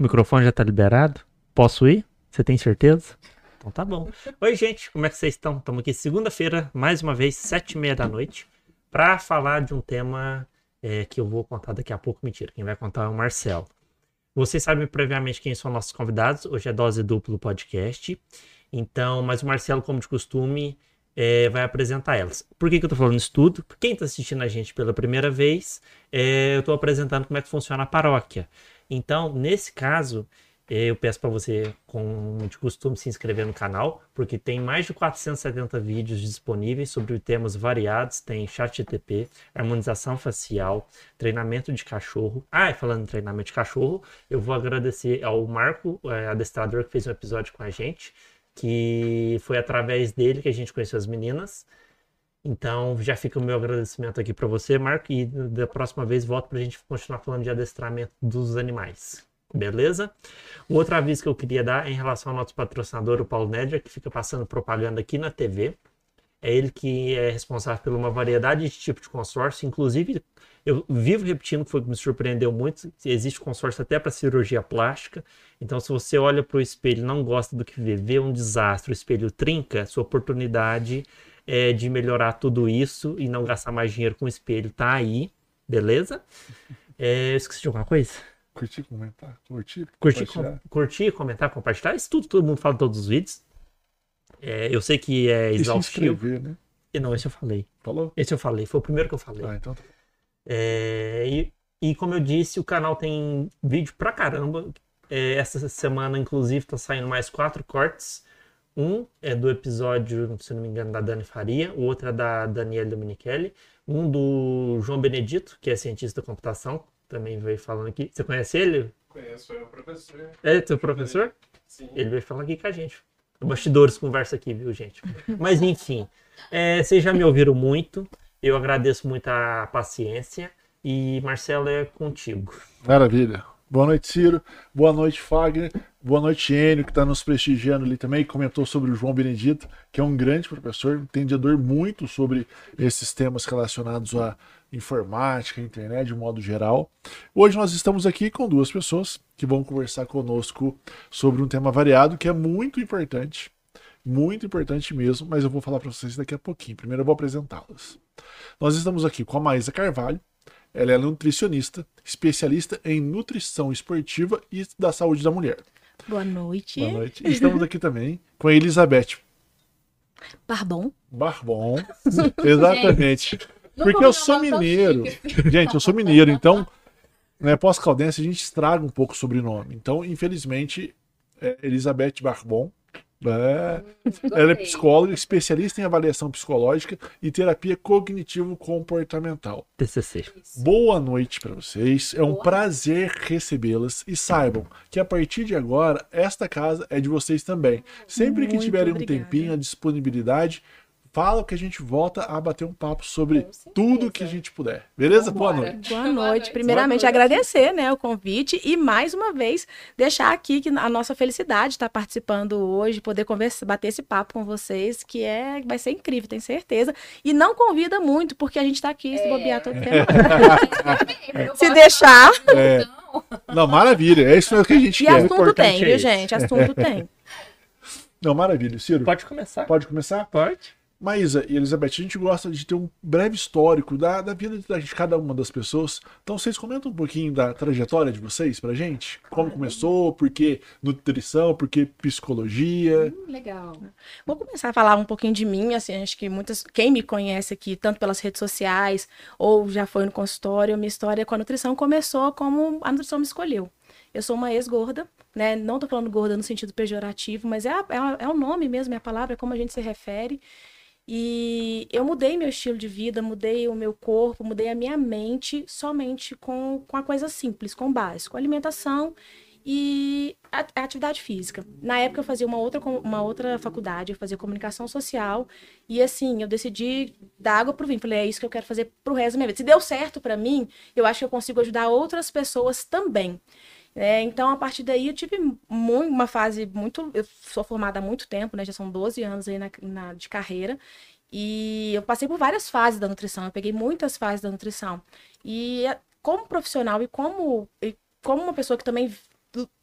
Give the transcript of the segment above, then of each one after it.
O microfone já tá liberado? Posso ir? Você tem certeza? Então tá bom. Oi, gente, como é que vocês estão? Estamos aqui segunda-feira, mais uma vez, sete e meia da noite, para falar de um tema é, que eu vou contar daqui a pouco. Mentira, quem vai contar é o Marcelo. Vocês sabem previamente quem são nossos convidados. Hoje é Dose Duplo Podcast. Então, mas o Marcelo, como de costume, é, vai apresentar elas. Por que, que eu tô falando isso tudo? Quem está assistindo a gente pela primeira vez, é, eu estou apresentando como é que funciona a paróquia. Então, nesse caso, é, eu peço para você, como de costume, se inscrever no canal, porque tem mais de 470 vídeos disponíveis sobre temas variados. Tem chat GTP, harmonização facial, treinamento de cachorro. Ah, e falando em treinamento de cachorro, eu vou agradecer ao Marco, é, adestrador, que fez um episódio com a gente que foi através dele que a gente conheceu as meninas. Então já fica o meu agradecimento aqui para você, Marco, e da próxima vez volto para a gente continuar falando de adestramento dos animais. Beleza? O outro aviso que eu queria dar é em relação ao nosso patrocinador, o Paulo Nedger, que fica passando propaganda aqui na TV. É ele que é responsável por uma variedade de tipos de consórcio, inclusive eu vivo repetindo que foi que me surpreendeu muito. Existe consórcio até para cirurgia plástica. Então, se você olha para o espelho e não gosta do que vê, vê um desastre, o espelho trinca, sua oportunidade é de melhorar tudo isso e não gastar mais dinheiro com o espelho tá aí, beleza? É, eu esqueci de alguma coisa? Curtir, comentar, curtir, curtir, com, curtir, comentar, compartilhar. Isso tudo todo mundo fala em todos os vídeos. É, eu sei que é exaustivo. E se inscrever, né? Não, esse eu falei. Falou? Esse eu falei, foi o primeiro que eu falei. Ah, então tá. É, e, e, como eu disse, o canal tem vídeo pra caramba. É, essa semana, inclusive, tá saindo mais quatro cortes. Um é do episódio, se não me engano, da Dani Faria, o outro é da Daniela Dominichelli, um do João Benedito, que é cientista da computação, também veio falando aqui. Você conhece ele? Conheço, é o professor. É, teu professor? Sim. Ele veio falar aqui com a gente. Bastidores conversa aqui, viu, gente? Mas enfim, é, vocês já me ouviram muito. Eu agradeço muito a paciência e Marcelo é contigo. Maravilha. Boa noite, Ciro. Boa noite, Fagner. Boa noite, Enio, que está nos prestigiando ali também. Comentou sobre o João Benedito, que é um grande professor, entendedor muito sobre esses temas relacionados à informática, internet de modo geral. Hoje nós estamos aqui com duas pessoas que vão conversar conosco sobre um tema variado que é muito importante, muito importante mesmo, mas eu vou falar para vocês daqui a pouquinho. Primeiro eu vou apresentá-las. Nós estamos aqui com a Maísa Carvalho. Ela é nutricionista, especialista em nutrição esportiva e da saúde da mulher. Boa noite. Boa noite. Estamos aqui também com a Elizabeth. Barbon. Barbon. Exatamente. Porque eu sou mineiro. Gente, eu sou mineiro, então, né, pós-caldense a gente estraga um pouco o sobrenome. Então, infelizmente, é Elizabeth Barbon é. Ela é psicóloga, especialista em avaliação psicológica e terapia cognitivo-comportamental. TCC. Boa noite para vocês. É um Boa. prazer recebê-las e saibam que a partir de agora esta casa é de vocês também. Sempre Muito que tiverem obrigada. um tempinho, a disponibilidade, fala que a gente volta a bater um papo sobre tudo que a gente puder. Beleza? Boa noite. Boa noite. Primeiramente, Boa noite. agradecer né, o convite e, mais uma vez, deixar aqui que a nossa felicidade estar participando hoje, poder conversar, bater esse papo com vocês, que é, vai ser incrível, tenho certeza. E não convida muito, porque a gente está aqui, é. se bobear todo tempo. se deixar. É. Não, maravilha. É isso que a gente e quer. E assunto tem, viu, gente? Assunto tem. Não, maravilha. Ciro. Pode começar. Pode começar? Pode. Maísa e Elizabeth, a gente gosta de ter um breve histórico da, da vida de cada uma das pessoas. Então, vocês comentam um pouquinho da trajetória de vocês pra gente? Como começou, por que nutrição, por que psicologia? Hum, legal. Vou começar a falar um pouquinho de mim, assim, acho que muitas, quem me conhece aqui, tanto pelas redes sociais ou já foi no consultório, minha história com a nutrição começou como a nutrição me escolheu. Eu sou uma ex-gorda, né? Não tô falando gorda no sentido pejorativo, mas é, é, é o nome mesmo, é a palavra, é como a gente se refere. E eu mudei meu estilo de vida, mudei o meu corpo, mudei a minha mente somente com, com a coisa simples, com básico, alimentação e a, a atividade física. Na época eu fazia uma outra, uma outra faculdade, eu fazia comunicação social e assim, eu decidi dar água pro vinho. Falei, é isso que eu quero fazer pro resto da minha vida. Se deu certo para mim, eu acho que eu consigo ajudar outras pessoas também. É, então, a partir daí, eu tive uma fase muito. Eu sou formada há muito tempo, né? Já são 12 anos aí na, na, de carreira. E eu passei por várias fases da nutrição, eu peguei muitas fases da nutrição. E como profissional e como, e como uma pessoa que também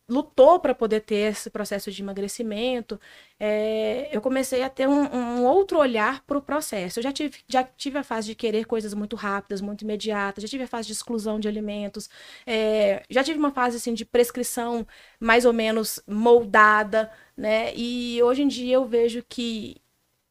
lutou para poder ter esse processo de emagrecimento, é, eu comecei a ter um, um outro olhar para o processo. Eu já tive, já tive a fase de querer coisas muito rápidas, muito imediatas, já tive a fase de exclusão de alimentos, é, já tive uma fase assim de prescrição mais ou menos moldada, né? E hoje em dia eu vejo que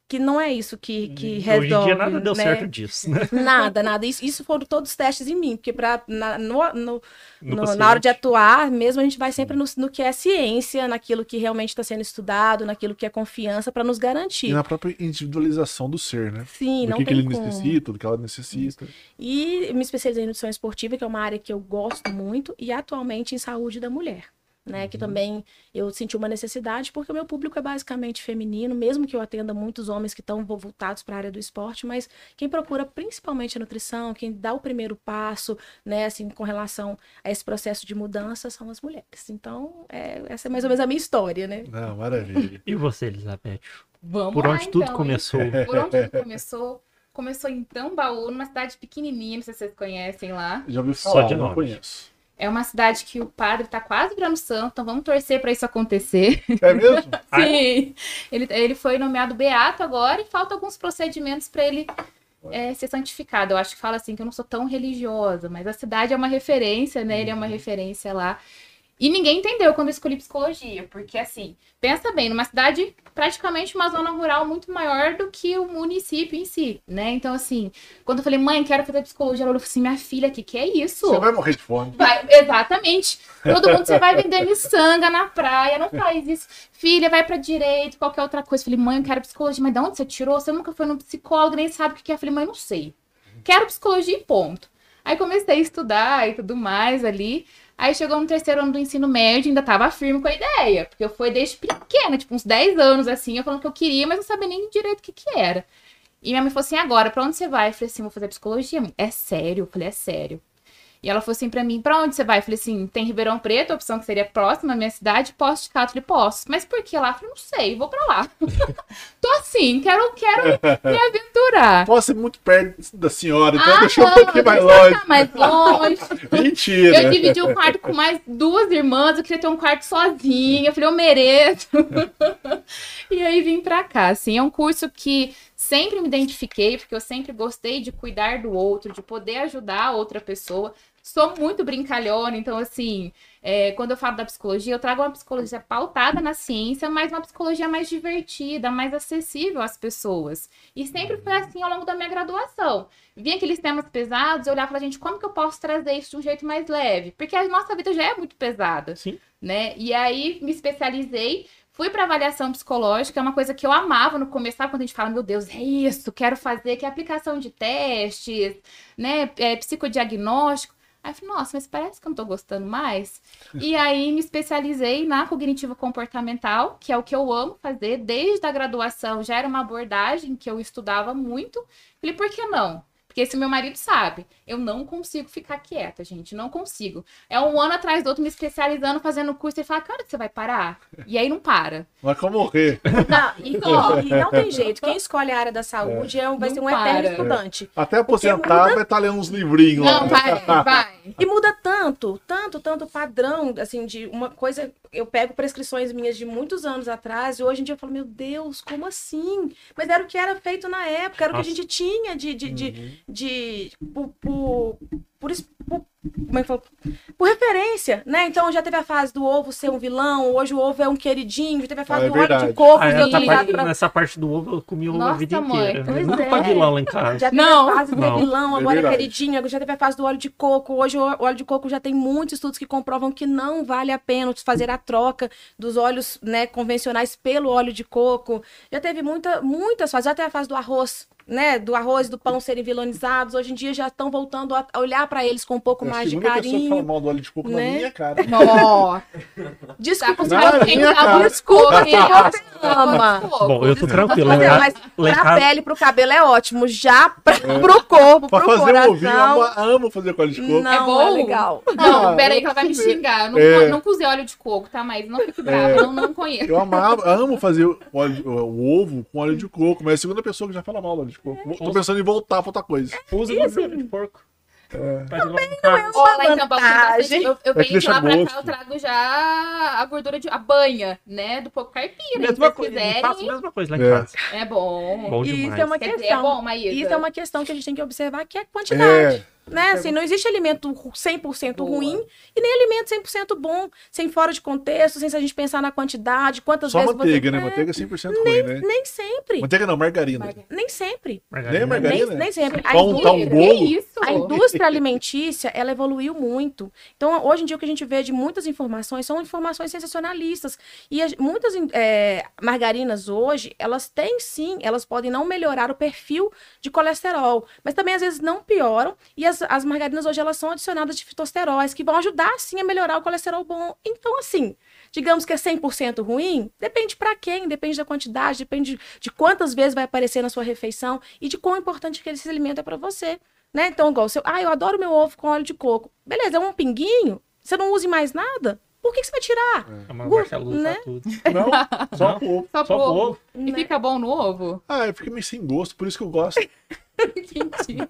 que não é isso que, que resolve. Hoje em dia nada deu né? certo disso, né? Nada, nada. Isso, isso foram todos testes em mim, porque pra, na, no, no, No no- na hora de atuar, mesmo a gente vai sempre no, no que é ciência, naquilo que realmente está sendo estudado, naquilo que é confiança, para nos E garantir. na própria individualização do ser, né? Sim, do não que, que tem ele como. necessita, do que ela necessita. E me especializei em nutrição esportiva, que é uma área que eu gosto muito, e atualmente em saúde da mulher. Né, Uhum. que também eu senti uma necessidade, porque o meu público é basicamente feminino, mesmo que eu atenda muitos homens que estão voltados para a área do esporte, mas quem procura principalmente a nutrição, quem dá o primeiro passo, né, assim, com relação a esse processo de mudança, são as mulheres. Então, é, essa é mais ou menos a minha história, né? Não, maravilha. E você, Elizabeth? Vamos Por lá, onde tudo então, começou? Por onde tudo começou? Começou em Tambaú, numa cidade pequenininha, não sei se vocês conhecem lá. Já ouvi Só falar, de não nome. conheço. É uma cidade que o padre tá quase virando santo, então vamos torcer pra isso acontecer. É mesmo? Sim. Ele, ele foi nomeado beato agora e falta alguns procedimentos pra ele é, ser santificado. Eu acho que fala assim que eu não sou tão religiosa, mas a cidade é uma referência, né? Ele é uma referência lá. E ninguém entendeu quando eu escolhi psicologia, porque assim, pensa bem, numa cidade praticamente uma zona rural muito maior do que o município em si, né? Então, assim, quando eu falei, mãe, quero fazer psicologia, ela falou assim, minha filha, que que é isso? Você vai morrer de fome. Vai- exatamente. Todo mundo você vai vender miçanga na praia, não faz isso. Filha, vai pra direito, qualquer outra coisa. Falei, mãe, eu quero psicologia. Mas de onde você tirou? Você nunca foi no psicólogo, nem sabe o que que é. Falei, mãe, não sei. Quero psicologia e ponto. Aí comecei a estudar e tudo mais ali. Aí chegou no terceiro ano do ensino médio, ainda tava firme com a ideia. Porque eu fui desde pequena, tipo uns 10 anos assim, eu falando que eu queria, mas não sabia nem direito o que que era. E minha mãe falou assim: agora, pra onde você vai? Eu falei assim: vou fazer psicologia. Mãe, É sério? Eu falei: é sério. E ela falou assim pra mim: pra onde você vai? Eu falei assim: tem Ribeirão Preto, a opção que seria próxima à minha cidade, posso de Cato? Eu falei: posso. Mas por que lá? Eu falei: não sei, vou pra lá. Tô assim, quero, quero me aventurar. Posso ser muito perto da senhora, então Ah, deixa um não, pouquinho mais longe. mais longe. Mentira. Eu dividi o quarto com mais duas irmãs, eu queria ter um quarto sozinha. Eu falei, eu mereço. e aí vim pra cá. Assim, é um curso que sempre me identifiquei, porque eu sempre gostei de cuidar do outro, de poder ajudar a outra pessoa. Sou muito brincalhona, então, assim, é, quando eu falo da psicologia, eu trago uma psicologia pautada na ciência, mas uma psicologia mais divertida, mais acessível às pessoas. E sempre foi assim ao longo da minha graduação. Vinha aqueles temas pesados, eu olhava e falava, gente, como que eu posso trazer isso de um jeito mais leve? Porque a nossa vida já é muito pesada Sim. né? E aí me especializei, fui para avaliação psicológica, é uma coisa que eu amava no começo, sabe quando a gente fala, meu Deus, é isso, quero fazer, que é aplicação de testes, né, é, psicodiagnóstico. Aí eu falei, nossa, mas parece que eu não tô gostando mais. E aí me especializei na cognitiva comportamental, que é o que eu amo fazer desde a graduação, já era uma abordagem que eu estudava muito. Falei, por que não? Porque esse meu marido sabe, eu não consigo ficar quieta, gente, não consigo. É um ano atrás do outro me especializando, fazendo curso, e fala, cara, você vai parar? E aí não para. Mas como morrer? Não, e, ó, e não tem jeito. Quem escolhe a área da saúde é um, vai Não ser um para. eterno estudante. Até aposentar vai estar lendo uns livrinhos lá. Não, vai, vai. E muda tanto, tanto, tanto o padrão, assim, de uma coisa. Eu pego prescrições minhas de muitos anos atrás e hoje em dia eu falo, meu Deus, como assim? Mas era o que era feito na época, era o que Nossa. a gente tinha de. de, de, de por, por, por, por- como é que fala? Por referência, né? Então já teve a fase do ovo ser um vilão, hoje o ovo é um queridinho, já teve a fase Ah, é do óleo de coco, Ah, essa parte, pra Nessa parte do ovo eu comi o ovo a Nossa, vida mãe, inteira. pois Nunca é. pra vilão lá em casa. Já teve Não. a fase do Não. vilão, É agora é, verdade. queridinho, já teve a fase do óleo de coco. Hoje o óleo de coco já tem muitos estudos que comprovam que não vale a pena fazer a troca dos óleos né, convencionais pelo óleo de coco. Já teve muita, muitas fases, já teve a fase do arroz. Né, do arroz e do pão serem vilanizados, hoje em dia já estão voltando a olhar para eles com um pouco É mais de segunda pessoa que fala carinho. mal do óleo de coco na né? minha cara. Ó, Desculpa, tá se Não, com você minha tem que cara. dar desculpa, hein? ama. Bom, eu tô tranquilo. Mas, Lá, é, mas lá pra casa, pele, pro cabelo é ótimo. Já pra, pro corpo, Pra pro fazer um ovinho, eu coração. amo, amo fazer com óleo de coco. Não É é, bom? legal. Não, Ah, peraí que ela vai me eu xingar. Eu não, É. não usei óleo de coco, tá? Mas não fique brava, É. não, não conheço. Eu amava, amo fazer o, óleo- o ovo com óleo de coco, mas é a segunda pessoa que já fala mal do óleo de coco. Tô pensando em voltar pra outra coisa. usa gordura de porco. Igual um não é vantagem. Eu, eu É venho de lá pra cá, gosto. eu trago já a gordura de. a banha, né? Do porco caipira. Se Mesma vocês coisa, quiserem, faço a mesma coisa lá em É. casa. é bom. Bom E isso demais. é uma Quer dizer, questão. é bom, Maísa? Isso é uma questão que a gente tem que observar, que é a quantidade. É, Né? Assim, não existe alimento ru- 100% Boa. ruim e nem alimento 100% bom, sem fora de contexto, sem se a gente pensar na quantidade, quantas só vezes manteiga, você... né? É, Manteiga é 100% ruim, né? Nem sempre. Manteiga não, margarina. Nem sempre. Margarina. Nem margarina? Nem, nem sempre. A, Pão, indú- tá um bolo. isso? a indústria alimentícia, ela evoluiu muito. Então, hoje em dia, o que a gente vê de muitas informações são informações sensacionalistas. E as- muitas é, margarinas hoje, elas têm sim, elas podem não melhorar o perfil de colesterol, mas também às vezes não pioram. E as, as margarinas hoje, elas são adicionadas de fitosteróis, que vão ajudar sim a melhorar o colesterol bom. Então, assim, digamos que é 100% ruim, depende para quem, depende da quantidade, depende de quantas vezes vai aparecer na sua refeição e de quão importante que esse alimento é para você. Né? Então, igual, se eu, ah, eu adoro meu ovo com óleo de coco. Beleza, é um pinguinho, você não use mais nada, por que, que você vai tirar? A maior Gu- Marcelo usa né? tudo. Não, só pouco. Só, Só pro ovo. ovo. E Né? fica bom no ovo? Ah, eu fiquei meio sem gosto, por isso que eu gosto. Entendi.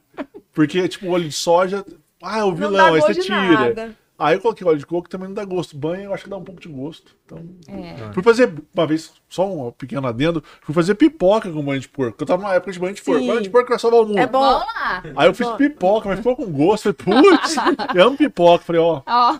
Porque, tipo, óleo de soja. Ah, é o vilão, aí você tira. nada. Aí eu coloquei óleo de coco, também não dá gosto. Banho eu acho que dá um pouco de gosto. Então, É. fui fazer uma vez, só um pequeno adendo, fui fazer pipoca com banho de porco. Eu tava numa época de banho de porco. Sim. Banho de porco vai salvar o mundo. É bom. Lá. Aí eu fiz pipoca, mas ficou com gosto. Falei, putz, eu amo pipoca. Falei, ó, Ó,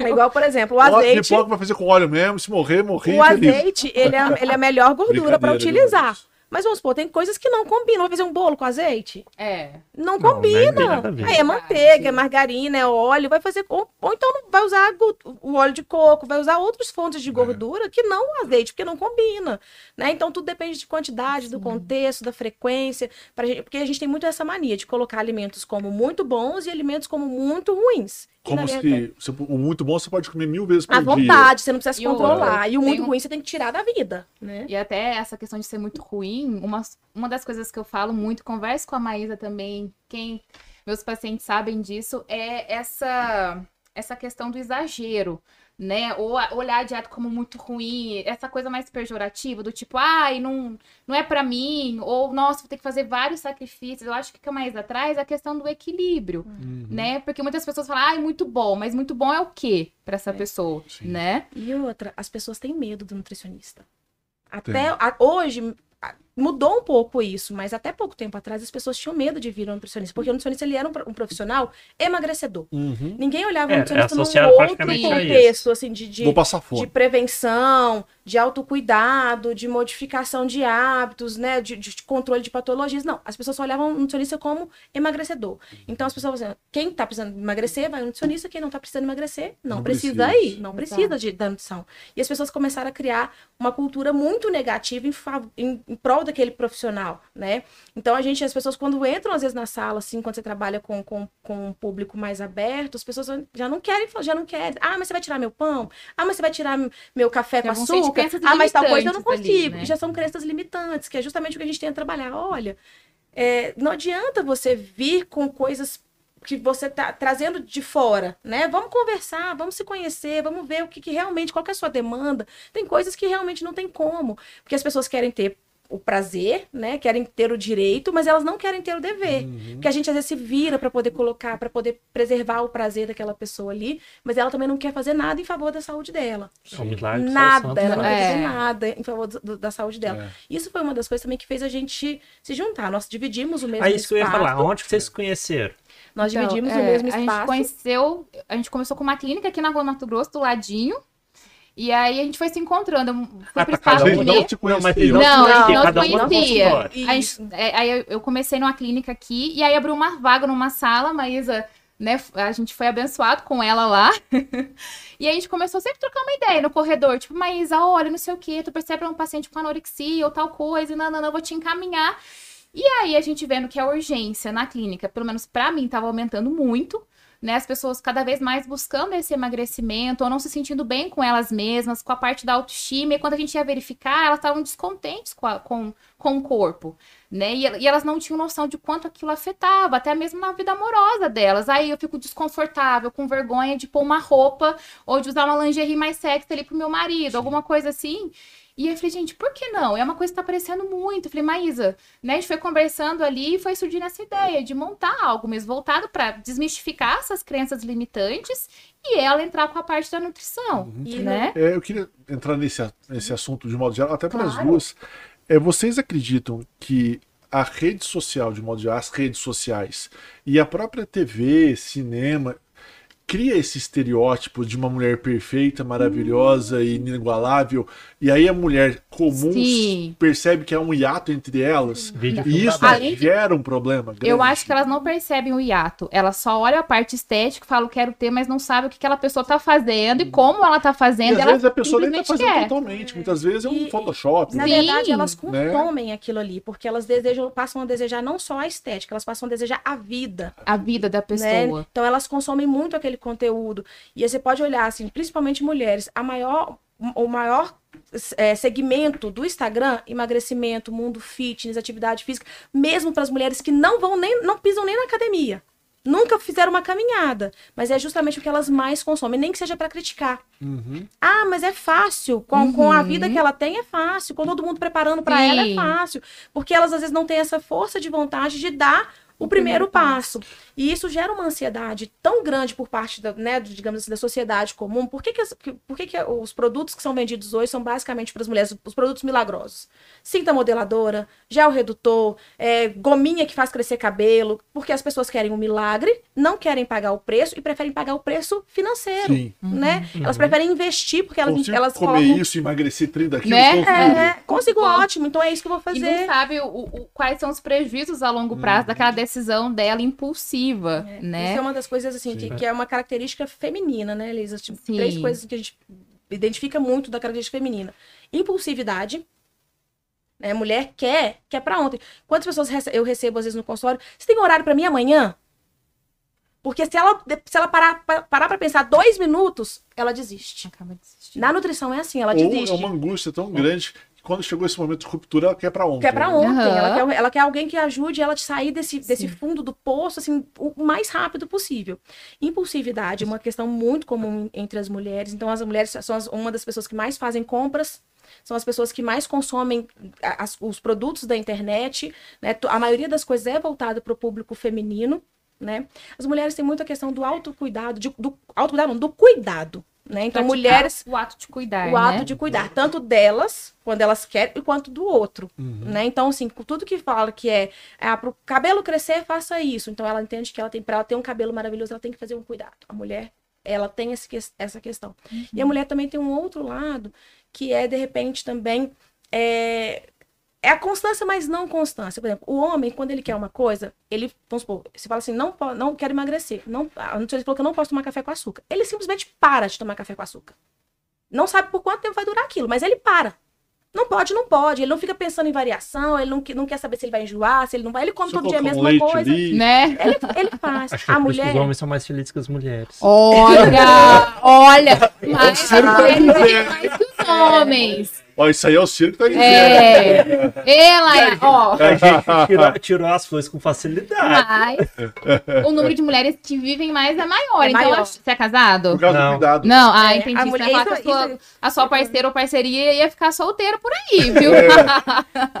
É igual, por exemplo, o ó, azeite. pipoca vai fazer com óleo mesmo. Se morrer, morri. O feliz. azeite, ele é, ele é a melhor gordura para Brincadeira, utilizar. Mas vamos supor, tem coisas que não combinam. Vou fazer um bolo com azeite? É. Não Não, não combina. a ver. Aí é manteiga, é margarina, é óleo, vai fazer. Ou, ou então não vai usar o óleo de coco, vai usar outras fontes É. de gordura que não o azeite, porque não combina. Né? Então tudo depende de quantidade, do contexto, da frequência. Pra gente, porque a gente tem muito essa mania de colocar alimentos como muito bons e alimentos como muito ruins. E, Como se, se o muito bom você pode comer mil vezes por À dia. vontade, você não precisa se E controlar. E o muito tem um- ruim você tem que tirar da vida. Né? E até essa questão de ser muito ruim, uma, uma das coisas que eu falo muito, converso com a Maísa também, quem meus pacientes sabem disso, é essa, essa questão do exagero, né? Ou olhar a dieta como muito ruim, essa coisa mais pejorativa, do tipo, ai, não, não é pra mim, ou nossa, vou ter que fazer vários sacrifícios. Eu acho que o que a Maísa traz é a questão do equilíbrio, Uhum. né? Porque muitas pessoas falam, ai, muito bom, mas muito bom é o quê pra essa É. pessoa, Sim. né? E outra, as pessoas têm medo do nutricionista. Até a- hoje mudou um pouco isso, mas até pouco tempo atrás as pessoas tinham medo de vir ao nutricionista, porque o nutricionista ele era um, pro- um profissional emagrecedor. Uhum. Ninguém olhava É, o nutricionista é num outro contexto, assim, de, de, de prevenção, de autocuidado, de modificação de hábitos, né, de, de controle de patologias. Não, as pessoas só olhavam o nutricionista como emagrecedor. Então as pessoas falam, quem tá precisando emagrecer vai ao nutricionista, quem não tá precisando emagrecer não, Não precisa, precisa. ir, não precisa de, da nutrição. E as pessoas começaram a criar uma cultura muito negativa em, em, em prol daquele profissional, né? Então a gente, as pessoas quando entram às vezes na sala, assim, quando você trabalha com, com, com um público mais aberto, as pessoas já não querem, já não querem. Ah, mas você vai tirar meu pão? Ah, mas você vai tirar meu café com açúcar? Ah, mas tal coisa eu não limitantes ali, consigo. né? Já são crenças limitantes, que é justamente o que a gente tem a trabalhar. Olha, é, não adianta você vir com coisas que você tá trazendo de fora, né? Vamos conversar, vamos se conhecer, vamos ver o que, que realmente, qual é a sua demanda. Tem coisas que realmente não tem como, porque as pessoas querem ter o prazer, né? Querem ter o direito, mas elas não querem ter o dever. Uhum. Porque a gente às vezes se vira para poder colocar, para poder preservar o prazer daquela pessoa ali, mas ela também não quer fazer nada em favor da saúde dela. É um milagre. Nada, ela não quer fazer É. nada em favor do- do- da saúde dela. É. Isso foi uma das coisas também que fez a gente se juntar. Nós dividimos o mesmo Aí isso que eu ia espaço. falar, onde que vocês se conheceram? Nós Então, dividimos é, o mesmo A gente espaço. conheceu, a gente começou com uma clínica aqui na Rua Mato Grosso, do ladinho. E aí a gente foi se encontrando. Eu fui Ah, pro pra cada um não te Não, não, Não, não cada um conhecia. história. A gente- é, aí eu- comecei numa clínica aqui, e aí abriu uma vaga numa sala, a Maísa, né, a gente foi abençoado com ela lá. e a gente começou sempre a trocar uma ideia no corredor, tipo, Maísa, olha, não sei o que, tu percebe um paciente com anorexia ou tal coisa, e não, não, não, eu vou te encaminhar. E aí a gente vendo que a urgência na clínica, pelo menos pra mim, tava aumentando muito, né? As pessoas cada vez mais buscando esse emagrecimento ou não se sentindo bem com elas mesmas, com a parte da autoestima. E quando a gente ia verificar, elas estavam descontentes com, a- com, com o corpo, né? E, e elas não tinham noção de quanto aquilo afetava, até mesmo na vida amorosa delas. Aí eu fico desconfortável, com vergonha de pôr uma roupa ou de usar uma lingerie mais sexy ali pro meu marido, alguma coisa assim. E eu falei, gente, por que não? É uma coisa que tá aparecendo muito. Eu falei, Maísa, né? A gente foi conversando ali e foi surgindo essa ideia de montar algo mesmo voltado para desmistificar essas crenças limitantes e ela entrar com a parte da nutrição, E né? É, eu queria entrar nesse, nesse assunto de modo geral, até para as Claro. duas. É, vocês acreditam que a rede social, de modo geral, as redes sociais e a própria TV, cinema, cria esse estereótipo de uma mulher perfeita, maravilhosa e inigualável, e aí a mulher comum Sim. percebe que há um hiato entre elas, Vídeo e isso. Além de- gera um problema grande. Eu acho que elas não percebem o hiato. Elas só olham a parte estética, falam quero ter, mas não sabem o que aquela pessoa tá fazendo e como ela tá E fazendo. às ela vezes a pessoa nem tá fazendo quer. totalmente, muitas vezes é um E- Photoshop. Na né? Verdade, elas Né? consomem aquilo ali, porque elas desejam, passam a desejar não só a estética, elas passam a desejar a vida. A vida da né? pessoa. Então elas consomem muito aquele conteúdo. E aí você pode olhar, assim, principalmente mulheres, a maior, o maior é, segmento do Instagram, emagrecimento, mundo fitness, atividade física, mesmo para as mulheres que não vão nem, não pisam nem na academia. Nunca fizeram uma caminhada, mas é justamente o que elas mais consomem, nem que seja para criticar. Uhum. Ah, mas é fácil. Com, com a Uhum. vida que ela tem, é fácil. Com todo mundo preparando para ela, é fácil. Porque elas, às vezes, não têm essa força de vontade de dar o primeiro primeiro passo. E isso gera uma ansiedade tão grande por parte, da, né, digamos assim, da sociedade comum. Por que, que, por que, que os produtos que são vendidos hoje são basicamente para as mulheres, os produtos milagrosos? Cinta modeladora, gel redutor, é, gominha que faz crescer cabelo, porque as pessoas querem um milagre, não querem pagar o preço e preferem pagar o preço financeiro. Sim. Né? Elas preferem investir porque elas, Consigo elas comer colocam isso e emagrecer 30 quilos? Né? consigo. é, consigo ótimo, então é isso que eu vou E não fazer. sabe o, o- quais são os prejuízos a longo prazo daquela decisão dela impulsiva, né? Isso é uma das coisas assim que, que é uma característica feminina, né, Elisa? Tipo, Sim. três coisas que a gente identifica muito da característica feminina: impulsividade. Né? Mulher quer, quer pra ontem. Quantas pessoas eu recebo às vezes no consultório? Você tem horário pra mim amanhã? Porque se ela, se ela parar, pa- parar pra pensar dois minutos, ela desiste. Acaba desistindo. Na nutrição é assim, ela Ou desiste. é uma angústia tão grande quando chegou esse momento de ruptura, ela quer pra ontem. Quer pra né? ontem. Aham. Ela, quer, ela quer alguém que ajude ela a sair desse, desse fundo do poço, assim, o mais rápido possível. Impulsividade é uma questão muito comum entre as mulheres. Então, as mulheres são as- uma das pessoas que mais fazem compras, são as pessoas que mais consomem as- os produtos da internet. Né? A maioria das coisas é voltada para o público feminino. Né? As mulheres têm muita questão do autocuidado, de, do autocuidado, não, do cuidado. Né? Então, Praticar mulheres O ato de cuidar, o ato né? de cuidar, tanto delas, quando elas querem, e quanto do outro. Uhum. Né? Então, assim, com tudo que fala que é ah, pro cabelo crescer, faça isso. Então, ela entende que ela tem, para ela ter um cabelo maravilhoso, ela tem que fazer um cuidado. A mulher, ela tem esse, essa questão. E a mulher também tem um outro lado, que é, de repente, também. É, é a constância, mas não constância. Por exemplo, o homem, quando ele quer uma coisa, ele, vamos supor, você fala assim, não, não quero emagrecer. Não, a nutricionista falou que eu não posso tomar café com açúcar. Ele simplesmente para de tomar café com açúcar. Não sabe por quanto tempo vai durar aquilo, mas ele para. Não pode, não pode. Ele não fica pensando em variação, ele não, não quer saber se ele vai enjoar, se ele não vai. Ele come eu todo dia a mesma leite coisa. Né? Ele, ele faz. Acho é a que mulher. os homens são mais felizes que as mulheres. Olha, olha, mas mais que os homens. Ó, isso aí é o Ciro que tá dizendo. É. Ela é, ó. A gente tirou, tirou as flores com facilidade. Mas o número de mulheres que vivem mais é maior. É então, maior. você é casado? Por causa Não. do cuidado. Não, ah, É, entendi. a mulher- que a isso- sua, isso- a sua parceira ou parceria ia ficar solteira por aí, viu?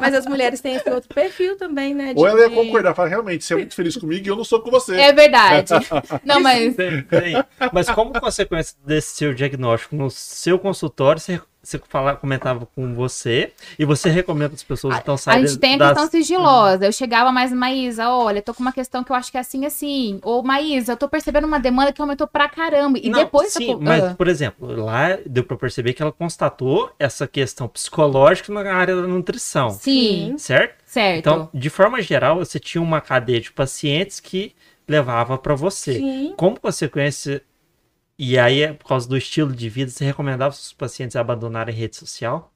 Mas as mulheres têm esse outro perfil também, né? de- Ou ela ia concordar, falar, realmente, você é muito feliz comigo e eu não sou com você. É verdade. Não, mas Tem, tem. Mas como consequência desse seu diagnóstico no seu consultório, você, você fala, comentava com você e você recomenda as pessoas então a saírem gente tem a das... questão sigilosa. Eu chegava mais, Maísa, olha, tô com uma questão que eu acho que é assim, assim. Ou, Maísa, eu tô percebendo uma demanda que aumentou pra caramba. E Não, depois... sim, eu- mas, Ah. por exemplo, lá deu pra perceber que ela constatou essa questão psicológica na área da nutrição, Sim, certo? certo. Então, de forma geral, você tinha uma cadeia de pacientes que levava pra você. Sim. Como consequência, e aí é por causa do estilo de vida, você recomendava os pacientes abandonarem a rede social?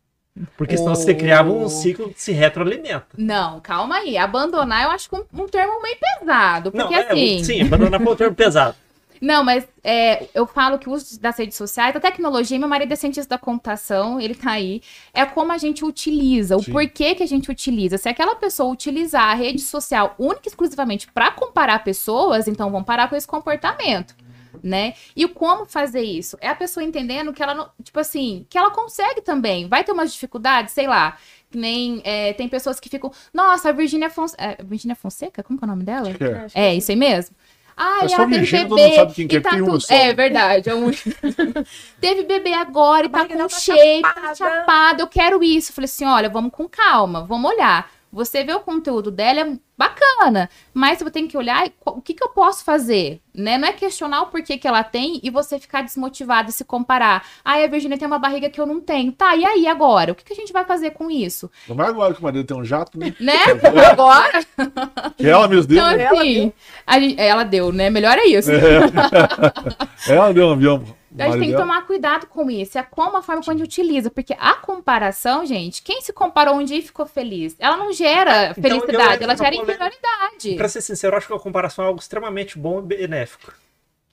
Porque senão você Oh. criava um ciclo que se retroalimenta. Não, calma aí. Abandonar eu acho que um, um termo meio pesado. Porque é, assim. sim, abandonar foi um termo pesado. Não, mas é, eu falo que o uso das redes sociais, a tecnologia, meu marido é cientista da computação, ele tá aí, é como a gente utiliza, o Sim. porquê que a gente utiliza. Se aquela pessoa utilizar a rede social única e exclusivamente para comparar pessoas, então vamos parar com esse comportamento. Né? E o como fazer isso? É a pessoa entendendo que ela não, tipo assim, que ela consegue também. Vai ter umas dificuldades, sei lá. Que nem é, tem pessoas que ficam, nossa, a Virgínia Fonseca. É, Virgínia Fonseca? Como que é o nome dela? É. É, isso aí mesmo. Ah, só ela teve Virgínia, bebê. sabe quem que e é, tá tudo... É verdade. É um... teve bebê agora e A tá com dela tá shape, tá chapada. chapada. Eu quero isso. Eu falei assim: olha, vamos com calma, vamos olhar. Você vê o conteúdo dela, é bacana, mas você tem que olhar o que, que eu posso fazer, né? Não é questionar o porquê que ela tem e você ficar desmotivado e se comparar. Ah, a Virgínia tem uma barriga que eu não tenho. Tá, e aí agora? O que, que a gente vai fazer com isso? Não vai agora que o marido tem um jato, né? Né? Agora? Que ela mesmo deu. Então, né? assim, a gente- ela deu, né? Melhor é isso. Ela deu um avião. A gente tem que tomar cuidado com isso. É como a forma como a gente utiliza. Porque a comparação, gente, quem se comparou um dia e ficou feliz? Ela não gera Então, eu felicidade, ela gera inferioridade. Pra ser sincero, eu acho que a comparação é algo extremamente bom e benéfico.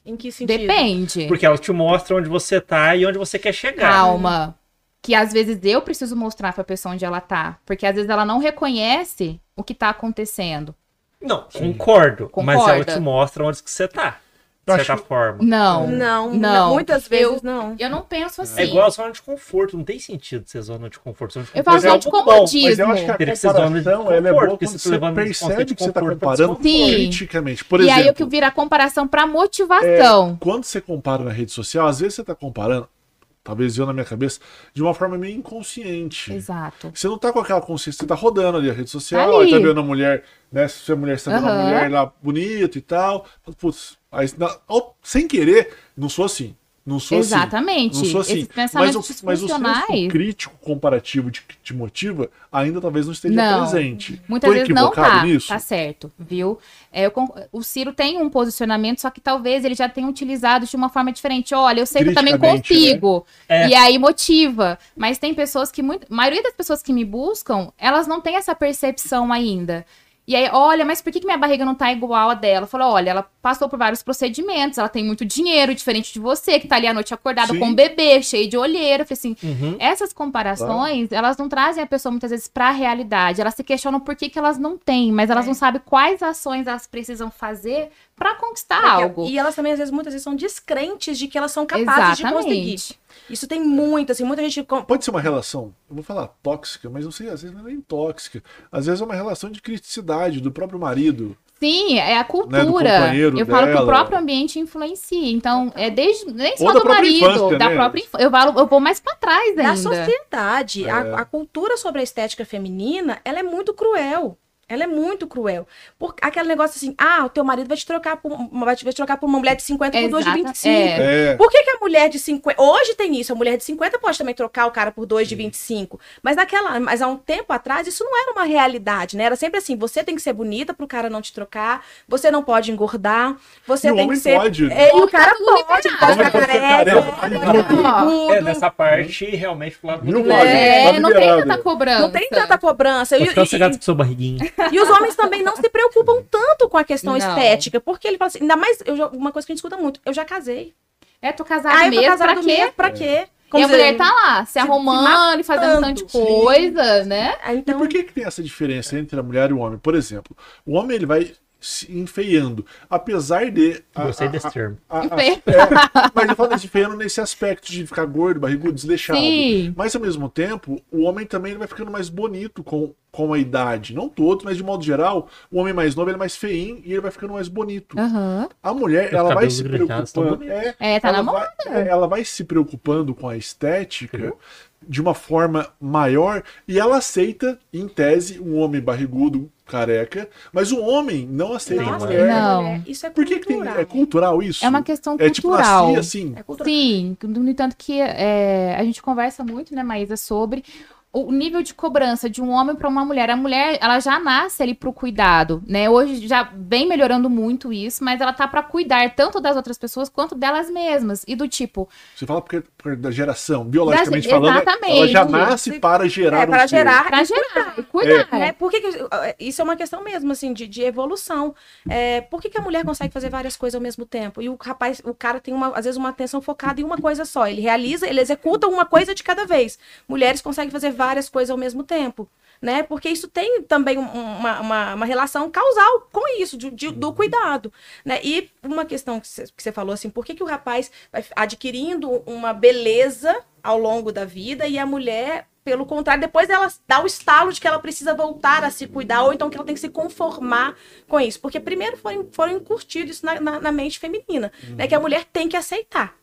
Em que sentido? Depende. Porque ela te mostra onde você tá e onde você quer chegar. Calma. Que às vezes eu preciso mostrar pra pessoa onde ela tá. Porque às vezes ela não reconhece o que tá acontecendo. Não, concordo, Mas ela te mostra onde que você tá. Eu De certa acho- forma. Não. Não, Não. não. Muitas vezes Eu- não. Eu não penso assim. É igual a zona de conforto, não tem sentido ser zona de conforto. Zona de Eu conforto falo é zona de algo bom. comodismo. Mas eu acho que a Teria que comparação ela é boa porque quando você você percebe que você está comparando criticamente. Por e exemplo, aí o que vira comparação pra motivação. quando você compara na rede social, às vezes você está comparando, talvez eu na minha cabeça, de uma forma meio inconsciente. Exato. Você não tá com aquela consciência, você tá rodando ali a rede social, Tá aí tá vendo a mulher, né? Se a mulher você tá vendo uma mulher lá bonita e tal. Putz, aí, na- ao- sem querer, não sou assim. Não sou assim. Exatamente. Não sou assim. Esses Mas o, mas o senso disfuncionais. crítico comparativo de que te motiva ainda talvez não esteja Não. presente. Muitas Tô vezes não equivocado tá, nisso? tá certo, viu? É, eu o Ciro tem um posicionamento, só que talvez ele já tenha utilizado de uma forma diferente. Olha, eu sei que eu também consigo. É. E aí motiva. Mas tem pessoas que, muito, a maioria das pessoas que me buscam, elas não têm essa percepção ainda. E aí, olha, mas por que, que minha barriga não tá igual a dela? Eu falo, olha, ela passou por vários procedimentos, ela tem muito dinheiro, diferente de você, que tá ali à noite acordada Sim. com um bebê, cheio de olheira. Eu falei assim, Uhum. essas comparações, elas não trazem a pessoa muitas vezes para a realidade. Elas se questionam por que, que elas não têm, mas elas É. não sabem quais ações elas precisam fazer para conquistar Porque- algo. E elas também, às vezes, muitas vezes são descrentes de que elas são capazes de conseguir. Isso tem muito, assim, muita gente. Pode ser uma relação, eu vou falar tóxica, mas não sei, às vezes não é nem tóxica. Às vezes é uma relação de criticidade do próprio marido. Sim, é a Né, do cultura. companheiro eu falo que o dela. próprio ambiente influencia. Então, é desde nem só da do marido, infância, da né? própria infância. Eu, falo- eu vou mais para trás Da ainda. sociedade, É. a, a cultura sobre a estética feminina, ela é muito cruel. Ela é muito cruel. Por aquele negócio assim, ah, o teu marido vai te trocar por, uma- vai te, vai te trocar por uma mulher de 50 por duas de Exata- 25. é. É. Por que, que a mulher de 50. Hoje tem isso, a mulher de 50 pode também trocar o cara por dois de 25. Mas naquela. Mas há um tempo atrás, isso não era uma realidade, né? Era sempre assim: você tem que ser bonita pro cara não te trocar, você não pode engordar, você E o tem homem que ser. pode. É, e o cara Tá pode, pode ficar pode careca, pode pode tudo. É, nessa parte, realmente, pro lado Viu, do Wagner? É, não tem tanta cobrança. Não tem tanta cobrança. Vai E, ficar e- sossegado com sua barriguinha. E os homens também não se preocupam tanto com a questão Não. estética, porque ele fala assim, ainda mais, eu já- uma coisa que a gente escuta muito, eu já casei. É, tô casada Ah, eu tô mesmo, casada pra quê? mesmo, pra quê? E Como a dizer, mulher tá lá, se, se arrumando e fazendo um tanto de coisa, né? ah, E Então, por que, que tem essa diferença entre a mulher e o homem? Por exemplo, o homem ele vai se enfeiando, apesar de. a- Gostei a- desse a- termo. a- a- é, mas eu falo se enfeiando nesse aspecto de ficar gordo, barrigudo, desleixado. Sim. Mas ao mesmo tempo, o homem também vai ficando mais bonito com, com a idade. Não todos, mas de modo geral, o homem mais novo ele é mais feinho e ele vai ficando mais bonito. Aham. A mulher, Os ela vai se preocupando. É, É, tá ela na vai, é, ela vai se preocupando com a estética de uma forma maior e ela aceita, em tese, um homem barrigudo, careca, mas o homem não aceita a nossa, mulher. Não. isso é Por que, que tem, cultural. é cultural isso? É uma questão É tipo cultural. nasci assim. É cultural. Sim, no entanto que é, a gente conversa muito, né, Maísa, sobre o nível de cobrança de um homem para uma mulher. A mulher, ela já nasce ali pro cuidado, né? Hoje já vem melhorando muito isso, mas ela tá para cuidar tanto das outras pessoas quanto delas mesmas. E do tipo, Você fala porque, por da geração, biologicamente Da- falando, ela exatamente. já nasce para gerar É, um para ser. gerar pra gerar, e cuidar. É, por que que- isso é uma questão mesmo, assim, de, de evolução. É, por que, que a mulher consegue fazer várias coisas ao mesmo tempo? E o rapaz, o cara tem, uma, às vezes, uma atenção focada em uma coisa só. Ele realiza, ele executa uma coisa de cada vez. Mulheres conseguem fazer várias coisas ao mesmo tempo. né? Porque isso tem também um- uma, uma, uma relação causal com isso, de- de- do cuidado, né? E uma questão que você, falou assim, por que, que o rapaz vai adquirindo uma beleza ao longo da vida e a mulher, pelo contrário, depois ela dá o estalo de que ela precisa voltar a se cuidar, ou então que ela tem que se conformar com isso. Porque primeiro foram, foram incutidos isso na, na, na mente feminina, né? Que a mulher tem que aceitar.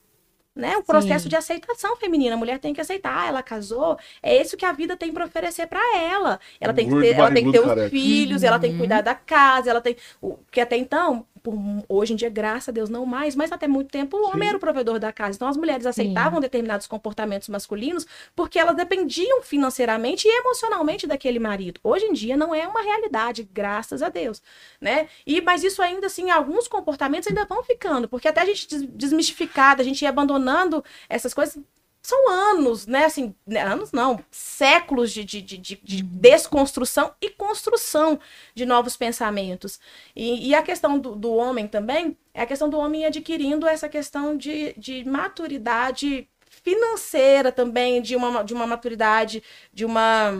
Né? O processo Sim. de aceitação feminina. A mulher tem que aceitar. Ela casou, é isso que a vida tem para oferecer para ela. Ela tem que Gordo, ter, ela tem que ter os careca. filhos, ela tem que cuidar da casa, ela tem. o- Que até então, por- hoje em dia, graças a Deus, não mais, mas até muito tempo o homem Sim. era o provedor da casa. Então as mulheres aceitavam determinados comportamentos masculinos porque elas dependiam financeiramente e emocionalmente daquele marido. Hoje em dia não é uma realidade, graças a Deus, né? E mas isso ainda assim, alguns comportamentos ainda vão ficando, porque até a gente des- desmistificada, a gente ir abandonando essas coisas são anos, né? Assim, né, anos não, séculos de, de, de, de- de desconstrução e construção de novos pensamentos. E, e a questão do, do homem também é a questão do homem adquirindo essa questão de, de maturidade financeira também, de uma, de uma maturidade, de uma.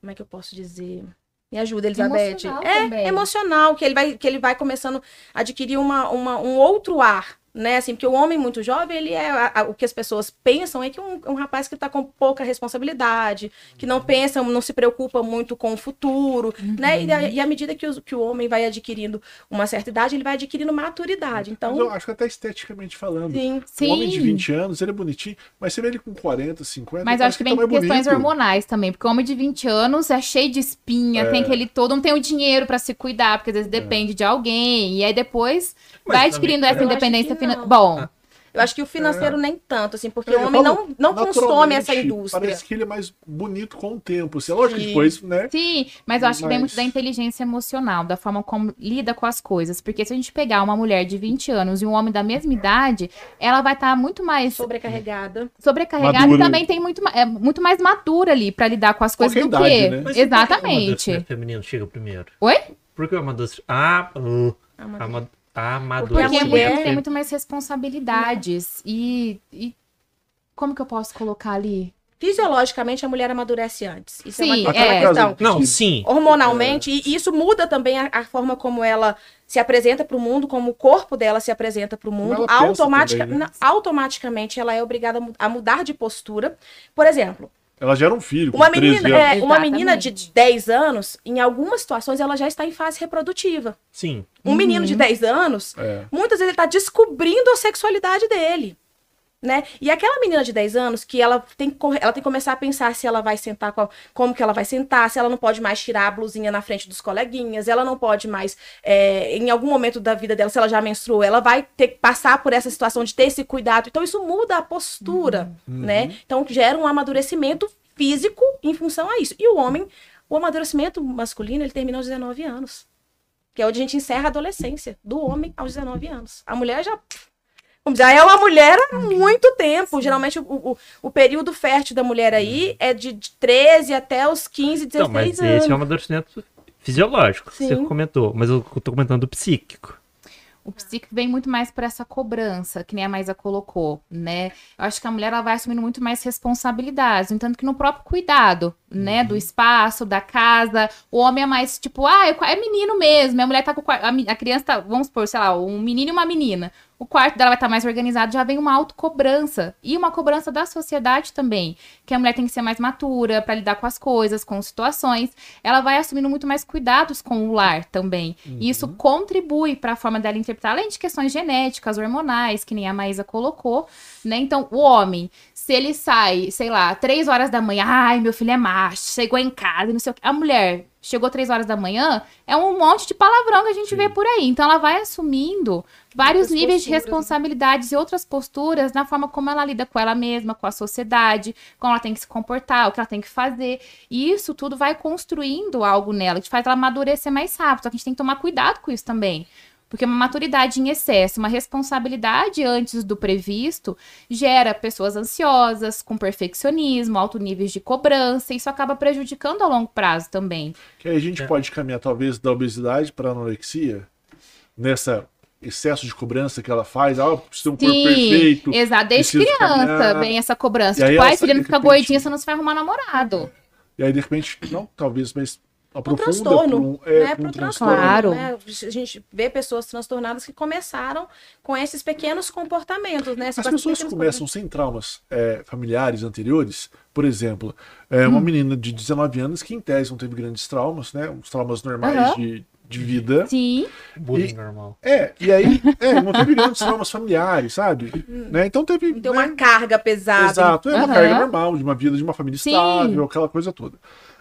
Como é que eu posso dizer? Me ajuda, Elizabeth. Emocional é também. emocional, que ele vai, que ele vai começando a adquirir uma, uma, um outro ar. Né, assim, porque o homem muito jovem, ele é a- a- o que as pessoas pensam é que um, um rapaz que está com pouca responsabilidade, que não pensa, não se preocupa muito com o futuro, né? E, a- e à medida que, os- que o homem vai adquirindo uma certa idade, ele vai adquirindo maturidade. Mas eu Então, acho que até esteticamente falando. sim, Sim. Um homem de 20 anos, ele é bonitinho, mas você vê ele com 40, 50. Mas acho que tá vem mais questões bonito. hormonais também, porque o homem de 20 anos é cheio de espinha, tem aquele todo, não tem o dinheiro pra se cuidar, porque às vezes depende de alguém, e aí depois Mas vai também- adquirindo eu essa acho independência que. Não. Bom, eu acho que o financeiro nem tanto, assim, porque É, o homem falo, não, não consome essa indústria. Parece que ele é mais bonito com o tempo. Assim, é lógico que Sim. depois, né? sim, mas eu acho que vem muito Mas- da inteligência emocional, da forma como lida com as coisas. Porque se a gente pegar uma mulher de 20 anos e um homem da mesma idade, ela vai estar muito mais Sobrecarregada. sobrecarregada Madura. e também tem muito, é, muito mais madura ali pra lidar com as coisas Qualquer do idade, que. né? Mas por que que o Exatamente. feminino chega primeiro? Oi? Por que o amadurecimento... Ah, uh, Amadu- ama- Porque a mulher tem muito mais responsabilidades. E, e como que eu posso colocar ali? Fisiologicamente, a mulher amadurece antes. Isso Sim, é uma, Aquela é. casa Não, sim. hormonalmente, e isso muda também a, a forma como ela se apresenta para o mundo, como o corpo dela se apresenta para o mundo. Automatica- também, né? Automaticamente, ela é obrigada a mudar de postura. Por exemplo, Ela gera um filho com uma 13 menina, anos. é, uma menina de Exatamente. 10 anos, em algumas situações, ela já está em fase reprodutiva. Sim. Um menino de 10 anos, É. muitas vezes ele está descobrindo a sexualidade dele. Né? E aquela menina de 10 anos que ela tem, que ela tem que começar a pensar se ela vai sentar, a- como que ela vai sentar, se ela não pode mais tirar a blusinha na frente dos coleguinhas, ela não pode mais, é, em algum momento da vida dela, se ela já menstruou, ela vai ter que passar por essa situação de ter esse cuidado. Então isso muda a postura, né? Então gera um amadurecimento físico em função a isso. E o homem, o amadurecimento masculino, ele termina aos 19 anos. Que é onde a gente encerra a adolescência, do homem aos 19 anos. A mulher já. Vamos dizer, já é uma mulher há muito tempo. Geralmente, o, o, o período fértil da mulher aí é de, de 13 até os 15, 16 Então, mas anos. esse é um amadurecimento fisiológico, que você Sim. comentou. Mas eu tô comentando do psíquico. O psíquico vem muito mais por essa cobrança, que nem a Maísa colocou, né? Eu acho que a mulher ela vai assumindo muito mais responsabilidades, no entanto que no próprio cuidado, né? Do espaço, da casa. O homem é mais tipo, ah, eu- é menino mesmo. A mulher tá com o quarto. A, criança tá, vamos supor, sei lá, um menino e uma menina. O quarto dela vai estar mais organizado, já vem uma autocobrança. E uma cobrança da sociedade também. Que a mulher tem que ser mais matura para lidar com as coisas, com situações. Ela vai assumindo muito mais cuidados com o lar também. E isso contribui para a forma dela interpretar, além de questões genéticas, hormonais, que nem a Maísa colocou, né? Então, o homem, se ele sai, sei lá, três horas da manhã, ai, meu filho é macho, chegou em casa e não sei o que. A mulher chegou três horas da manhã, é um monte de palavrão que a gente vê por aí. Então, ela vai assumindo vários Outras níveis de posturas, né? responsabilidades e outras posturas na forma como ela lida com ela mesma, com a sociedade, como ela tem que se comportar, o que ela tem que fazer. E isso tudo vai construindo algo nela, que faz ela amadurecer mais rápido. Só que a gente tem que tomar cuidado com isso também. Porque uma maturidade em excesso, uma responsabilidade antes do previsto, gera pessoas ansiosas, com perfeccionismo, alto níveis de cobrança, e isso acaba prejudicando a longo prazo também. Que aí a gente É. pode caminhar, talvez, da obesidade para anorexia, nessa excesso de cobrança que ela faz. Ah, eu preciso ter um corpo perfeito. exato. Desde criança caminhar. vem essa cobrança. E Tipo, ai, filha, não fica repente- gordinha, você não se vai arrumar namorado. E aí, de repente, não, talvez, mas Um aprofunda transtorno, pra um, é, né? um Pro transtorno. Claro. né? A gente vê pessoas transtornadas que começaram com esses pequenos comportamentos, né? As pessoas começam sem traumas é, familiares anteriores, por exemplo, é, uma Hum. menina de 19 anos que em tese não teve grandes traumas, né? Os traumas normais Aham. de, de vida. Sim. Bullying E- normal. É, e aí é, não teve grandes traumas familiares, sabe? Né? Então teve. Tem né? uma carga pesada. Exato, é uma Aham. carga normal de uma vida de uma família Sim. estável, aquela coisa toda.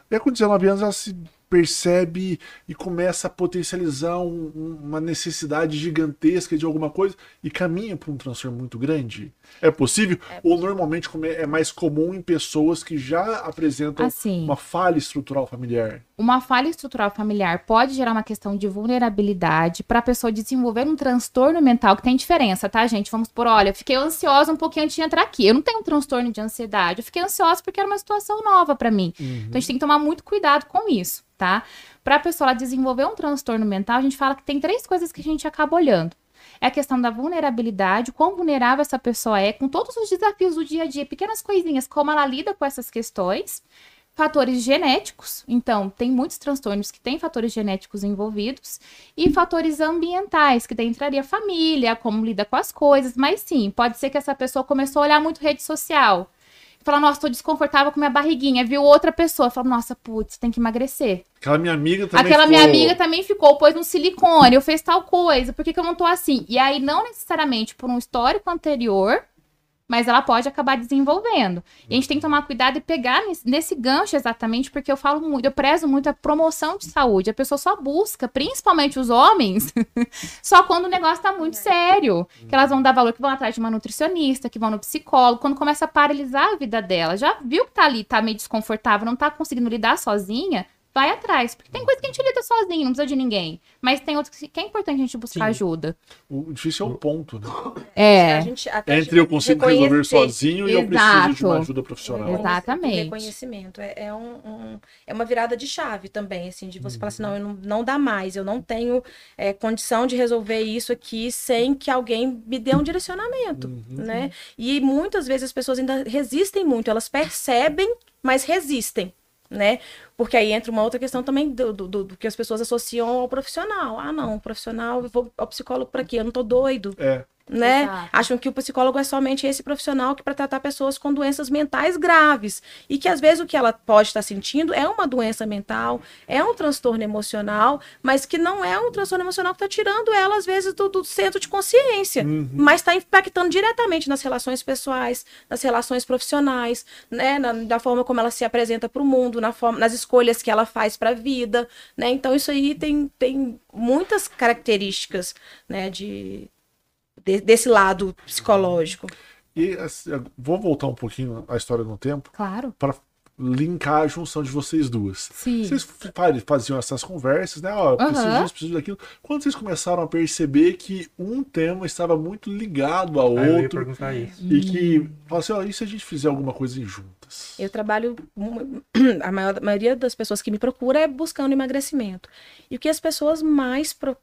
E aí, com 19 anos, ela se percebe e começa a potencializar um- um- uma necessidade gigantesca de alguma coisa e caminha para um transtorno muito grande. É possível? Ou normalmente é mais comum em pessoas que já apresentam Assim. uma falha estrutural familiar? Uma falha estrutural familiar pode gerar uma questão de vulnerabilidade para a pessoa desenvolver um transtorno mental que tem diferença, tá, gente? Vamos por, olha, eu fiquei ansiosa um pouquinho antes de entrar aqui. Eu não tenho um transtorno de ansiedade, eu fiquei ansiosa porque era uma situação nova para mim. Então a gente tem que tomar muito cuidado com isso, tá? Para a pessoa desenvolver um transtorno mental, a gente fala que tem três coisas que a gente acaba olhando. É a questão da vulnerabilidade, quão vulnerável essa pessoa é com todos os desafios do dia a dia, pequenas coisinhas, como ela lida com essas questões fatores genéticos, então tem muitos transtornos que têm fatores genéticos envolvidos e fatores ambientais, que daí entraria a família, como lida com as coisas, mas sim, pode ser que essa pessoa começou a olhar muito rede social. Fala, nossa, tô desconfortável com minha barriguinha. Viu outra pessoa, fala, nossa, putz, tem que emagrecer. Aquela minha amiga também Aquela minha ficou- amiga também ficou, pôs um silicone, eu fez tal coisa, por que, que eu não tô assim? E aí, não necessariamente por um histórico anterior, mas ela pode acabar desenvolvendo. E a gente tem que tomar cuidado e pegar nesse, nesse gancho exatamente, porque eu falo muito, eu prezo muito a promoção de saúde. A pessoa só busca, principalmente os homens, só quando o negócio tá muito sério. Que elas vão dar valor, que vão atrás de uma nutricionista, que vão no psicólogo, quando começa a paralisar a vida dela. Já viu que tá ali, tá meio desconfortável, não tá conseguindo lidar sozinha? Vai atrás, porque tem coisa que a gente lida sozinho, não precisa de ninguém. Mas tem outras que que é importante a gente buscar Sim. ajuda. O difícil é o ponto, né? É. A gente, até Entre eu consigo resolver sozinho e eu preciso de uma Exato. ajuda profissional. Exatamente. o Reconhecimento. É, é um, um- é uma virada de chave também, assim, de você falar assim, não, eu não, não dá mais, eu não tenho é, condição de resolver isso aqui sem que alguém me dê um direcionamento, Uhum. né? E muitas vezes as pessoas ainda resistem muito, elas percebem, mas resistem. Né? Porque aí entra uma outra questão também do, do, do- do que as pessoas associam ao profissional. Ah, não, profissional, eu vou ao psicólogo para quê? Eu não tô doido É, né? Exato. Acham que o psicólogo é somente esse profissional que para tratar pessoas com doenças mentais graves e que às vezes o que ela pode estar sentindo é uma doença mental, é um transtorno emocional, mas que não é um transtorno emocional que está tirando ela às vezes do, do centro de consciência, mas está impactando diretamente nas relações pessoais, nas relações profissionais, né? Na, da forma como ela se apresenta para o mundo, na forma, nas escolhas que ela faz para a vida, né? Então isso aí tem, tem muitas características, né? De de- desse lado psicológico. E assim, vou voltar um pouquinho à história no tempo Claro. para linkar a junção de vocês duas. Sim. Vocês fa- faziam essas conversas, né? Ó, eu preciso Aham. disso, preciso daquilo. Quando vocês começaram a perceber que um tema estava muito ligado ao Aí eu ia outro perguntar isso. e que assim, ó, e se a gente fizer alguma coisa juntas? Eu trabalho. A maior- a maioria das pessoas que me procura é buscando emagrecimento. E o que as pessoas mais pro-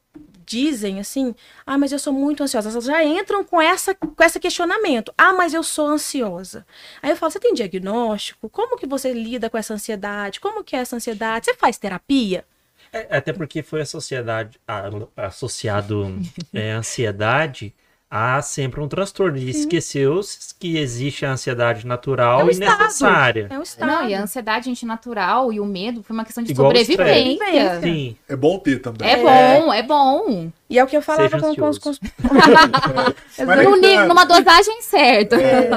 dizem assim, ah, mas eu sou muito ansiosa. Elas já entram com essa com esse questionamento. Ah, mas eu sou ansiosa. Aí eu falo, você tem diagnóstico? Como que você lida com essa ansiedade? Como que é essa ansiedade? Você faz terapia? É, até porque foi a sociedade a- associado é, ansiedade a sempre um transtorno. E esqueceu que existe a ansiedade natural É um e estado. necessária. É um estado. Não, e a ansiedade, gente, natural e o medo foi uma questão de Igual sobrevivência. Sim. É bom ter também. É bom, é bom. E é o que eu falava com, com os, nível- tá. numa dosagem certa. É.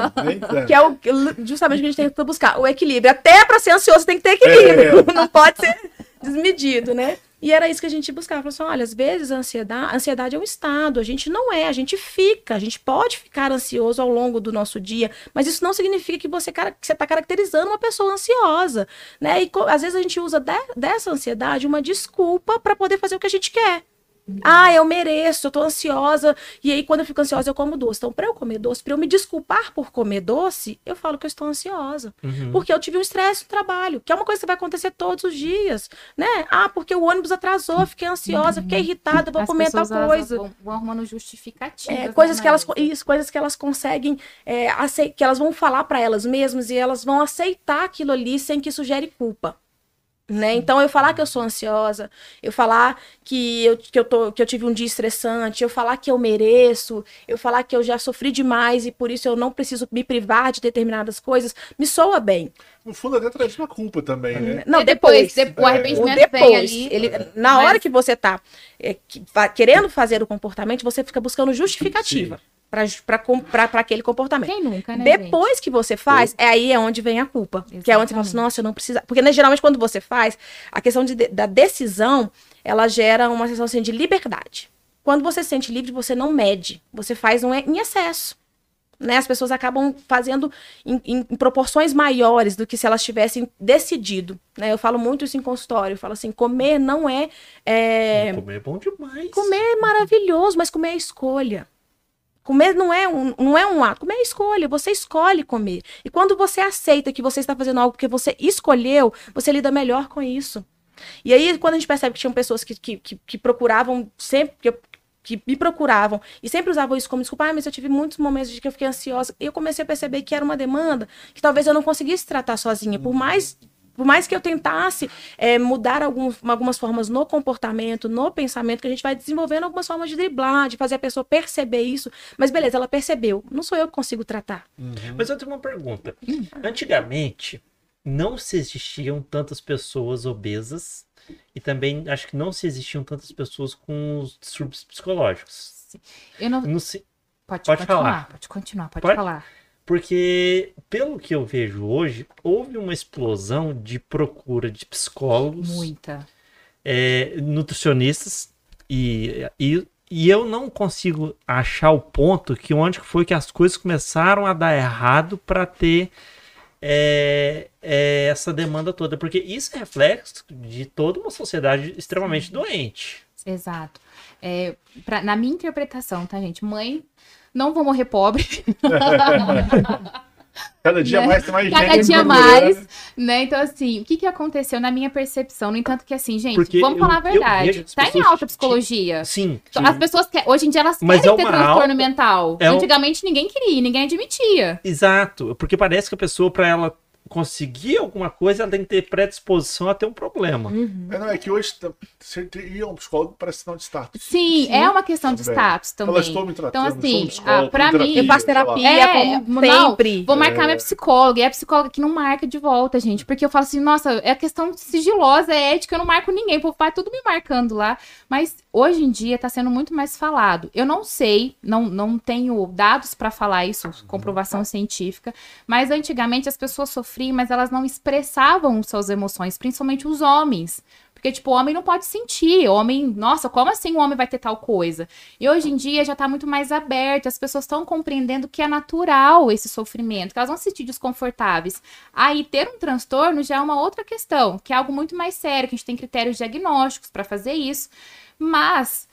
Que é o, justamente o que a gente tem que buscar, o equilíbrio. Até para ser ansioso tem que ter equilíbrio, não pode ser desmedido, né? E era isso que a gente buscava. Falou assim, olha, às vezes a ansiedade, a ansiedade é um estado, a gente não é, a gente fica, a gente pode ficar ansioso ao longo do nosso dia, mas isso não significa que você está caracterizando uma pessoa ansiosa, né? E às vezes a gente usa de- dessa ansiedade uma desculpa para poder fazer o que a gente quer. Ah, eu mereço, eu tô ansiosa. E aí, quando eu fico ansiosa, eu como doce. Então, pra eu comer doce, pra eu me desculpar por comer doce, eu falo que eu estou ansiosa. Uhum. Porque eu tive um estresse no trabalho, que é uma coisa que vai acontecer todos os dias, né? Ah, porque o ônibus atrasou, fiquei ansiosa, fiquei irritada, vou As comer tal coisa. Vão, vão arrumando justificativas. É, né, coisas que elas, isso, coisas que elas conseguem, é, acei- que elas vão falar pra elas mesmas e elas vão aceitar aquilo ali sem que isso gere culpa. Né? Então, eu falar que eu sou ansiosa, eu falar que eu, que, eu tô, que eu tive um dia estressante, eu falar que eu mereço, eu falar que eu já sofri demais e por isso eu não preciso me privar de determinadas coisas, me soa bem. No fundo, até traz uma culpa também, né? Não, E depois, depois. de- o É. arrependimento vem depois, ali. ele, na mas- hora que você tá é, que- querendo fazer o comportamento, você fica buscando justificativa para aquele comportamento. Quem nunca, né, gente? Depois que você faz, é aí é onde vem a culpa. Que é onde você fala assim, Exatamente. nossa, eu não precisa. Porque né, geralmente quando você faz, a questão de- da decisão, ela gera uma sensação assim, de liberdade. Quando você se sente livre, você não mede. Você faz um, em excesso. Né? As pessoas acabam fazendo em, em- em proporções maiores do que se elas tivessem decidido. Né? Eu falo muito isso em consultório. Eu falo assim, comer não é, é Comer é bom demais. Comer é maravilhoso, mas comer é escolha. Comer não é um, não é um ato, comer é escolha, você escolhe comer. E quando você aceita que você está fazendo algo porque você escolheu, você lida melhor com isso. E aí, quando a gente percebe que tinham pessoas que, que, que, que procuravam sempre, que, que me procuravam e sempre usavam isso como desculpa, ah, mas eu tive muitos momentos de que eu fiquei ansiosa. E eu comecei a perceber que era uma demanda que talvez eu não conseguisse tratar sozinha. Por mais por mais que eu tentasse é, mudar alguns, algumas formas no comportamento, no pensamento, que a gente vai desenvolvendo algumas formas de driblar, de fazer a pessoa perceber isso. Mas beleza, ela percebeu. Não sou eu que consigo tratar. Mas eu tenho uma pergunta. Antigamente, não se existiam tantas pessoas obesas e também acho que não se existiam tantas pessoas com os distúrbios psicológicos. Eu não... Não sei, Pode, Pode pode falar. falar. Pode continuar, pode, Pode? falar. Porque, pelo que eu vejo hoje, houve uma explosão de procura de psicólogos, Muita. é, nutricionistas, e, e, e eu não consigo achar o ponto que onde foi que as coisas começaram a dar errado para ter é, é, essa demanda toda, porque isso é reflexo de toda uma sociedade extremamente doente. Exato. É, pra- na minha interpretação, tá, gente? Mãe, não vou morrer pobre. Cada dia Né? mais tem mais Cada gente dia procurando. mais, né? Então, assim, o que, que aconteceu na minha percepção? No entanto, que assim, gente, Porque vamos eu- falar a verdade. Tá em alta psicologia. Sim. Então, As pessoas que hoje em dia elas Mas querem é ter transtorno alta- mental. é um- Antigamente ninguém queria, ninguém admitia. Exato, porque parece que a pessoa, para ela conseguir alguma coisa, ela tem que ter predisposição a ter um problema. É, não, é que hoje você ir a um psicólogo para sinal de status. Sim, é uma questão de Também. status também. Ela estou me tratando, Então, sou um assim, ah, pra mim- Eu faço terapia, É, como não, sempre. Vou marcar minha psicóloga. E a psicóloga que não marca de volta, gente. Porque eu falo assim, nossa, é questão sigilosa, é ética, eu não marco ninguém. O povo vai tudo me marcando lá. Mas hoje em dia tá sendo muito mais falado. Eu não sei, não, não tenho dados pra falar isso, comprovação científica. Mas antigamente as pessoas sofriam, mas elas não expressavam suas emoções, principalmente os homens. Porque, tipo, o homem não pode sentir. O homem, nossa, como assim o homem vai ter tal coisa? E hoje em dia já tá muito mais aberto, as pessoas estão compreendendo que é natural esse sofrimento, que elas vão se sentir desconfortáveis. Aí ter um transtorno já é uma outra questão, que é algo muito mais sério, que a gente tem critérios diagnósticos para fazer isso. Mas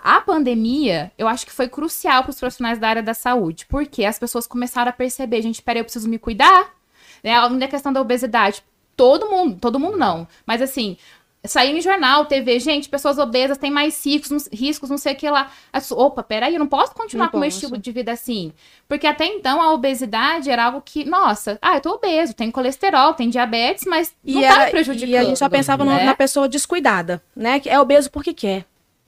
a pandemia, eu acho que foi crucial para os profissionais da área da saúde, porque as pessoas começaram a perceber, gente, peraí, eu preciso me cuidar. Né? A questão da obesidade, todo mundo, todo mundo não, mas assim, Saiu em jornal, TV, gente, pessoas obesas têm mais riscos, não- riscos, não sei o que lá. Opa, peraí, eu não posso continuar Não com o meu estilo de vida assim. Porque até então a obesidade era algo que, nossa, ah, eu tô obeso, tenho colesterol, tenho diabetes, mas E, não era- tá me prejudicando. e a gente só pensava né? na pessoa descuidada, né? Que é obeso porque quer.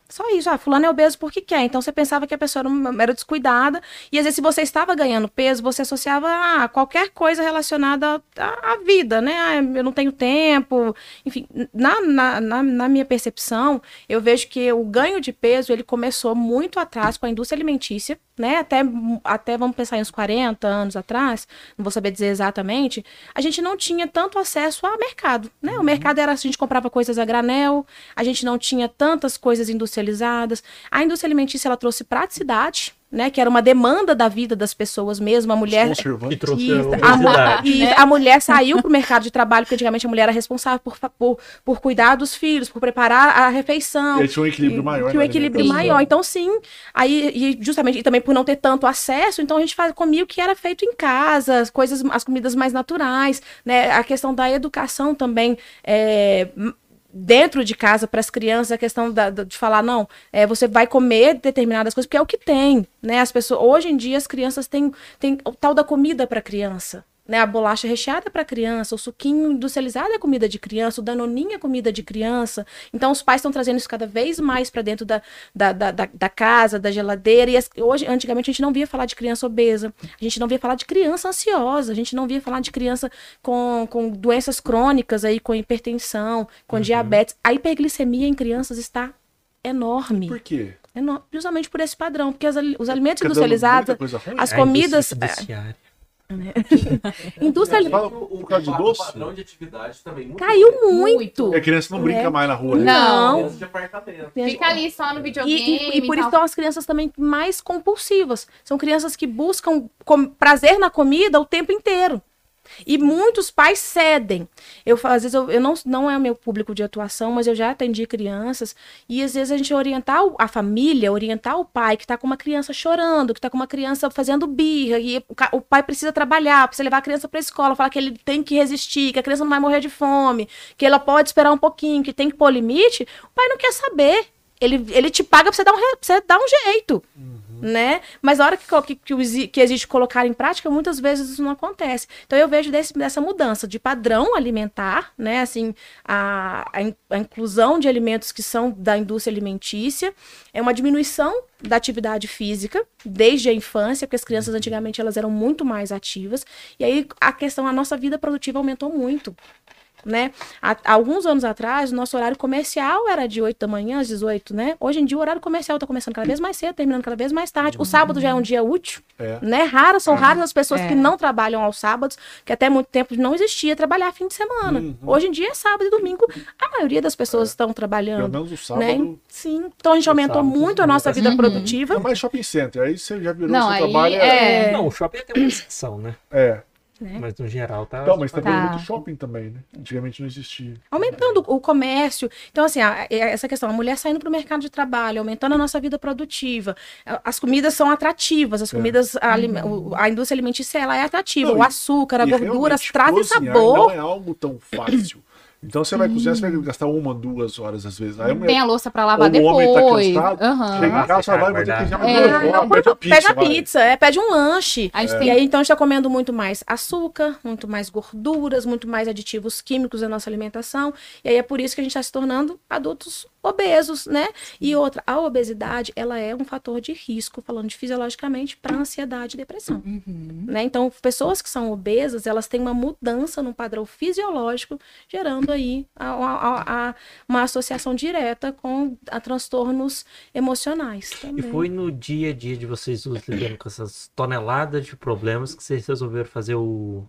Só isso, ah, fulano é obeso porque quer. Então você pensava que a pessoa era, era descuidada. E às vezes, se você estava ganhando peso, você associava a qualquer coisa relacionada à, à vida, né? Ah, eu não tenho tempo. Enfim, na, na, na, na minha percepção, eu vejo que o ganho de peso ele começou muito atrás com a indústria alimentícia, né? Até, até vamos pensar em uns 40 anos atrás, não vou saber dizer exatamente, a gente não tinha tanto acesso a mercado, né? O mercado era, a gente comprava coisas a granel, a gente não tinha tantas coisas industrializadas. A indústria alimentícia, ela trouxe praticidade, né? Que era uma demanda da vida das pessoas mesmo. A mulher. Que Conservante. trouxe Isso, a a, e a mulher saiu pro mercado de trabalho, porque antigamente a mulher era responsável por, por, por cuidar dos filhos, por preparar a refeição. Ele tinha um equilíbrio maior. Tinha um na equilíbrio maior. Então, sim, aí, e justamente, e também por não ter tanto acesso, então a gente faz, comia o que era feito em casa, as coisas, as comidas mais naturais, né? A questão da educação também. é, Dentro de casa, para as crianças, a questão da- de falar, não, é, você vai comer determinadas coisas, porque é o que tem, né? As pessoas, hoje em dia, as crianças têm, têm o tal da comida para criança. Né, a bolacha recheada para criança, o suquinho industrializado é comida de criança, o danoninho é comida de criança. Então, os pais estão trazendo isso cada vez mais para dentro da, da, da, da- da casa, da geladeira. E as- hoje, antigamente, a gente não via falar de criança obesa, a gente não via falar de criança ansiosa, a gente não via falar de criança com, com doenças crônicas, aí, com hipertensão, com diabetes. A hiperglicemia em crianças está enorme. Por quê? Eno- Justamente por esse padrão, porque as os alimentos Fica dando industrializados, as comidas. indústria fiduciária. Indústria Fala o, doce? padrão de atividade também muito caiu grande. muito. E a criança não brinca É. mais na rua, né? Não. Criança de apartamento. Fica ali só no videogame. E, e- e por e isso tal. são as crianças também mais compulsivas. São crianças que buscam prazer na comida o tempo inteiro. E muitos pais cedem. Eu, às vezes, eu, eu não, não é o meu público de atuação, mas eu já atendi crianças. E às vezes a gente orientar a família, orientar o pai que está com uma criança chorando, que está com uma criança fazendo birra, e o, pai precisa trabalhar, precisa levar a criança para a escola, falar que ele tem que resistir, que a criança não vai morrer de fome, que ela pode esperar um pouquinho, que tem que pôr limite. O pai não quer saber. Ele, ele te paga pra você dar um, você dar um jeito. Né? Mas a hora que, que, que, existe colocar em prática, muitas vezes isso não acontece. Então eu vejo desse- dessa mudança de padrão alimentar, né? Assim, a, a, in- a inclusão de alimentos que são da indústria alimentícia, é uma diminuição da atividade física desde a infância, porque as crianças antigamente elas eram muito mais ativas. E aí a questão, a nossa vida produtiva aumentou muito né? Há, alguns anos atrás, o nosso horário comercial era de 8 da manhã às 18, né? Hoje em dia o horário comercial está começando cada vez mais cedo, terminando cada vez mais tarde. O sábado já é um dia útil, É. né? Raras são raras as pessoas É. que não trabalham aos sábados, que até muito tempo não existia trabalhar fim de semana. Uhum. Hoje em dia é sábado e domingo, a maioria das pessoas estão Pelo trabalhando. menos o Né? sábado. Sim, então a gente aumentou sábado, muito a nossa vida Uhum. produtiva. É mais shopping center. Aí você já virou Não, seu aí trabalho. é- Não, o shopping tem uma exceção, né? É. né? Mas no geral tá. Então, mas também Tá. muito shopping também, né? Antigamente não existia. Aumentando o comércio. Então, assim, a- é- essa questão, a mulher saindo para o mercado de trabalho, aumentando a nossa vida produtiva. As comidas são atrativas, as É. comidas, a, alime- o- a indústria alimentícia, ela é atrativa. Não, o e- açúcar, a E gordura, cozinhar sabor. Não é algo tão fácil. Então você vai cozinhar, você vai gastar uma, duas horas às vezes. Aí Tem a louça pra lavar Ou o homem tá depois. cansado, chega em casa, vai, vou ter que verdade. já É, não, pede a pizza. pede a pizza, é, pede um lanche. A gente É. tem E aí, então, a gente está comendo muito mais açúcar, muito mais gorduras, muito mais aditivos químicos na nossa alimentação. E aí é por isso que a gente está se tornando adultos obesos, né? E outra, a obesidade, ela é um fator de risco, falando de fisiologicamente, para ansiedade e depressão. Uhum. Né? Então, pessoas que são obesas, elas têm uma mudança no padrão fisiológico, gerando aí a- a- a- uma associação direta com a transtornos emocionais. E Também. foi no dia a dia de vocês lidando com essas toneladas de problemas que vocês resolveram fazer o,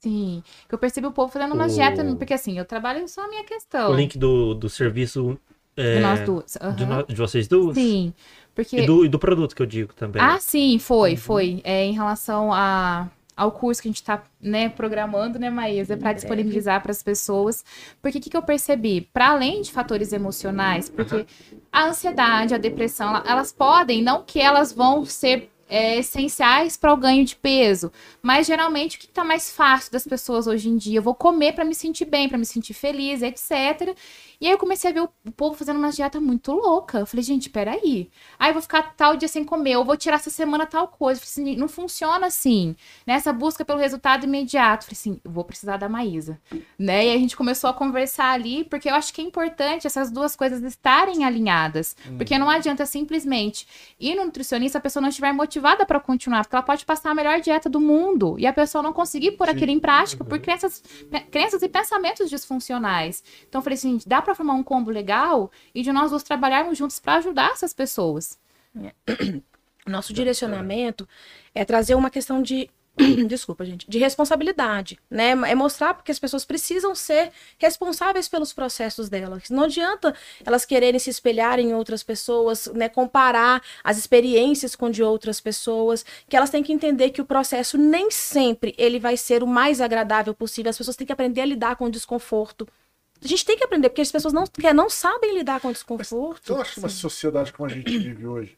Sim. Que eu percebi o povo fazendo uma O- dieta, porque assim, eu trabalho só a minha questão. o link do, do serviço é, de nós duas. de, Aham. no- de vocês duas? Sim. Porque. E do, e do produto que eu digo também. Ah, sim, foi, foi. É, em relação a, ao curso que a gente está né, programando, né, Maísa, para disponibilizar para as pessoas. Porque o que, que eu percebi? Para além de fatores emocionais, porque a ansiedade, a depressão, ela- elas podem, não que elas vão ser é, essenciais para o ganho de peso, mas geralmente o que está mais fácil das pessoas hoje em dia? Eu vou comer para me sentir bem, para me sentir feliz, etc. E aí eu comecei a ver o povo fazendo uma dieta muito louca. Eu falei, gente, peraí. Aí eu vou ficar tal dia sem comer, eu vou tirar essa semana tal coisa. Falei assim, não funciona assim. Nessa busca pelo resultado imediato. Falei assim, vou precisar da Maísa. Né? E a gente começou a conversar ali, porque eu acho que é importante essas duas coisas estarem alinhadas. Porque não adianta simplesmente ir no nutricionista, a pessoa não estiver motivada para continuar, porque ela pode passar a melhor dieta do mundo e a pessoa não conseguir pôr Sim. aquilo em prática por crenças, pe- crenças e pensamentos disfuncionais. Então eu falei assim, dá para formar um combo legal e de nós dois trabalharmos juntos para ajudar essas pessoas. Nosso direcionamento é trazer uma questão de desculpa, gente, de responsabilidade, né? É mostrar porque as pessoas precisam ser responsáveis pelos processos delas. Não adianta elas quererem se espelhar em outras pessoas, né? Comparar as experiências com de outras pessoas, que elas têm que entender que o processo nem sempre ele vai ser o mais agradável possível. As pessoas têm que aprender a lidar com o desconforto. A gente tem que aprender, porque as pessoas não, não sabem lidar com o desconforto. Então, eu acho que uma sociedade como a gente vive hoje,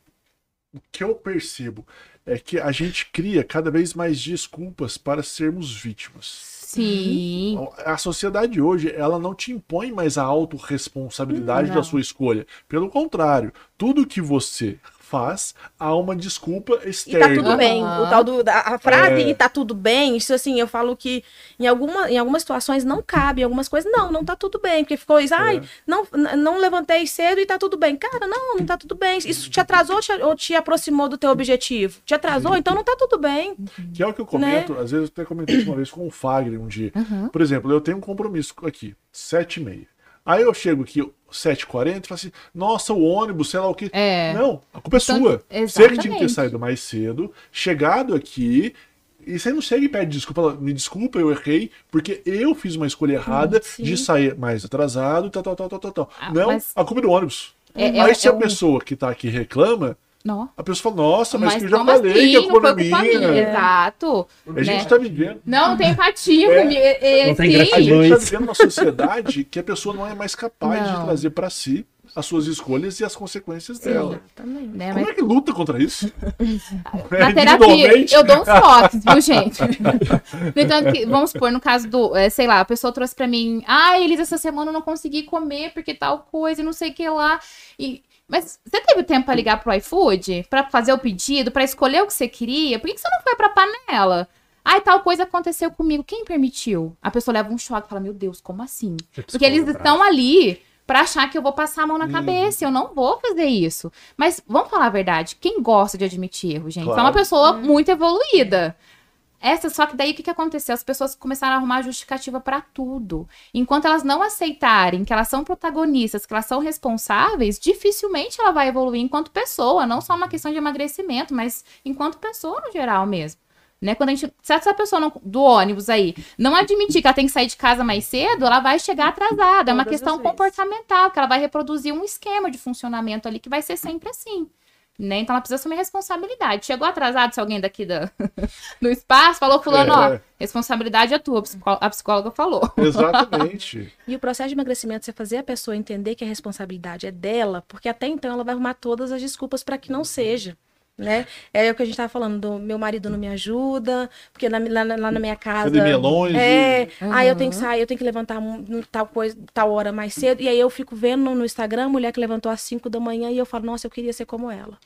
o que eu percebo é que a gente cria cada vez mais desculpas para sermos vítimas. Sim. A sociedade hoje, ela não te impõe mais a autorresponsabilidade Não. da sua escolha. Pelo contrário, tudo que você faz, há uma desculpa E externa. tá tudo bem. Aham. O tal do, da, a frase É. e tá tudo bem, isso assim, eu falo que em, alguma, em algumas situações não cabe, em algumas coisas, não, não tá tudo bem. Porque ficou isso, ai, É. não, não levantei cedo e tá tudo bem. Cara, não, não tá tudo bem. Isso te atrasou ou te, ou te aproximou do teu objetivo? Te atrasou? Então não tá tudo bem. Que é o que eu comento, às vezes eu até comentei isso uma vez com o Fagner um dia. Uhum. Por exemplo, eu tenho um compromisso aqui, 7h30. Aí eu chego aqui 7h40 e falo assim, nossa, o ônibus, sei lá o que. É. Não, a culpa é Então, sua. Você que tinha que ter exatamente. saído mais cedo, chegado aqui. E você não chega e pede desculpa, fala, me desculpa, eu errei, porque eu fiz uma escolha errada sim. de sair mais atrasado, tal, tal, tal, tal, tal. Ah, não, mas- a culpa é do ônibus. É- é- Aí se é a um- pessoa que tá aqui reclama, Não. a pessoa fala, nossa, mas, que eu já como falei assim? que a Não culpa foi é culpa minha. minha. Exato. A gente né? tá vivendo. Não, não tem empatia É. comigo. É, Não tem sim. A gente está vivendo uma sociedade que a pessoa não é mais capaz de Não. trazer para si as suas escolhas e as consequências dela. Exatamente. Né, Como mas é que luta contra isso? Na É, terapia, eu dou uns toques, viu, gente? No entanto, que, vamos supor, no caso do, é, sei lá, a pessoa trouxe pra mim, ah, Elisa, essa semana eu não consegui comer porque tal coisa, e não sei o que lá. E, mas você teve tempo pra ligar pro iFood? Pra fazer o pedido? Pra escolher o que você queria? Por que, que você não foi pra panela? Ai, tal coisa aconteceu comigo. Quem permitiu? A pessoa leva um choque e fala, meu Deus, como assim? Porque eles estão ali pra achar que eu vou passar a mão na Uhum. cabeça. Eu não vou fazer isso. Mas vamos falar a verdade. Quem gosta de admitir erro, gente? É Claro. uma pessoa muito evoluída. Essa, só que daí o que, que aconteceu? As pessoas começaram a arrumar justificativa pra tudo. Enquanto elas não aceitarem que elas são protagonistas, que elas são responsáveis, dificilmente ela vai evoluir enquanto pessoa, não só uma questão de emagrecimento, mas enquanto pessoa no geral mesmo. Né? Quando a gente. Se essa pessoa não- do ônibus aí não admitir que ela tem que sair de casa mais cedo, ela vai chegar atrasada. É uma Todas questão comportamental, que ela vai reproduzir um esquema de funcionamento ali que vai ser sempre assim. Né? Então ela precisa assumir responsabilidade. Chegou atrasado, se alguém daqui da, do espaço falou, fulano, ó, É. responsabilidade é tua, a psicó- a psicóloga falou. Exatamente. E o processo de emagrecimento, você fazer a pessoa entender que a responsabilidade é dela, porque até então ela vai arrumar todas as desculpas para que não seja. Né? É o que a gente estava falando, do meu marido não me ajuda, porque na- lá, na- lá na minha casa. Academia longe. É, aí eu tenho que sair, eu tenho que levantar tal coisa, tal hora mais cedo. E aí eu fico vendo no, no Instagram mulher que levantou às 5 da manhã e eu falo, nossa, eu queria ser como ela.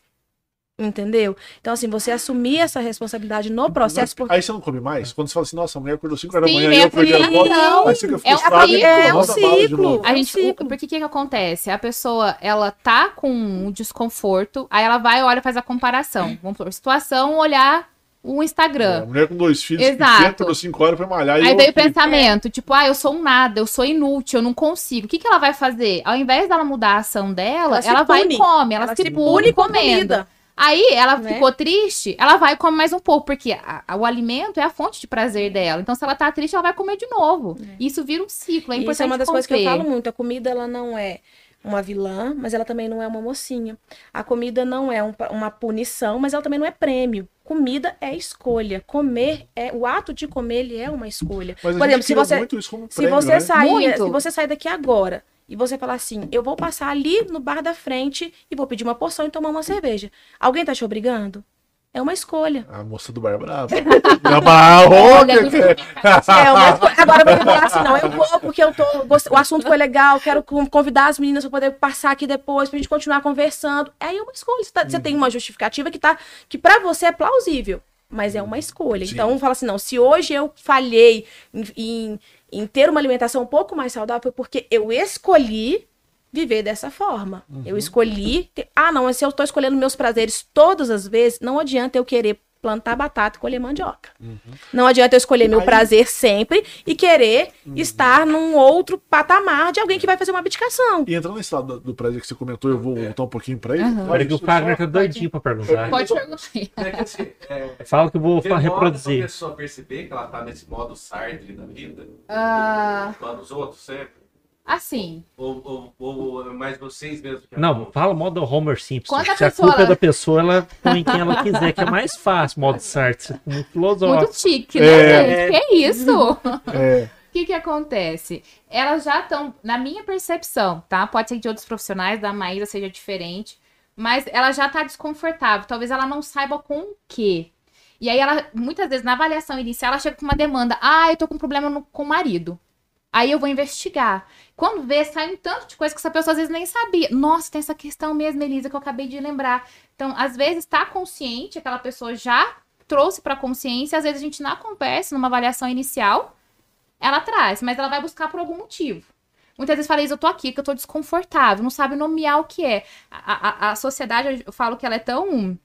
Entendeu? Então, assim, você assumir essa responsabilidade no processo. Porque... Aí você não come mais? Quando você fala assim, nossa, a mulher acordou 5 horas da manhã e eu acordei às Sim, 9, não. aí você fica É um ciclo. manda É um ciclo. A É um gente, porque o que que acontece? A pessoa, ela tá com um desconforto, aí ela vai, olha, faz a comparação. Vamos por situação, olhar o É, Instagram. a mulher com dois filhos Exato. acordou 5 horas foi malhar. e Aí veio o pensamento, tipo, ah, eu sou um nada, eu sou inútil, eu não consigo. O que, que ela vai fazer? Ao invés dela mudar a ação dela, Ela ela, se vai pune. e come, ela, se, pune com comendo. comida. Aí ela Né? ficou triste, ela vai e come mais um pouco, porque a- a- o alimento é a fonte de prazer dela. Então, se ela tá triste, ela vai comer de novo. E Isso vira um ciclo, é E importante Isso é uma das coisas que eu falo muito. A comida, ela não é uma vilã, mas ela também não é uma mocinha. A comida não é um uma punição, mas ela também não é prêmio. Comida é escolha. Comer é o ato de comer, ele é uma escolha. Mas Por exemplo, se você muito isso como se prêmio, você né? sair, Muito. se você sair daqui agora e você falar assim, eu vou passar ali no bar da frente e vou pedir uma porção e tomar uma cerveja. Alguém tá te obrigando? É uma escolha. A moça do bar é brava. É barroca, Olha, É uma escolha. Agora você falar assim, não, eu vou porque eu tô, o assunto foi legal, quero con- convidar as meninas para poder passar aqui depois pra gente continuar conversando. Aí é uma escolha. Você, tá- você tem uma justificativa que tá que para você é plausível, mas é uma escolha. Sim. Então fala assim, não, se hoje eu falhei em, em, em ter uma alimentação um pouco mais saudável porque eu escolhi viver dessa forma. Eu escolhi. ter- Ah, não, mas se eu tô escolhendo meus prazeres todas as vezes, não adianta eu querer plantar batata e colher mandioca. Não adianta eu escolher meu Aí- prazer sempre e querer estar num outro patamar de alguém que vai fazer uma abdicação. E entrando nesse lado do, do prazer que você comentou, eu vou voltar um pouquinho pra ele. Aham. Olha que o Fagner tá doidinho pra perguntar. Pode perguntar. É assim, é, Fala que eu vou demora reproduzir. pessoa perceber que ela tá nesse modo Sartre da vida, Ah, lá nos outros sempre. Assim, Ou, ou, ou é mais vocês mesmos que Não, fala modo Homer Simpson. Quando a Se a pessoa- culpa é da pessoa, ela põe quem ela quiser, que é mais fácil, modo Sartre. Muito muito filosófico. chique, né, É. gente? Que isso? É, O que que acontece? Elas já estão, na minha percepção, tá? Pode ser que de outros profissionais, da Maíra seja diferente, mas ela já tá desconfortável. Talvez ela não saiba com o quê. E aí ela, muitas vezes, na avaliação inicial, ela chega com uma demanda. Ah, eu tô com um problema no- com o marido. Aí eu vou investigar. Quando vê, sai um tanto de coisa que essa pessoa às vezes nem sabia. Nossa, tem essa questão mesmo, Elisa, que eu acabei de lembrar. Então, às vezes, tá consciente, aquela pessoa já trouxe pra consciência, às vezes a gente na conversa, numa avaliação inicial, ela traz, mas ela vai buscar por algum motivo. Muitas vezes fala, Isa, eu tô aqui, que eu tô desconfortável, não sabe nomear o que é. A, a, a sociedade, eu falo que ela é tão,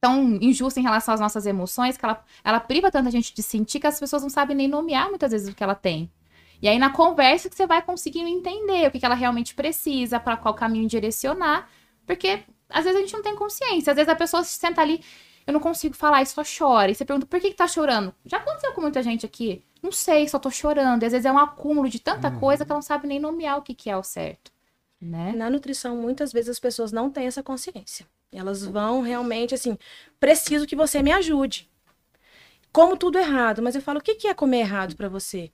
tão injusta em relação às nossas emoções, que ela, ela priva tanta gente de sentir que as pessoas não sabem nem nomear muitas vezes o que ela tem. E aí, na conversa, que você vai conseguindo entender o que, que ela realmente precisa, para qual caminho direcionar, porque às vezes a gente não tem consciência. Às vezes a pessoa se senta ali, eu não consigo falar e só chora. E você pergunta, por que, que tá chorando? Já aconteceu com muita gente aqui. Não sei, só tô chorando. E às vezes é um acúmulo de tanta coisa que ela não sabe nem nomear o que, que é o certo. Né? Na nutrição, muitas vezes as pessoas não têm essa consciência. Elas vão realmente assim, preciso que você me ajude. Como tudo errado, mas eu falo, o que que é comer errado para você?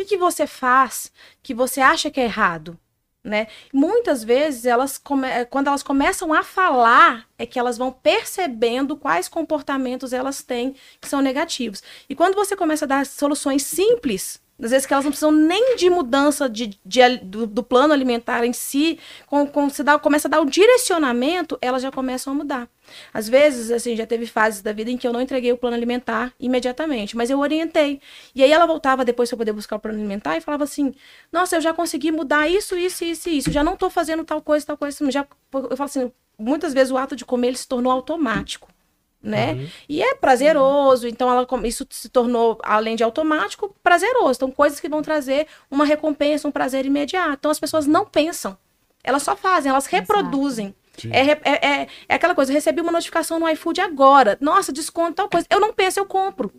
Que que você faz que você acha que é errado? Né? Muitas vezes elas come- quando elas começam a falar é que elas vão percebendo quais comportamentos elas têm que são negativos. E quando você começa a dar soluções simples, às vezes que elas não precisam nem de mudança de, de do, do plano alimentar em si, com, você dá, começa a dar o direcionamento, elas já começam a mudar. Às vezes, assim, já teve fases da vida em que eu não entreguei o plano alimentar imediatamente, mas eu orientei. E aí ela voltava depois para poder buscar o plano alimentar e falava assim: Nossa, eu já consegui mudar isso, isso, isso, isso. Já não tô fazendo tal coisa, tal coisa. Já, eu falo assim: muitas vezes o ato de comer ele se tornou automático. Né? E é prazeroso, então ela, isso se tornou, além de automático, prazeroso. Então, coisas que vão trazer uma recompensa, um prazer imediato. Então, as pessoas não pensam, elas só fazem, elas reproduzem. É, é, é, é aquela coisa, eu recebi uma notificação no iFood agora. Nossa, desconto tal coisa. Eu não penso, eu compro.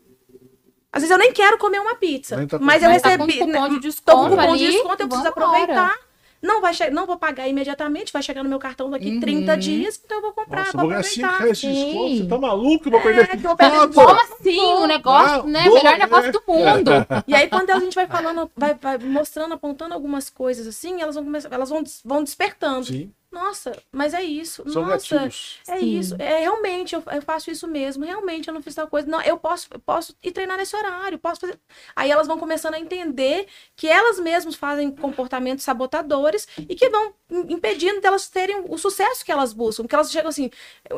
Às vezes eu nem quero comer uma pizza. Tá com- mas eu Mas tá com recebi. cupom de Tô com desconto cupom de desconto, eu preciso aproveitar. Não, vai não vou pagar imediatamente, vai chegar no meu cartão daqui Uhum. 30 dias, então eu vou comprar. Nossa, vou ganhar 5 aproveitar. reais de desconto. Sim. Você tá maluco? Eu vou perder É, esse que eu vou perder. Como assim? O negócio, Ah, né? boa, Melhor negócio é. do mundo. E aí, quando a gente vai falando, vai, vai mostrando, apontando algumas coisas assim, elas vão começar, elas vão, vão despertando. Sim, Nossa, mas é isso. são Nossa, gatilhos. é Sim. isso. É realmente, eu, eu faço isso mesmo. Realmente, eu não fiz tal coisa. Não, eu posso, eu posso ir treinar nesse horário, posso fazer. Aí elas vão começando a entender que elas mesmas fazem comportamentos sabotadores e que vão im- impedindo delas terem o sucesso que elas buscam. Que elas chegam assim.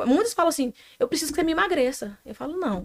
Muitas falam assim: eu preciso que você me emagreça. Eu falo, não.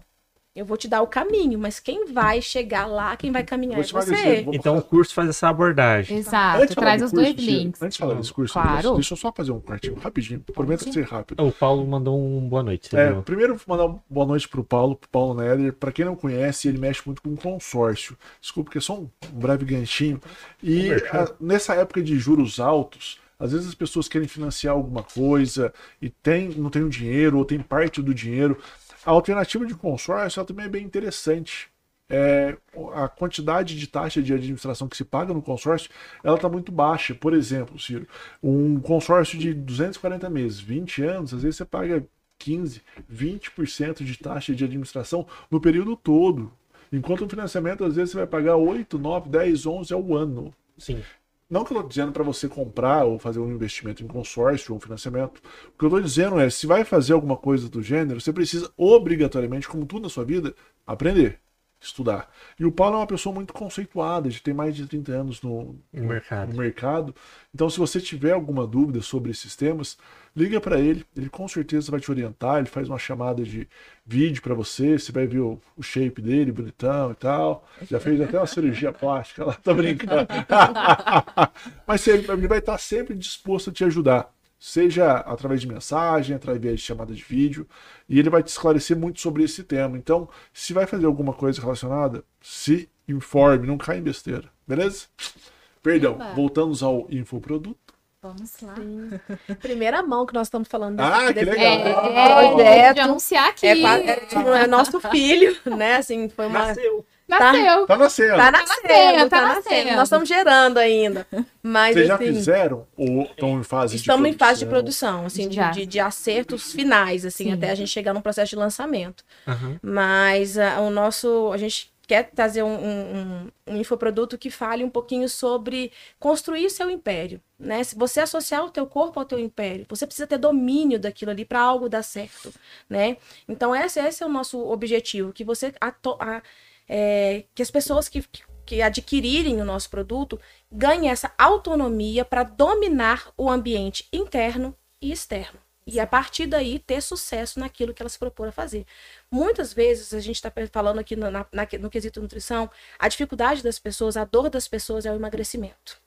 Eu vou te dar o caminho, mas quem vai chegar lá, quem vai caminhar é você. Então o curso faz essa abordagem. Exato, Antes traz os curso, dois links. Antes de falar desse curso, Claro. deixa eu só fazer um cortinho rapidinho. Prometo ser rápido. O Paulo mandou um boa noite. É, primeiro vou mandar uma boa noite pro Paulo, pro Paulo Neder. Pra quem não conhece, ele mexe muito com consórcio. Desculpa, que é só um, um breve ganchinho. E a- nessa época de juros altos, às vezes as pessoas querem financiar alguma coisa e tem, não tem o dinheiro ou tem parte do dinheiro. A alternativa de consórcio também é bem interessante. É, a quantidade de taxa de administração que se paga no consórcio, ela está muito baixa. Por exemplo, Ciro, um consórcio de 240 meses, 20 anos, às vezes você paga 15, 20% de taxa de administração no período todo. Enquanto o financiamento, às vezes, você vai pagar 8, 9, 10, 11 ao ano. Sim. Não que eu estou dizendo para você comprar ou fazer um investimento em consórcio ou financiamento. O que eu estou dizendo é, se vai fazer alguma coisa do gênero, você precisa obrigatoriamente, como tudo na sua vida, aprender, estudar. E o Paulo é uma pessoa muito conceituada, de tem mais de 30 anos no, No mercado. no mercado. Então, se você tiver alguma dúvida sobre esses temas, liga para ele. Ele com certeza vai te orientar. Ele faz uma chamada de vídeo para você. Você vai ver o, o shape dele, bonitão e tal. Já fez até uma cirurgia plástica lá, tô brincando. Mas ele, ele vai estar sempre disposto a te ajudar. Seja através de mensagem, através de chamada de vídeo, e ele vai te esclarecer muito sobre esse tema. Então, se vai fazer alguma coisa relacionada, se informe, não caia em besteira, beleza? Perdão, Eba. voltamos ao infoproduto. Vamos lá. Primeira mão que nós estamos falando Ah, desse, que legal. É, projeto. de anunciar aqui. É, é, tipo, é nosso filho, né? Assim, foi uma. Nasceu. Nasceu. Tá nascendo. Tá nascendo, nascendo, tá tá nascendo. nascendo. Nós estamos gerando ainda. Mas Vocês já assim, fizeram ou estão em fase estamos de em fase de produção? produção, assim, de, Já. de, de acertos finais, assim, Sim. até a gente chegar no processo de lançamento. Aham. Mas ah, o nosso. A gente quer trazer um, um, um- um infoproduto que fale um pouquinho sobre construir seu império. Né? Se você associar o teu corpo ao teu império, você precisa ter domínio daquilo ali para algo dar certo. Né? Então, esse, esse é o nosso objetivo, que você ato- a- é, que as pessoas que, que- adquirirem o nosso produto ganhem essa autonomia para dominar o ambiente interno e externo. E a partir daí ter sucesso naquilo que elas se propor a fazer. Muitas vezes a gente está falando aqui no, na- na- no quesito nutrição, a dificuldade das pessoas, a dor das pessoas é o emagrecimento.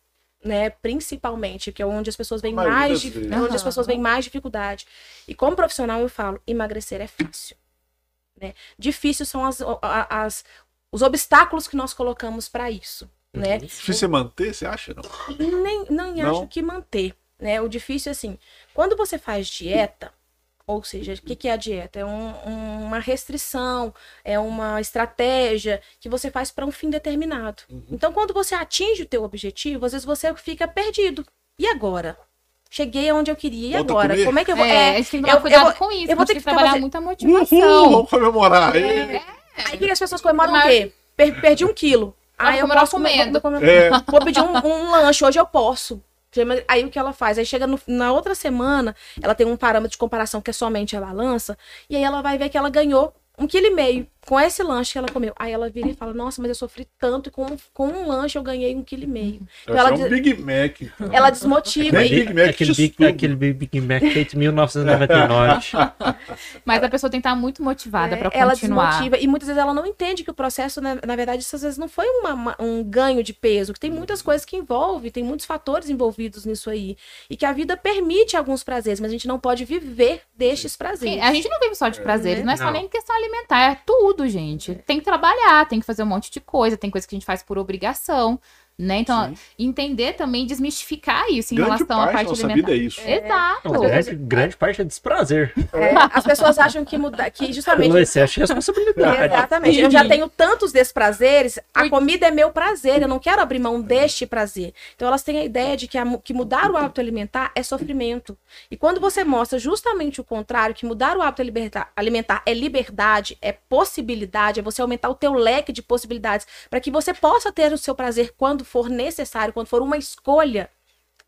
Né, principalmente, que é onde as pessoas maioria mais, é onde as pessoas veem mais dificuldade. E como profissional eu falo, emagrecer é fácil. Né? Difícil são as, as- os obstáculos que nós colocamos para isso. Né? Difícil você manter, você acha? Não. nem, não Não? acho que manter, né? O difícil é assim, quando você faz dieta, ou seja, o que, que é a dieta? É um- uma restrição, é uma estratégia que você faz para um fim determinado. Uhum. Então, quando você atinge o teu objetivo, às vezes você fica perdido. E agora? Cheguei aonde eu queria, e Volta agora? comer? Como é que eu vou... É, é, tem que eu- tomar cuidado eu vou- com isso. eu vou ter que trabalhar fazer- muita Uhul, motivação. vamos comemorar. Ê, Aí o que as pessoas comemoram o Mas- quê? Per- perdi um quilo. Aí eu posso comer, comendo. vou comer- É, vou pedir um, um lanche, hoje eu posso. Aí o que ela faz? Aí chega no- na outra semana, ela tem um parâmetro de comparação que é somente a balança, e aí ela vai ver que ela ganhou um quilo e meio com esse lanche que ela comeu. Aí ela vira e fala, nossa, mas eu sofri tanto e com, com um lanche eu ganhei um quilo e meio. Então ela, é um des- Big Mac. então. ela desmotiva. E- Big Mac aquele, Big, aquele Big Mac feito em 1999. Mas a pessoa tem que estar muito motivada É, pra ela continuar. desmotiva e muitas vezes ela não entende que o processo, né, na verdade, isso às vezes não foi uma- uma- um ganho de peso, que tem muitas coisas que envolve, tem muitos fatores envolvidos nisso aí. E que a vida permite alguns prazeres, mas a gente não pode viver destes prazeres. Sim, A gente não vive só de prazeres, não é só Não. nem questão alimentar, é tudo, gente. Tem que trabalhar, tem que fazer um monte de coisa, tem coisa que a gente faz por obrigação, né? Então, Sim. entender também, desmistificar isso em Grande relação à parte da parte nossa alimentar. vida é isso. Exato. Não, grande, grande parte é desprazer. É, as pessoas acham que mudar, que Pelo justamente excesso de responsabilidade. Exatamente. Eu já tenho tantos desprazeres, a comida é meu prazer, eu não quero abrir mão deste prazer. Então elas têm a ideia de que, a que mudar o hábito alimentar é sofrimento. E quando você mostra justamente o contrário, que mudar o hábito alimentar, alimentar é liberdade, é possibilidade, é você aumentar o teu leque de possibilidades para que você possa ter o seu prazer quando for necessário, quando for uma escolha.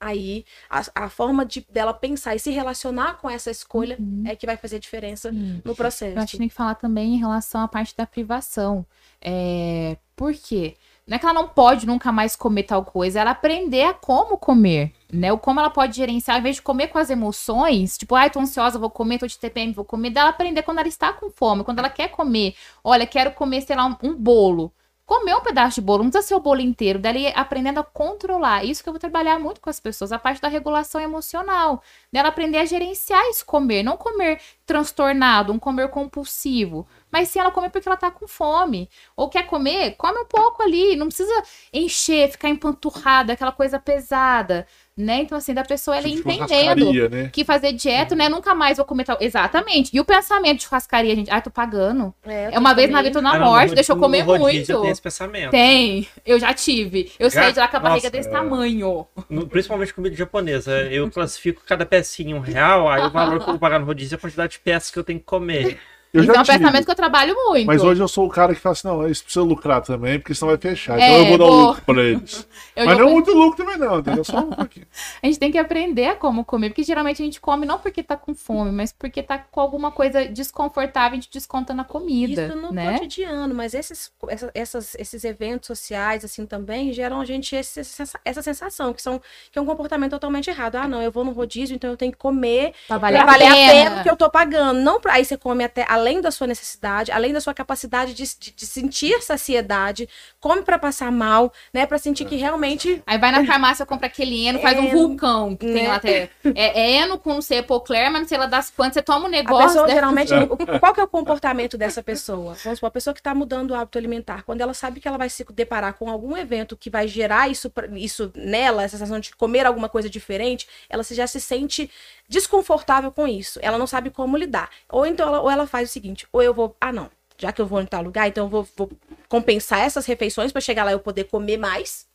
Aí a, a forma de dela pensar e se relacionar com essa escolha é que vai fazer diferença no processo. Eu acho que tem que falar também em relação à parte da privação. É... Por quê? Não é que ela não pode nunca mais comer tal coisa, ela aprender a como comer, né? O como ela pode gerenciar, ao invés de comer com as emoções, tipo, ai, tô ansiosa, vou comer, tô de TPM, vou comer, dela aprender quando ela está com fome, quando ela quer comer. Olha, quero comer, sei lá, um, um bolo. Comer um pedaço de bolo, não precisa ser o bolo inteiro, dela aprendendo a controlar. Isso que eu vou trabalhar muito com as pessoas, a parte da regulação emocional. Dela aprender a gerenciar esse comer, não comer transtornado, um comer compulsivo. Mas se ela comer porque ela tá com fome, ou quer comer, come um pouco ali, não precisa encher, ficar empanturrada, aquela coisa pesada, né? Então, assim, da pessoa ela Tipo entendendo churrascaria, né? que fazer dieta, né? Nunca mais vou comer tal. Exatamente. E o pensamento de churrascaria, gente, ai, tô pagando. É, É uma tô vez na vida, tô na Ah, não, morte, no deixa eu comer muito. Tem esse pensamento. Tem, eu já tive. Eu Já? saí de lá com a barriga Nossa, desse é. tamanho. No- principalmente comida japonesa. Eu classifico cada pecinha em um real, aí o valor que eu vou pagar no rodízio é a quantidade de peças que eu tenho que comer. Eu Isso é já um tive. pensamento que eu trabalho muito. Mas hoje eu sou o cara que fala assim, não, isso precisa lucrar também, porque senão vai fechar. É, então eu vou dar vou- lucro pra eles. Eu Mas não fui- muito lucro também não, entendeu? Só um pouquinho. A gente tem que aprender a como comer, porque geralmente a gente come não porque tá com fome, mas porque tá com alguma coisa desconfortável, a gente desconta na comida, Isso no né? cotidiano, mas esses, essa- essas- esses eventos sociais, assim, também geram a gente esse- essa, essa sensação, que, são, que é um comportamento totalmente errado. Ah, não, eu vou no rodízio, então eu tenho que comer Pra pra valer valer a a pena. pena que eu tô pagando. Não, pra- aí você come até além além da sua necessidade, além da sua capacidade de, de, de sentir saciedade, come para passar mal, né? Para sentir que realmente Aí vai na farmácia, compra aquele eno, faz um Eno, vulcão. Que tem né? lá até. É, é eno com não sei epocler, mas não sei lá das quantas. Você toma um A negócio. pessoa deve- geralmente. o- Qual que é o comportamento dessa pessoa? Vamos supor, a pessoa que está mudando o hábito alimentar. Quando ela sabe que ela vai se deparar com algum evento que vai gerar isso, isso nela, essa sensação de comer alguma coisa diferente, ela já se sente desconfortável com isso. Ela não sabe como lidar. Ou então ela, ou ela faz o seguinte: ou eu vou. Ah, não. Já que eu vou em tal lugar, então eu vou, vou compensar essas refeições para chegar lá eu poder comer mais.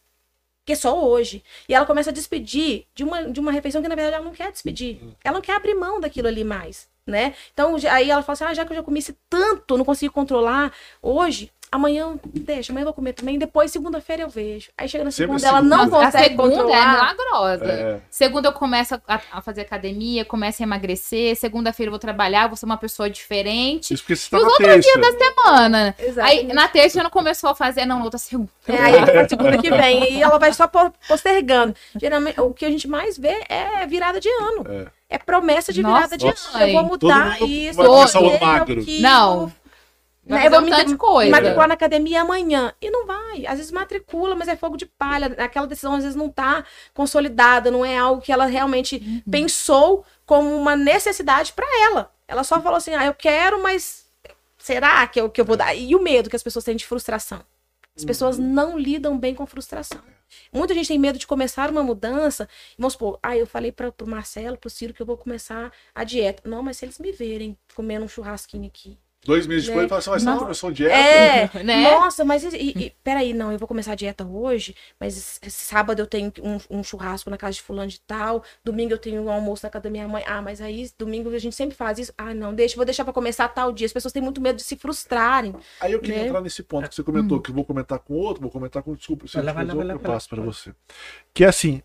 Que é só hoje. E ela começa a despedir de uma, de uma refeição que, na verdade, ela não quer despedir. Ela não quer abrir mão daquilo ali mais, né? Então, aí ela fala assim, ah, já que eu já comi tanto, não consigo controlar, hoje, amanhã, deixa, amanhã eu vou comer também, depois, segunda-feira eu vejo. Aí chega na Sempre segunda, ela não Nossa, a consegue segunda é controlar. milagrosa. É. Segunda eu começo a, a fazer academia, começo a emagrecer. Segunda-feira eu vou trabalhar, vou ser uma pessoa diferente. Isso porque você tá E os outros terça. dias da semana. Exatamente. Aí na terça já não começou a fazer, não, na outra segunda. É, aí pra segunda que vem. E ela vai só po- postergando. Geralmente, o que a gente mais vê é virada de ano. É. É promessa de Nossa, virada de nossa. ano. Eu vou mudar isso. vai eu vou começar o magro. Não. Vai Né, eu vou me de coisa. matricular na academia amanhã. E não vai. Às vezes matricula, mas é fogo de palha. Aquela decisão às vezes não tá consolidada, não é algo que ela realmente Uhum. pensou como uma necessidade para ela. Ela só falou assim: ah, eu quero, mas será que eu, que eu vou dar? E o medo que as pessoas têm de frustração. As pessoas Uhum. não lidam bem com frustração. Muita gente tem medo de começar uma mudança. Vamos supor, ah, eu falei para pro Marcelo, pro Ciro que eu vou começar a dieta. Não, mas se eles me verem comendo um churrasquinho aqui, Dois meses depois, Né? ele fala assim, mas você não Não. começou dieta? é, Né? nossa, mas e, e- peraí, não, eu vou começar a dieta hoje, mas sábado eu tenho um, um churrasco na casa de fulano de tal, domingo eu tenho um almoço na casa da minha mãe. Ah, mas aí domingo a gente sempre faz isso. Ah, não, deixa, vou deixar pra começar tal dia. As pessoas têm muito medo de se frustrarem. Aí eu queria Né? entrar nesse ponto que você comentou, que eu vou comentar com outro, vou comentar com. Desculpa, se lá, vai depois lá, vai lá, eu passo para você. Que é assim: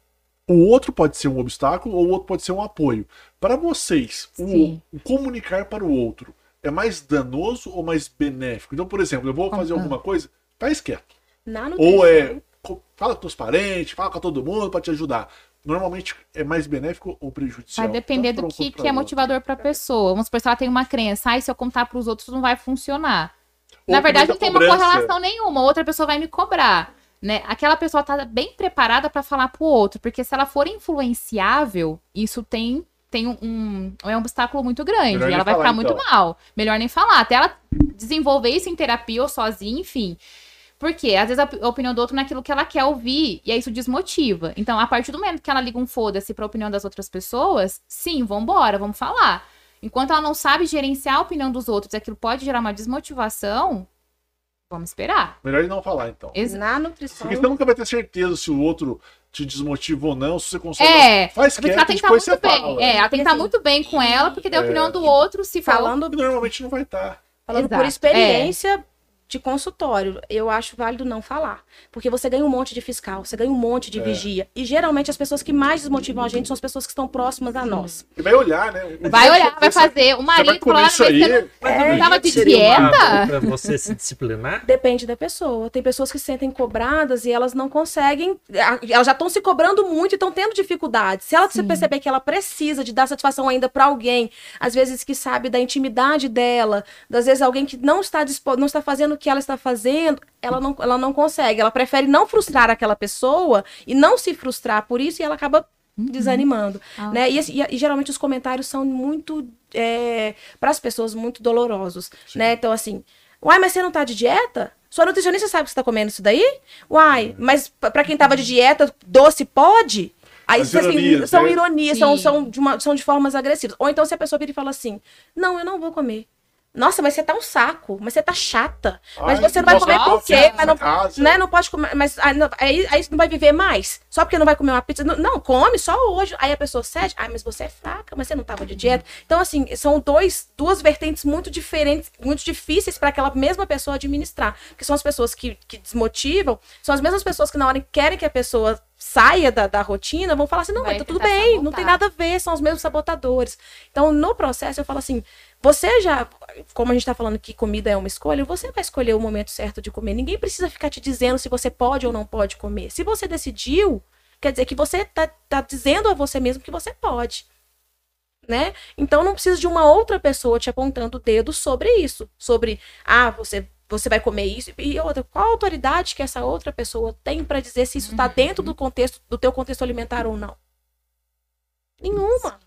o outro pode ser um obstáculo ou o outro pode ser um apoio. Para vocês, o, o comunicar para o outro é mais danoso ou mais benéfico? Então, por exemplo, eu vou fazer Ah. alguma coisa, faz quieto. Na nutrição, Ou é fala com os parentes, fala com todo mundo para te ajudar. Normalmente é mais benéfico ou prejudicial? Vai depender para do que, que para é motivador pra pessoa. Vamos supor, se ela tem uma crença, ai, se eu contar pros outros não vai funcionar. Ou Na verdade, não tem uma cobrança. correlação nenhuma. Outra pessoa vai me cobrar. Né? Aquela pessoa tá bem preparada pra falar pro outro, porque se ela for influenciável, isso tem, tem um, um- é um obstáculo muito grande. Melhor e ela vai falar, ficar muito então. mal. Melhor nem falar. Até ela desenvolver isso em terapia ou sozinha, enfim. Porque às vezes a op- a opinião do outro não é aquilo que ela quer ouvir, e aí isso desmotiva. Então, a partir do momento que ela liga um foda-se pra opinião das outras pessoas, sim, vambora, vamos falar. Enquanto ela não sabe gerenciar a opinião dos outros e aquilo pode gerar uma desmotivação, vamos esperar. Melhor ele não falar, então. Ex- na nutrição. Porque você nunca vai ter certeza se o outro te desmotiva ou não, se você consegue. É, Faz quieto, ela tem que estar muito você bem. fala. É, ela tem que estar muito bem com ela, porque daí a É. opinião do outro, se for. Falando E normalmente não vai estar. Falando por Exato, experiência de consultório, eu acho válido não falar. Porque você ganha um monte de fiscal, você ganha um monte de É. vigia. E geralmente as pessoas que mais desmotivam a gente são as pessoas que estão próximas a nós. E vai olhar, né? Vai olhar, vai fazer. O marido falar, isso aí. você não, não tava de dieta? Pra você se disciplinar? Depende da pessoa. Tem pessoas que se sentem cobradas e elas não conseguem. Elas já estão se cobrando muito e estão tendo dificuldade. Se ela Sim. perceber que ela precisa de dar satisfação ainda para alguém, às vezes que sabe da intimidade dela, às vezes alguém que não está dispo... não está fazendo o que ela está fazendo, ela não, ela não consegue. Ela prefere não frustrar aquela pessoa e não se frustrar por isso e ela acaba desanimando. Ah. Né? E, e- e geralmente os comentários são muito. para as pessoas, muito dolorosos. Né? Então, assim, uai, mas você não tá de dieta? Sua nutricionista sabe que você tá comendo isso daí? Uai, mas p- pra quem tava de dieta, doce pode? Aí, As assim, ironias, são né? ironias, são, Sim. são, de uma- são de formas agressivas. Ou então, se a pessoa vira e fala assim: Não, eu não vou comer. Nossa, mas você tá um saco, mas você tá chata. Mas Ai, você não vai comer por quê? Mas não, casa. né, não pode comer, mas aí, aí, não vai viver mais? Só porque não vai comer uma pizza? Não, não, come só hoje. Aí a pessoa cede, ah, mas você é fraca, mas você não tava de dieta. Então, assim, são dois, duas vertentes muito diferentes, muito difíceis para aquela mesma pessoa administrar. Porque são as pessoas que, que desmotivam, são as mesmas pessoas que na hora que querem que a pessoa saia da, da rotina, vão falar assim, não, Vai mas tá tudo bem, não sabotar. tem nada a ver, são os mesmos sabotadores. Então, no processo, eu falo assim, você já, como a gente tá falando que comida é uma escolha, você vai escolher o momento certo de comer. Ninguém precisa ficar te dizendo se você pode ou não pode comer. Se você decidiu, quer dizer que você tá, tá dizendo a você mesmo que você pode. né? Então não precisa de uma outra pessoa te apontando o dedo sobre isso, sobre ah, você você vai comer isso e outra, qual autoridade que essa outra pessoa tem para dizer se isso está dentro do contexto do teu contexto alimentar ou não? Nenhuma.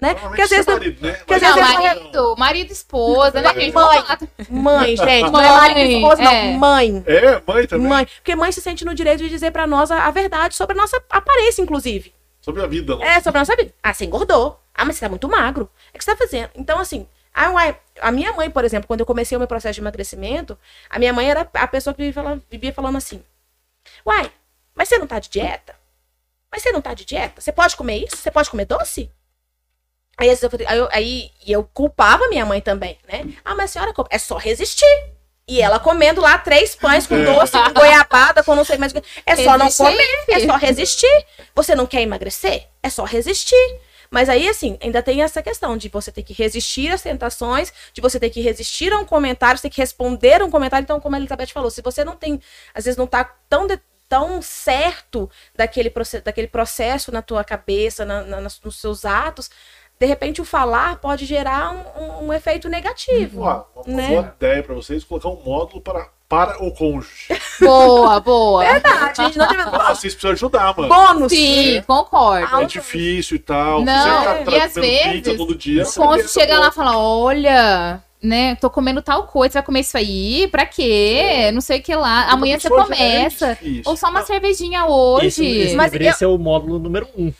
Né? Porque às vezes. Marido, né? porque às Não, vezes- marido, marido, esposa, né? Mãe. Mãe, gente, não Mãe, é marido esposa, não. é. Mãe. É, mãe também. Mãe. Porque mãe se sente no direito de dizer pra nós a, a verdade sobre a nossa aparência, inclusive. Sobre a vida. não. É, sobre a nossa vida. Ah, você engordou. Ah, mas você tá muito magro. É o que você tá fazendo. Então, assim, a, uai, a minha mãe, por exemplo, quando eu comecei o meu processo de emagrecimento, a minha mãe era a pessoa que vivia falando, assim: Uai, mas você não tá de dieta? Mas você não tá de dieta? Você pode comer isso? Você pode comer doce? Aí, eu, aí, eu- aí eu culpava minha mãe também, né? Ah, mas a senhora é só resistir. E ela comendo lá três pães com doce, com goiabada, com não sei mais o que. É só não Resistir, comer, é só resistir. Você não quer emagrecer? É só resistir. Mas aí, assim, ainda tem essa questão de você ter que resistir às tentações, de você ter que resistir a um comentário, você ter que responder a um comentário. Então, como a Elizabeth falou, se você não tem, às vezes não tá tão, de- tão certo daquele, daquele processo na tua cabeça, na- na- nos seus atos, de repente o falar pode gerar um, um- um efeito negativo. Ó, uma Né? boa ideia pra vocês colocar um módulo para, para o cônjuge. Boa, boa. Verdade, a gente não deve... Ah, vocês precisam ajudar, mano. Bônus! Sim, concordo. É difícil e tal. Não, você e às vezes, todo dia. O cônjuge chega lá e fala: Olha, né, tô comendo tal coisa, você vai comer isso aí? Pra quê? Não sei o que lá. outra Amanhã você é começa. difícil. Ou só uma Não, cervejinha Esse, hoje. esse Mas deveria eu- ser o módulo número um.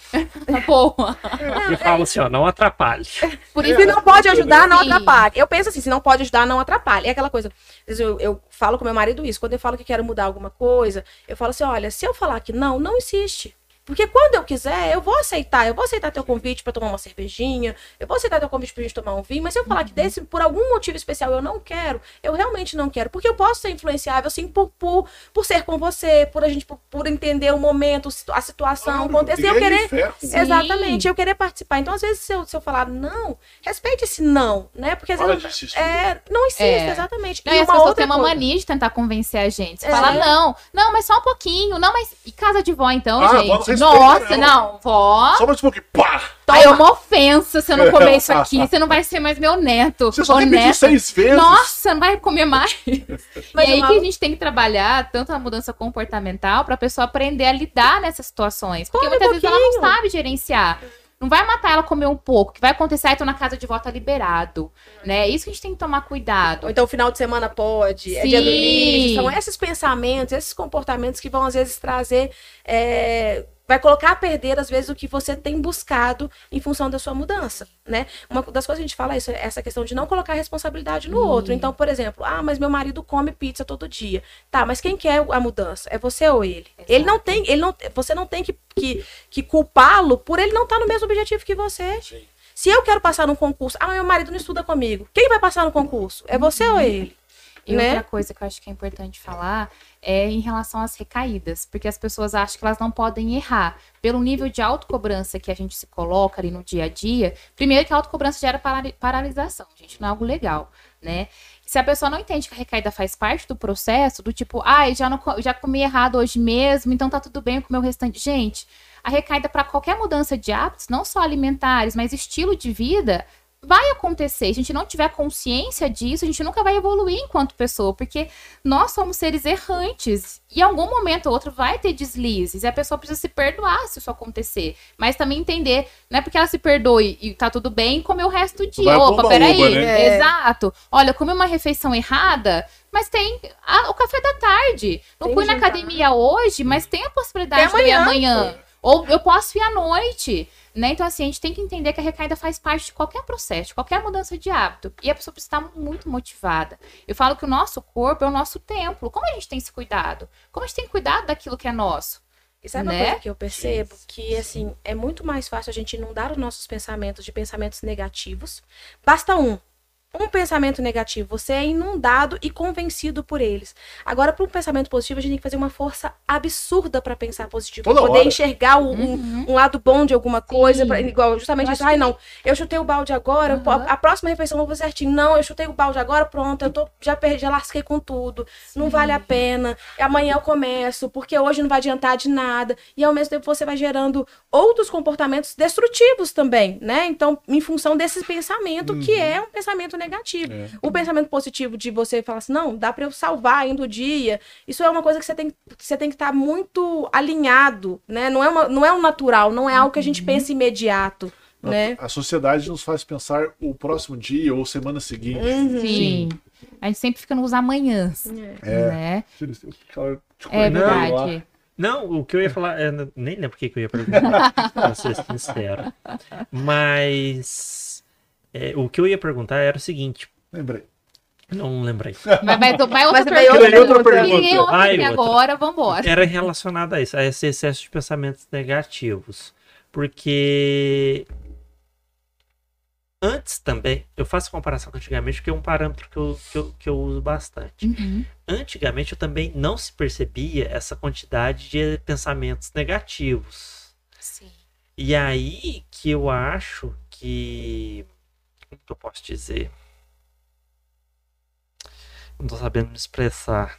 Boa. Que fala assim, ó, não atrapalhe. Por É, isso Se não pode ajudar, não Sim. atrapalhe. Eu penso assim, se não pode ajudar, não atrapalhe. É aquela coisa. Às vezes eu, eu falo com meu marido isso. Quando eu falo que quero mudar alguma coisa, eu falo assim: olha, se eu falar que não, não insiste. Porque quando eu quiser, eu vou aceitar. Eu vou aceitar teu convite pra tomar uma cervejinha. Eu vou aceitar teu convite pra gente tomar um vinho. Mas se eu falar que desse, por algum motivo especial, eu não quero, eu realmente não quero. Porque eu posso ser influenciável, sim, por, por, por ser com você, por a gente, por, por entender o momento, a situação, o claro, contexto. E eu é querer. Exatamente, eu querer participar. Então, às vezes, se eu, se eu falar não, respeite esse não, né? Porque às Para vezes. É, não insista, É. exatamente. Não, e as pessoas outra têm uma coisa. mania de tentar convencer a gente. Você É. fala, não, não, mas só um pouquinho. Não, mas. E casa de vó, então, Ah, gente? Respeita, Nossa, não. não, vó. Só mais um pouquinho. Pá! Aí é uma ofensa se eu não comer isso aqui. Você não vai ser mais meu neto. Você só repetiu seis vezes. Nossa, não vai comer mais. Mas e aí uma- que a gente tem que trabalhar tanto a mudança comportamental para a pessoa aprender a lidar nessas situações. Porque Come muitas um vezes ela não sabe gerenciar. Não vai matar ela comer um pouco. O que vai acontecer aí, tô na casa de volta liberado. Né? Isso que a gente tem que tomar cuidado. Ou então, final de semana pode, é dia do Sim. lixo. São esses pensamentos, esses comportamentos que vão, às vezes, trazer. é, Vai colocar a perder, às vezes, o que você tem buscado em função da sua mudança, né? Uma das coisas que a gente fala é isso, é essa questão de não colocar responsabilidade no outro. Então, por exemplo, ah, mas meu marido come pizza todo dia. Tá, mas quem quer a mudança? É você ou ele? Ele não tem, ele não, você não tem que, que, que culpá-lo por ele não estar no mesmo objetivo que você. Se eu quero passar num concurso, ah, meu marido não estuda comigo. Quem vai passar no concurso? É você ou ele? E né? outra coisa que eu acho que é importante falar é em relação às recaídas, porque as pessoas acham que elas não podem errar. Pelo nível de autocobrança que a gente se coloca ali no dia a dia, primeiro que a autocobrança gera parali- paralisação, gente, não é algo legal, né? Se a pessoa não entende que a recaída faz parte do processo, do tipo, ai, já, não, co- já comi errado hoje mesmo, então tá tudo bem com o meu restante. Gente, a recaída para qualquer mudança de hábitos, não só alimentares, mas estilo de vida, vai acontecer. Se a gente não tiver consciência disso, a gente nunca vai evoluir enquanto pessoa, porque nós somos seres errantes. E em algum momento ou outro vai ter deslizes. E a pessoa precisa se perdoar se isso acontecer. Mas também entender, não é porque ela se perdoe e tá tudo bem, comer o resto do dia. Vai Opa, peraí. né? É. Exato. Olha, eu comi uma refeição errada, mas tem a- o café da tarde. Não Tem fui na academia hoje, mas tem a possibilidade Tem de ir amanhã. amanhã. Ou eu posso ir à noite. Né? Então, assim, a gente tem que entender que a recaída faz parte de qualquer processo, de qualquer mudança de hábito. E a pessoa precisa estar muito motivada. Eu falo que o nosso corpo é o nosso templo. Como a gente tem esse cuidado? Como a gente tem cuidado daquilo que é nosso? E sabe Né? uma coisa que eu percebo? Que, assim, é muito mais fácil a gente inundar os nossos pensamentos de pensamentos negativos. Basta um. Um pensamento negativo, você é inundado e convencido por eles. Agora, para um pensamento positivo, a gente tem que fazer uma força absurda para pensar positivo, pra Toda poder hora. enxergar o- um, Uhum. um lado bom de alguma coisa, Sim. pra- igual justamente isso. acho Ai, que- não, eu chutei o balde agora, Aham. a próxima refeição eu vou fazer certinho. Não, eu chutei o balde agora, pronto, eu tô, já perdi, já lasquei com tudo. Não vale a pena. Amanhã eu começo, porque hoje não vai adiantar de nada. E ao mesmo tempo você vai gerando outros comportamentos destrutivos também, né? Então, em função desse pensamento, que é um pensamento negativo. É. O pensamento positivo de você falar assim, não, dá pra eu salvar ainda o dia. Isso é uma coisa que você tem, que você tem que estar muito alinhado, né? Não é, uma, não é um natural, não é algo que a gente pensa imediato, né? A sociedade nos faz pensar o próximo dia ou semana seguinte. Uhum. Sim. A gente sempre fica nos amanhãs, É. né? É cortando lá. verdade. Não, o que eu ia falar, eu nem lembro o que que eu ia perguntar, pra ser sincero. Mas é, o que eu ia perguntar era o seguinte, Lembrei. não lembrei. Mas vai, vai outra Mas vai pergunta. outra outra pergunta. Ninguém ouve Ai, outra. agora, vambora. Era relacionado a isso, a esse excesso de pensamentos negativos. Porque antes também, eu faço comparação com antigamente, porque é um parâmetro que eu, que eu, que eu uso bastante. Uhum. Antigamente eu também não se percebia essa quantidade de pensamentos negativos. Sim. E aí que eu acho que. Como que eu posso dizer? Não tô sabendo me expressar.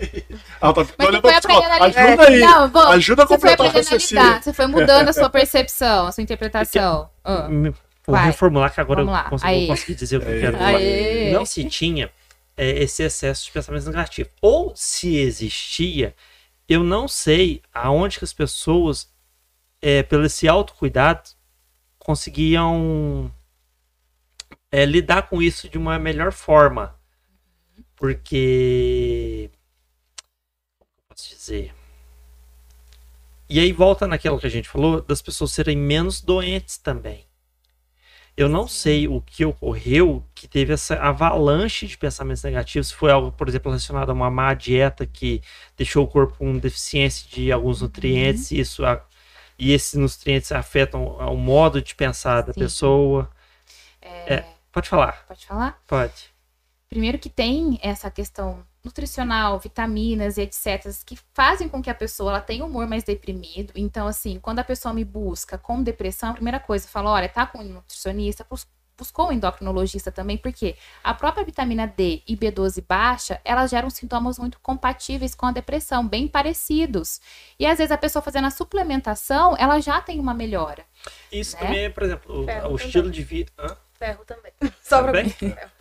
Ah, tá, você olhando foi pra psicóloga. Ajuda aí. Não, vou- Ajuda a Você foi completar o raciocínio. você foi mudando a sua percepção, a sua interpretação. Ah. Me- Vou Vai. reformular que agora Vamos eu lá. cons- Aí. vou conseguir dizer o que eu quero falar. Não se tinha é, esse excesso de pensamentos negativos. Ou se existia, eu não sei aonde que as pessoas, é, pelo esse autocuidado, conseguiam é, lidar com isso de uma melhor forma. Porque. Posso dizer? E aí volta naquilo que a gente falou das pessoas serem menos doentes também. Eu não sei o que ocorreu que teve essa avalanche de pensamentos negativos. Se foi algo, por exemplo, relacionado a uma má dieta que deixou o corpo com deficiência de alguns nutrientes, e isso a- e esses nutrientes afetam o modo de pensar da Sim. pessoa. É, pode falar, Pode falar? pode. Primeiro que tem essa questão nutricional, vitaminas e etc, que fazem com que a pessoa ela tenha um humor mais deprimido. Então, assim, quando a pessoa me busca com depressão, a primeira coisa, eu falo, olha, tá com um nutricionista, bus- buscou um endocrinologista também, porque a própria vitamina D e B12 baixa, elas geram sintomas muito compatíveis com a depressão, bem parecidos. E às vezes a pessoa fazendo a suplementação, ela já tem uma melhora. Isso Né? também é, por exemplo, o, o estilo de vida. Ferro também. Só pra?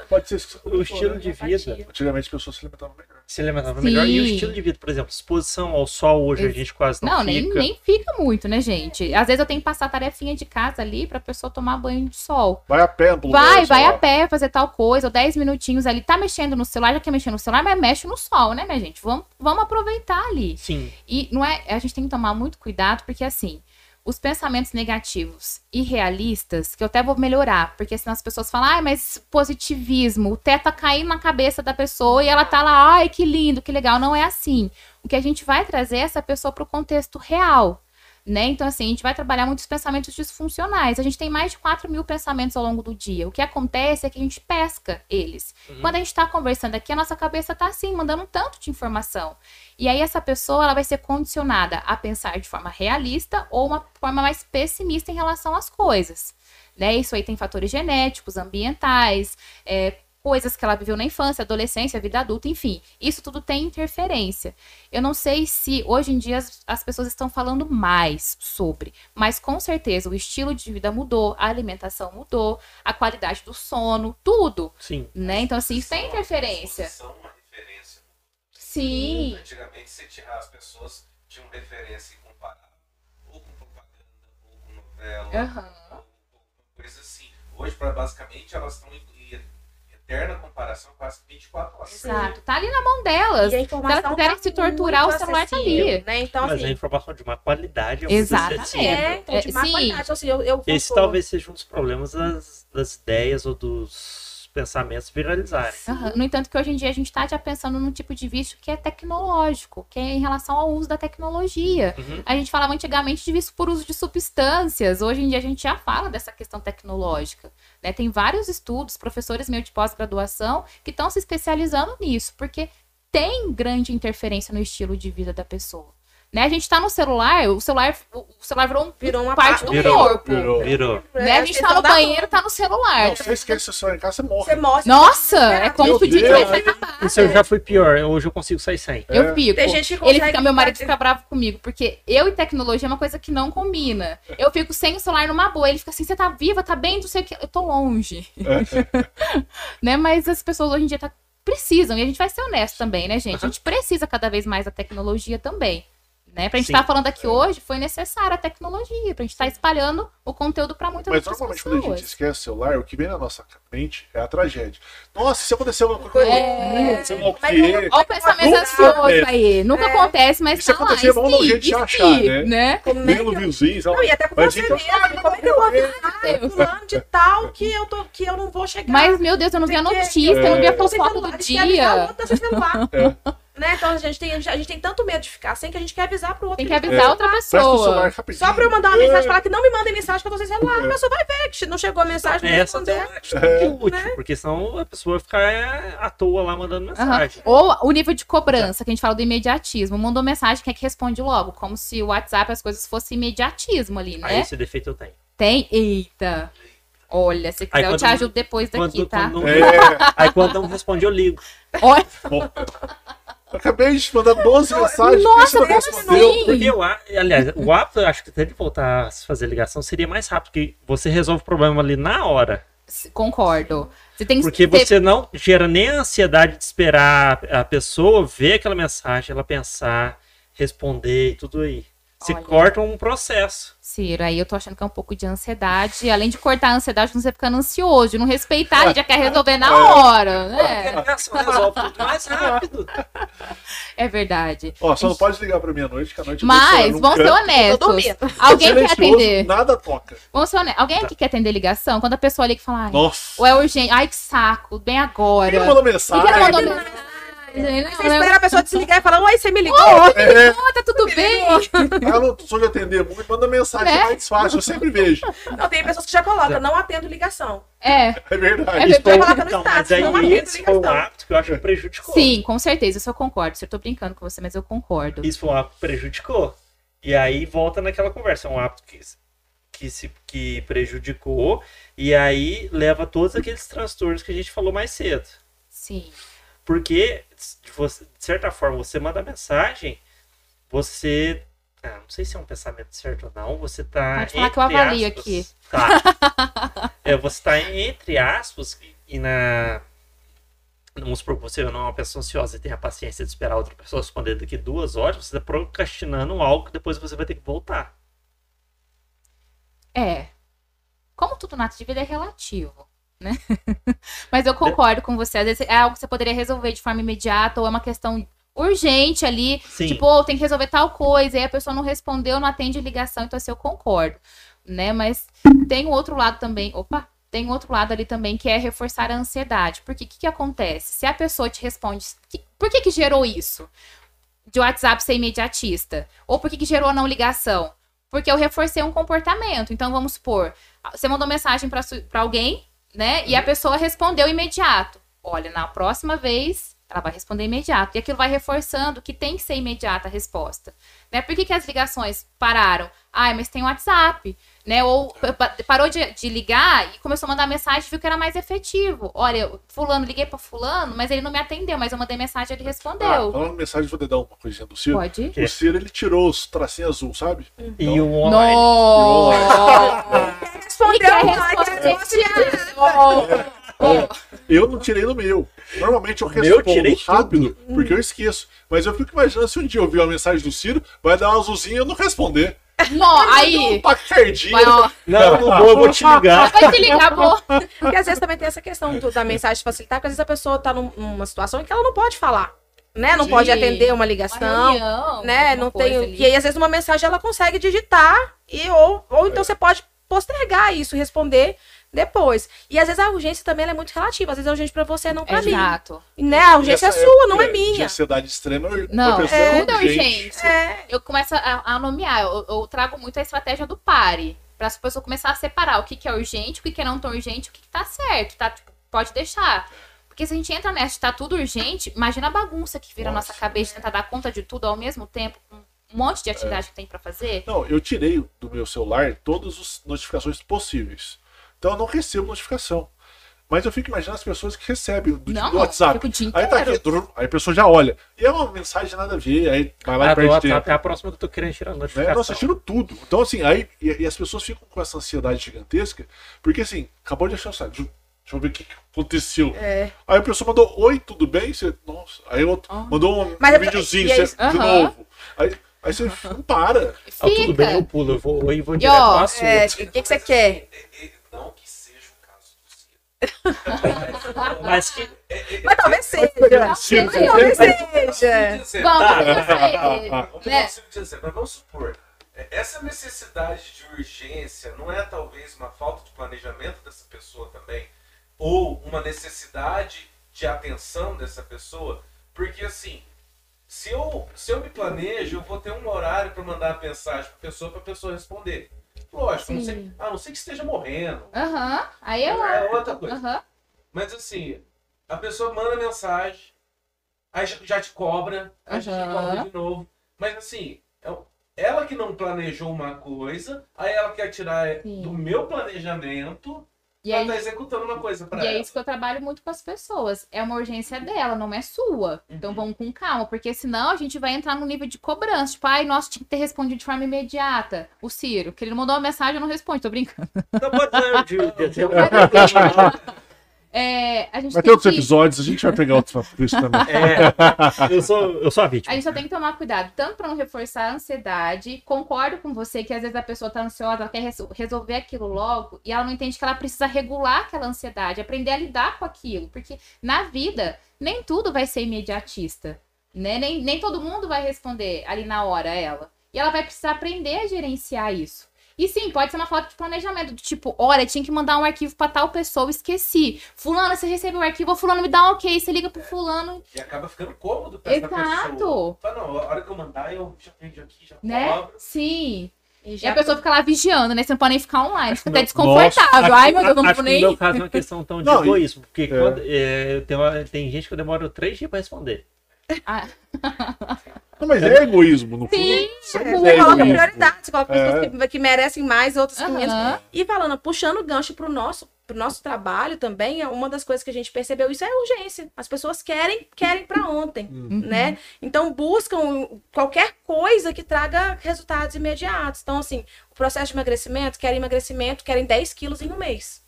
Pode ser. O estilo de vida. Antigamente as pessoas se alimentavam melhor. se alimentava Sim. melhor. E o estilo de vida, por exemplo, exposição ao sol hoje a gente quase não, Não, nem, fica. nem fica muito, né, gente? Às vezes eu tenho que passar tarefinha de casa ali pra pessoa tomar banho de sol. Vai a pé lugar, Vai, vai lá. a pé fazer tal coisa, ou 10 minutinhos ali. Tá mexendo no celular, já quer mexer no celular, mas mexe no sol, né, minha gente? Vamos, vamos aproveitar ali. Sim, E não é, a gente tem que tomar muito cuidado, porque assim, os pensamentos negativos e realistas, que eu até vou melhorar, porque senão as pessoas falam, ai, mas positivismo, o teto tá caindo na cabeça da pessoa e ela tá lá, ai, que lindo, que legal. Não é assim. O que a gente vai trazer é essa pessoa pro contexto real. Né? Então, assim, a gente vai trabalhar muitos pensamentos disfuncionais. A gente tem mais de 4 mil pensamentos ao longo do dia. O que acontece é que a gente pesca eles. Quando a gente tá conversando aqui, a nossa cabeça tá assim, mandando um tanto de informação. E aí essa pessoa ela vai ser condicionada a pensar de forma realista ou uma forma mais pessimista em relação às coisas. Né? Isso aí tem fatores genéticos, ambientais, é, coisas que ela viveu na infância, adolescência, vida adulta, enfim. Isso tudo tem interferência. Eu não sei se hoje em dia as, as pessoas estão falando mais sobre, mas com certeza o estilo de vida mudou, a alimentação mudou, a qualidade do sono, tudo. sim. Né? Então, assim, isso tem interferência. São uma referência. Sim. Antigamente você tinha, as pessoas tinham referência e comparavam ou com propaganda, ou com novela, Aham. ou, ou com coisa assim. Hoje, pra, basicamente, elas estão eterna comparação quase 24 horas. Exato. Tá ali na mão delas. E a Se elas quiserem tá se torturar, o celular tá ali. Né? Então, Mas assim, a informação de má qualidade é muito Exatamente. é, então, de É, má sim. qualidade. Então, assim, eu, eu Esse talvez seja um dos problemas das, das ideias ou dos pensamentos viralizarem. Aham. No entanto, que hoje em dia a gente está já pensando num tipo de vício que é tecnológico, que é em relação ao uso da tecnologia. Uhum. A gente falava antigamente de vício por uso de substâncias. Hoje em dia a gente já fala dessa questão tecnológica. né? Tem vários estudos, professores meio de pós-graduação, que estão se especializando nisso, porque tem grande interferência no estilo de vida da pessoa. Né? A gente tá no celular, o celular, o celular virou, um- Virou uma parte pa- do Virou, corpo. virou. Virou. Né? A gente tá no banheiro, tá no celular. Não, você esquece o celular em casa, você morre. Você mostra. Nossa, é como se o dia tivesse acabado. Isso eu já fui pior. Hoje eu consigo sair sem. É. Eu fico. Tem gente que Ele fica, meu marido fica bravo comigo, porque eu e tecnologia é uma coisa que não combina. Eu fico sem o celular numa boa. Ele fica assim, você tá viva, tá bem, não sei o que. Eu tô longe. né? Mas as pessoas hoje em dia tá- precisam, e a gente vai ser honesto também, né, gente? A gente precisa cada vez mais da tecnologia também. Né? Pra gente Sim. estar falando aqui hoje, foi necessária a tecnologia, pra gente estar espalhando o conteúdo pra muitas Mas outras normalmente quando a gente esquece o celular, o que vem na nossa mente é a tragédia. Nossa, se aconteceu alguma coisa, É. lá Mas quê. Olha o pensamento ansioso aí. Nunca É. acontece, mas se tá lá, acontecer, é bom e se, a gente e achar, né? né? Como é eu- vizinho, sei lá. Não, e até com Mas você então- mesmo. Como é que eu vou avisar fulano de tal que eu, tô, que eu não vou chegar? Mas, meu Deus, eu não vi a notícia, eu não vi a É. fofoca do A gente dia. seu celular. É. Né? Então a gente, tem, a gente- a gente tem tanto medo de ficar sem que a gente quer avisar pro outro. Tem que avisar outra Presta o celular pessoa. Só pra eu mandar uma É. mensagem, falar que não me mandem mensagem que eu tô sem celular. É. A pessoa vai ver que não chegou a mensagem, não Essa responder. é uma atitude útil, Né? porque senão a pessoa vai ficar é, à toa lá mandando mensagem. Ou o nível de cobrança, que a gente fala do imediatismo. Mandou mensagem, quer que responde logo. Como se o WhatsApp, as coisas fossem imediatismo ali, Aí né? esse defeito eu tenho. Tem. Eita. Olha, se quiser, Aí eu te ajudo depois daqui, Quando, tá? quando- É, Aí quando não responde, eu ligo. Olha, Acabei de mandar 12 mensagens, Nossa, como assim? Porque eu, a- aliás, o hábito, eu acho que até de voltar a se fazer ligação seria mais rápido, porque você resolve o problema ali na hora. concordo. Você tem que Porque ter- você não gera nem a ansiedade de esperar a pessoa ver aquela mensagem, ela pensar, responder e tudo aí. Você Olha. corta um processo. Ciro, aí eu tô achando que é um pouco de ansiedade. Além de cortar a ansiedade, você ficando ansioso, não respeitar, ele já quer resolver na hora, Porque a né? resolve tudo mais rápido. É verdade. Ó, só não pode ligar pra mim à noite, que à noite eu Mas, vamos ser honestos. Alguém quer atender? Nada toca. Vamos ser honestos. Alguém aqui quer atender ligação? Quando a pessoa liga e fala, Nossa. ou é urgente, ai que saco, bem agora. Quem mandou que mensagem? ela mandou mensagem? Você Não, espera a pessoa desligar e falar, oi, você me ligou? É, não, tá tudo bem. ah, não sou de atender muito, manda mensagem, É? é mais fácil, eu sempre vejo. Não, tem pessoas que já colocam, não atendo ligação. É, É verdade. É foi, Coloca no então, mas status, não aí atendo esse foi um ligação. hábito que eu acho que prejudicou. sim, com certeza, isso eu concordo. Eu tô brincando com você, mas eu concordo. Isso foi um hábito que prejudicou. E aí volta naquela conversa. É um hábito que, que, se, que prejudicou. E aí leva todos aqueles transtornos que a gente falou mais cedo. Sim. Porque, você- de certa forma, você manda mensagem, você. ah, não sei se é um pensamento certo ou não. Você tá. Pode falar que eu avalio aspas- aqui. Tá. é, você tá entre aspas e na. Vamos supor que você não é uma pessoa ansiosa e tem a paciência de esperar outra pessoa responder daqui duas horas, você está procrastinando algo que depois você vai ter que voltar. É. Como tudo na vida é relativo, né? Mas eu concordo com você. Às vezes é algo que você poderia resolver de forma imediata ou é uma questão urgente ali. Sim. Tipo, oh, tem que resolver tal coisa. E aí a pessoa não respondeu, não atende ligação. Então, assim, eu concordo, né? Mas tem um outro lado também. Opa! Tem um outro lado ali também que é reforçar a ansiedade. Porque o que, que acontece? Se a pessoa te responde. por que, que gerou isso? De WhatsApp ser imediatista? Ou por que, que gerou a não ligação? Porque eu reforcei um comportamento. Então, vamos supor, você mandou mensagem pra alguém, né? E a pessoa respondeu imediato. Olha, na próxima vez, ela vai responder imediato. E aquilo vai reforçando que tem que ser imediata a resposta. Né? Por que, que as ligações pararam? Ai, mas tem WhatsApp, né? Ou pa- pa- parou de, de ligar e começou a mandar mensagem, viu que era mais efetivo. Olha, eu- fulano, liguei pra fulano, mas ele não me atendeu, mas eu mandei mensagem e ele Ah, respondeu. falando em mensagem, vou dar uma coisinha do Ciro. Pode? O Ciro, ele tirou os tracinhos azul, sabe? E o online. Nossa! Respondeu, quer vai, responder? Eu não tirei no meu. Normalmente eu respondo tirei rápido, porque eu esqueço. Mas eu fico imaginando se um dia eu ouvir uma mensagem do Ciro, vai dar uma azulzinha e eu não responder. Não, aí. Taquicardia. Vai, ó, Não, não vou, eu vou te ligar. vai te ligar, amor. Porque às vezes também tem essa questão do- da mensagem facilitar, porque às vezes a pessoa tá num- numa situação em que ela não pode falar. Né? Não Sim. pode atender uma Uma ligação. reunião, né? Não tem. ali. E aí, às vezes, numa mensagem ela consegue digitar, e, ou, ou então você pode postergar isso, responder depois. E às vezes a urgência também ela é muito relativa. Às vezes é urgente pra você, não pra mim. Exato. Né? A urgência é Essa sua, não é De minha. ansiedade extrema, Não, é, é tudo é urgente. É. Eu começo a, a nomear, eu, eu trago muito a estratégia do pare. Pra as pessoas começar a separar o que, que é urgente, o que, que é não tão urgente, o que, que tá certo, tá? Tipo, pode deixar. Porque se a gente entra nessa de tá tudo urgente, imagina a bagunça que vira a nossa Nossa. cabeça de tentar dar conta de tudo ao mesmo tempo, com um monte de atividade que tem pra fazer. Não, eu tirei do meu celular todas as notificações possíveis. Então eu não recebo notificação. Mas eu fico imaginando as pessoas que recebem do, Não, do WhatsApp. fica o dia Aí tá aqui, drum, aí a pessoa já olha. E é uma mensagem nada a ver, aí vai lá Ah, e perde WhatsApp tempo. é a próxima que eu tô querendo tirar a Né? notificação. Nossa, eu tiro tudo. Então, assim, aí e, e as pessoas ficam com essa ansiedade gigantesca, porque assim, acabou de achar o site. Deixa eu ver o que, aconteceu. É. Aí a pessoa mandou, oi, tudo bem? Você, nossa. Aí outro Ah. mandou um, Mas um é- videozinho é você- isso. de Aham. novo. Aí, aí você não para. Ah, tudo Fica. bem, eu pulo. Eu vou, eu vou E, direto ó, ao assunto. É, o que, que você quer? É, é, Não que seja o caso do Ciro. Mas que Mas talvez seja. Mas Talvez Vamos seja. tá, vamos Vamos fazer, né? dizer, mas vamos supor, é, essa necessidade de urgência não é talvez uma falta de planejamento dessa pessoa também? Ou uma necessidade de atenção dessa pessoa? Porque assim, se eu, se eu me planejo, eu vou ter um horário para mandar a mensagem para a pessoa para a pessoa responder. Lógico, a não sei, Sim. a não ser que esteja morrendo. Aham. Aí eu. É outra coisa. Aham. Mas assim, a pessoa manda mensagem, aí já- te cobra, aí já te cobra de novo. Mas assim, é ela que não planejou uma coisa, aí ela quer tirar Sim. do meu planejamento E ela aí, tá executando uma coisa pra E é ela. isso que eu trabalho muito com as pessoas. É uma urgência dela, não é sua. Então Uhum. vamos com calma, porque senão a gente vai entrar no nível de cobrança. Tipo, ai, nossa, tinha que ter respondido de forma imediata. O Ciro, que ele mandou uma mensagem, eu não respondo, tô brincando. não pode ser de, de, de, É, a gente Vai ter outros que... episódios, a gente vai pegar outros papo por isso também. É, eu sou, eu sou a vítima. A gente só tem que tomar cuidado, tanto para não reforçar a ansiedade. Concordo com você que às vezes a pessoa tá ansiosa, ela quer res- resolver aquilo logo e ela não entende que ela precisa regular aquela ansiedade, aprender a lidar com aquilo. Porque na vida, nem tudo vai ser imediatista. Né? Nem, nem todo mundo vai responder ali na hora ela. E ela vai precisar aprender a gerenciar isso. E sim, pode ser uma falta de planejamento, do tipo, olha, tinha que mandar um arquivo pra tal pessoa, esqueci. Fulano, você recebeu o arquivo, fulano me dá um ok, você liga pro fulano, E acaba ficando cômodo pra essa Exato. pessoa. Fala, não, a hora que eu mandar, eu já perdi aqui, já né? cobro. Sim. E E já a pessoa fica lá vigiando, né? Você não pode nem ficar online, fica até desconfortável. Ai, meu Deus, não vou que no nem. meu caso é uma questão tão de Não, e- egoísmo, porque É. quando, é, tem, uma- tem gente que eu demoro três dias pra responder. Ah, Não, mas é egoísmo, no fundo. Sim, Sempre Você é coloca egoísmo. prioridade, você coloca pessoas É. que, que merecem mais, outras que menos. E falando, puxando o gancho pro nosso, pro nosso trabalho também, é uma das coisas que a gente percebeu, isso é urgência. As pessoas querem, querem para ontem, Uhum. né? Então buscam qualquer coisa que traga resultados imediatos. Então, assim, o processo de emagrecimento, querem emagrecimento, querem 10 quilos em um mês.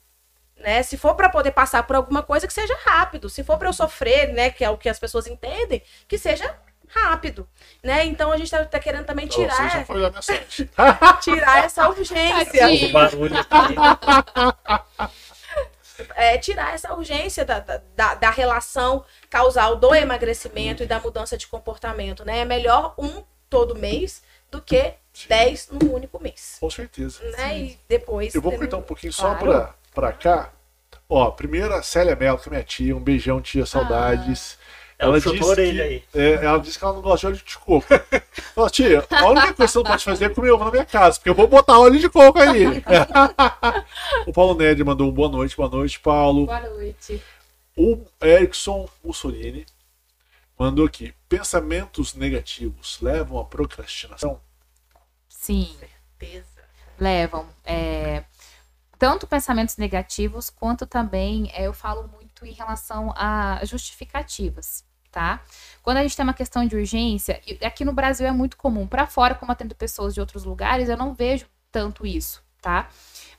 Né? Se for para poder passar por alguma coisa, que seja rápido. Se for para eu sofrer, né, que é o que as pessoas entendem, que seja rápido, né? Então a gente tá, tá querendo também Ô, Você já tirar, foi da mensagem. tirar essa urgência. Tadinho. O barulho aqui. é, tirar essa urgência da, da, da- relação causal do emagrecimento e da mudança de comportamento, né? É melhor um todo mês do que dez num único mês, Com certeza. né? E depois... Eu vou cortar um pouquinho só Claro. Pra, cá. Ó, primeiro a Célia Mello, que é minha tia. Um beijão, tia, saudades. Ela disse que- aí. É, ela disse que ela não gosta de óleo de coco. Falou, tia, a única coisa que você não pode fazer é comer ovo na minha casa, porque eu vou botar óleo de coco aí. o Paulo Ned mandou um boa noite, boa noite, Paulo. Boa noite. O Erickson Mussolini mandou aqui: pensamentos negativos levam à procrastinação? Sim, Certeza. levam. é, tanto pensamentos negativos, quanto também é, eu falo muito em relação a justificativas, tá? Quando a gente tem uma questão de urgência, aqui no Brasil é muito comum, para fora, como atendo pessoas de outros lugares, eu não vejo tanto isso, tá?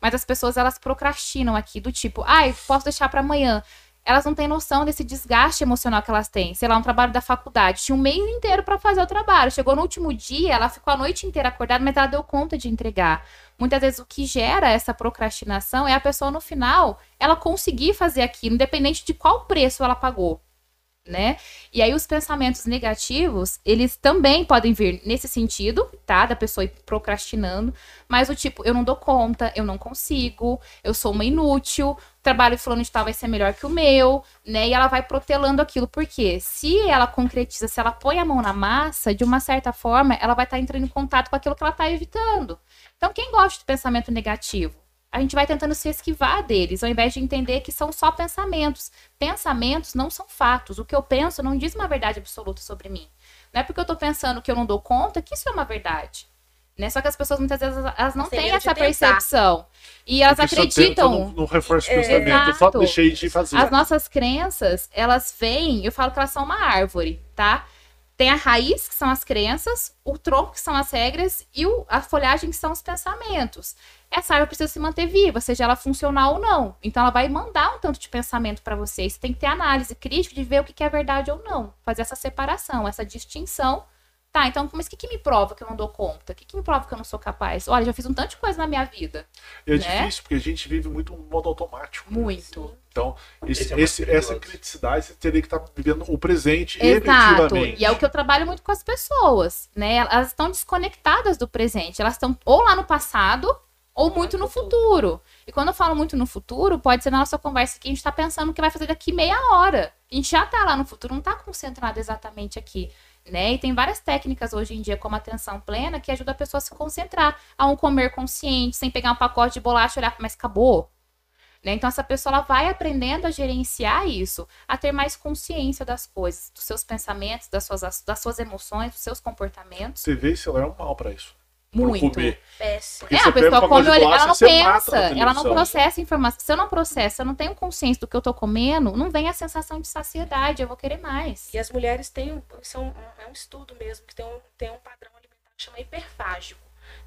Mas as pessoas elas procrastinam aqui do tipo, ai, posso deixar para amanhã. Elas não têm noção desse desgaste emocional que elas têm. Sei lá, um trabalho da faculdade. Tinha um mês inteiro para fazer o trabalho. Chegou no último dia, ela ficou a noite inteira acordada, mas ela deu conta de entregar. Muitas vezes o que gera essa procrastinação é a pessoa no final, ela conseguir fazer aquilo, independente de qual preço ela pagou. né? E aí os pensamentos negativos, eles também podem vir nesse sentido, tá? Da pessoa ir procrastinando, mas o tipo, eu não dou conta, eu não consigo, eu sou uma inútil, o trabalho fulano de tal vai ser melhor que o meu, né? E ela vai protelando aquilo, porque se ela concretiza, se ela põe a mão na massa, de uma certa forma, ela vai estar entrando em contato com aquilo que ela está evitando. Então, quem gosta de pensamento negativo? a gente vai tentando se esquivar deles, ao invés de entender que são só pensamentos. Pensamentos não são fatos. O que eu penso não diz uma verdade absoluta sobre mim. Não é porque eu estou pensando que eu não dou conta que isso é uma verdade. Né? Só que as pessoas muitas vezes elas não têm essa percepção. E elas Porque acreditam. Não, não reforça o É, pensamento, eu só exato. deixei de fazer. As nossas crenças, elas vêm, eu falo que elas são uma árvore, tá? Tem a raiz, que são as crenças, o tronco, que são as regras, e o- a folhagem, que são os pensamentos. Essa árvore precisa se manter viva, seja ela funcional ou não. Então, ela vai mandar um tanto de pensamento para você. Você tem que ter análise crítica de ver o que é verdade ou não. Fazer essa separação, essa distinção. Tá, então, mas o que, que me prova que eu não dou conta? O que, que me prova que eu não sou capaz? Olha, já fiz um tanto de coisa na minha vida. É né? difícil, porque a gente vive muito um modo automático. Muito. Então, esse, Esse é esse- essa criticidade, você teria que estar vivendo o presente Exato. efetivamente. E é o que eu trabalho muito com as pessoas, né? Elas estão desconectadas do presente. Elas estão ou lá no passado ou muito no futuro. E quando eu falo muito no futuro, pode ser na nossa conversa que a gente está pensando o que vai fazer daqui meia hora. A gente já tá lá no futuro, não tá concentrado exatamente aqui. Né? E tem várias técnicas hoje em dia, como a atenção plena, que ajuda a pessoa a se concentrar, a um comer consciente, sem pegar um pacote de bolacha e olhar, mas acabou. Né? Então, essa pessoa ela vai aprendendo a gerenciar isso, a ter mais consciência das coisas, dos seus pensamentos, das suas, das suas emoções, dos seus comportamentos. Você vê esse celular é um mal pra isso. Muito. comer. Péssimo. É, a pessoa um come, bolacha, ela não pensa, ela não processa informação. Se eu não processo, eu não tenho consciência do que eu tô comendo, não vem a sensação de saciedade, eu vou querer mais. E as mulheres têm, um- é um, é um estudo mesmo, que tem um, tem um padrão alimentar que chama hiperfágico,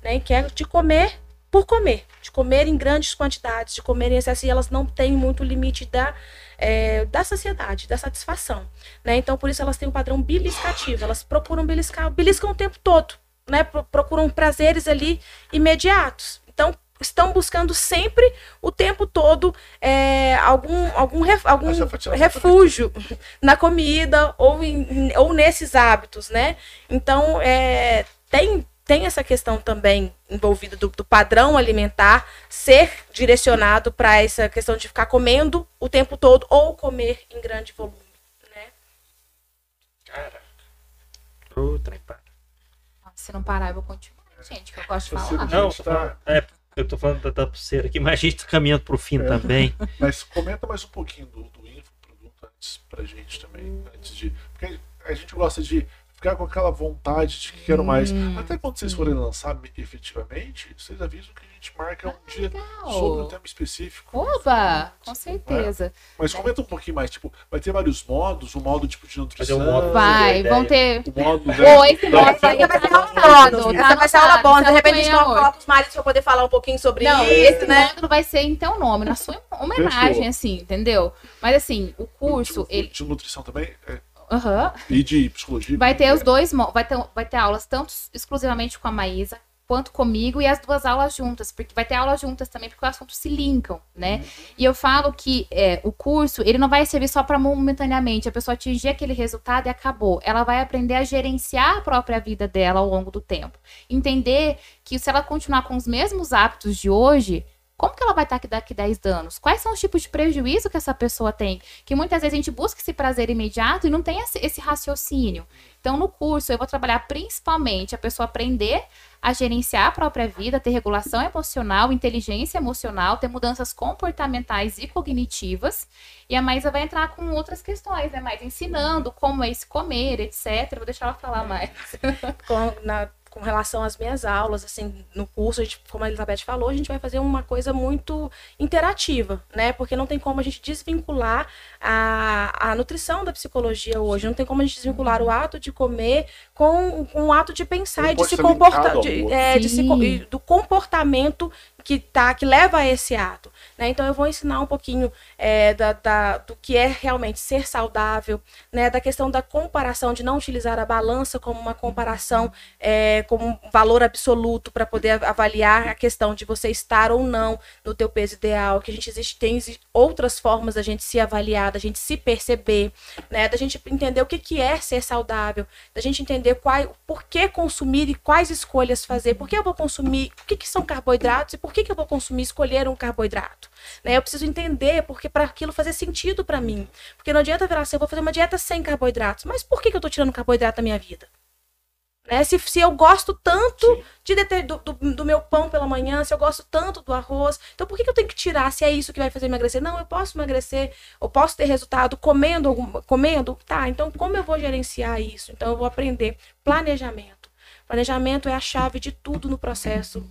né? Que é de comer por comer, de comer em grandes quantidades, de comer em excesso, e elas não têm muito limite da, é, da saciedade, da satisfação, né? Então, por isso elas têm um padrão beliscativo, elas procuram beliscar, beliscam o tempo todo, né? Pro- Procuram prazeres ali imediatos. Então, estão buscando sempre, o tempo todo, é, algum, algum, ref- algum tirada refúgio na comida ou, em- ou nesses hábitos, né? Então, é, tem, tem essa questão também envolvida do, do padrão alimentar ser direcionado para essa questão de ficar comendo o tempo todo ou comer em grande volume, né? Caraca. Ô, trem, para. Se não parar, eu vou continuar, gente, que eu gosto de falar. não- tá- é, eu tô falando da, da pulseira aqui, mas a gente tá caminhando pro fim É. também. Mas comenta mais um pouquinho do, do infoproduto antes pra gente também. Antes de. Porque a gente gosta de ficar com aquela vontade de que quero mais. Hum. Até quando vocês forem lançar efetivamente, vocês avisam que a gente marca um dia legal. sobre um tema específico. Oba, com certeza. Mas comenta um pouquinho mais, tipo, vai ter vários modos, o modo tipo de nutrição. um modo- Vai, vão ter. O modo né, Ou esse modo vai ser aula Anotado, bônus. tá Essa vai ser aula bônus. De repente a é gente o coloca os maridos para poder falar um pouquinho sobre Não, isso, esse né? módulo vai ser em teu nome, na sua homenagem, Fechou. assim, entendeu? Mas assim, o curso, de, ele. de nutrição também é, Aham. e de psicologia. Vai ter é. os dois, vai ter, vai ter aulas tanto exclusivamente com a Maísa quanto comigo e as duas aulas juntas, porque vai ter aulas juntas também, porque os assuntos se linkam, né? E eu falo que é, o curso, ele não vai servir só para momentaneamente a pessoa atingir aquele resultado e acabou. Ela vai aprender a gerenciar a própria vida dela ao longo do tempo. Entender que se ela continuar com os mesmos hábitos de hoje, como que ela vai estar aqui daqui 10 anos? Quais são os tipos de prejuízo que essa pessoa tem? Que muitas vezes a gente busca esse prazer imediato e não tem esse, raciocínio. Então, no curso, eu vou trabalhar principalmente a pessoa aprender a gerenciar a própria vida, ter regulação emocional, inteligência emocional, ter mudanças comportamentais e cognitivas. E a Maísa vai entrar com outras questões, né? Mais ensinando como é esse comer, etc. Vou deixar ela falar mais. com, na- com relação às minhas aulas, assim, no curso, a gente, como a Elizabeth falou, a gente vai fazer uma coisa muito interativa, né? Porque não tem como a gente desvincular a, a nutrição da psicologia hoje, não tem como a gente desvincular o ato de comer com, com o ato de pensar e de se comportar, de, é, de se e do comportamento que tá, que leva a esse ato. Né? Então eu vou ensinar um pouquinho é, da, da, do que é realmente ser saudável, né? da questão da comparação, de não utilizar a balança como uma comparação, é, como um valor absoluto para poder avaliar a questão de você estar ou não no teu peso ideal, que a gente existe, tem outras formas da gente se avaliar, da gente se perceber, né? da gente entender o que, que é ser saudável, da gente entender qual, por que consumir e quais escolhas fazer, por que eu vou consumir, o que, que são carboidratos e por que, que eu vou consumir, escolher um carboidrato. Né? Eu preciso entender porque para aquilo fazer sentido para mim. Porque não adianta virar assim, eu vou fazer uma dieta sem carboidratos. Mas por que, que eu estou tirando carboidrato da minha vida? Né? Se, se eu gosto tanto de do, do, do, meu pão pela manhã, se eu gosto tanto do arroz, então por que, que eu tenho que tirar se é isso que vai fazer emagrecer? Não, eu posso emagrecer, eu posso ter resultado comendo, algum, comendo, tá, então como eu vou gerenciar isso? Então eu vou aprender planejamento. Planejamento é a chave de tudo no processo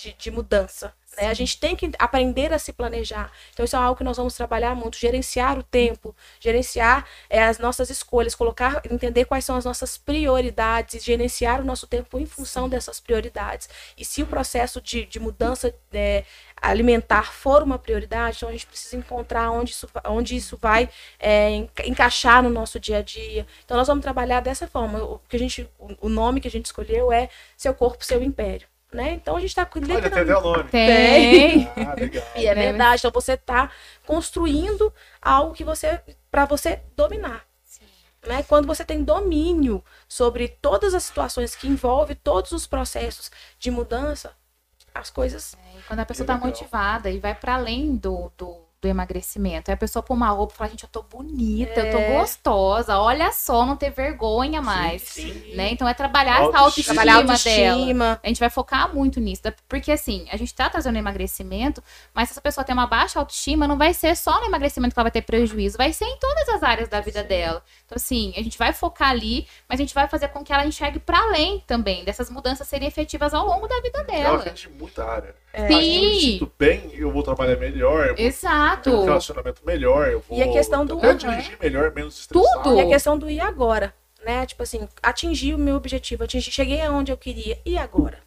de, de mudança. Né? A gente tem que aprender a se planejar. Então, isso é algo que nós vamos trabalhar muito: gerenciar o tempo, gerenciar é, as nossas escolhas, colocar, entender quais são as nossas prioridades, gerenciar o nosso tempo em função dessas prioridades. E se o processo de, de mudança é, alimentar for uma prioridade, então a gente precisa encontrar onde isso, onde isso vai é, encaixar no nosso dia a dia. Então, nós vamos trabalhar dessa forma. O, que a gente, o nome que a gente escolheu é Seu Corpo, Seu Império. Né? Então a gente está Olha, tem o nome. Tem. Ah, legal. E é verdade. Então você está construindo algo que você para você dominar. Né? Quando você tem domínio sobre todas as situações que envolvem todos os processos de mudança, as coisas. É, quando a pessoa está motivada e vai para além do, do do emagrecimento. Aí a pessoa põe uma roupa e fala, gente, eu tô bonita, é. eu tô é. gostosa, olha só, não ter vergonha mais. Sim, sim. Né? Então é trabalhar autoestima, essa autoestima, trabalhar autoestima dela. A gente vai focar muito nisso. Porque assim, a gente tá trazendo emagrecimento, mas se essa pessoa tem uma baixa autoestima, não vai ser só no emagrecimento que ela vai ter prejuízo, vai ser em todas as áreas da vida sim. dela. Então, assim, a gente vai focar ali, mas a gente vai fazer com que ela enxergue para além também, dessas mudanças serem efetivas ao longo da vida dela. Ela muita área. É. Sim. eu me sinto bem, eu vou trabalhar melhor. Eu vou Exato. Ter um relacionamento melhor. Eu vou e a questão do. Até dirigir melhor, menos estressado. Tudo. E a questão do e agora. Né? Tipo assim, atingir o meu objetivo, atingir, cheguei aonde eu queria. E agora?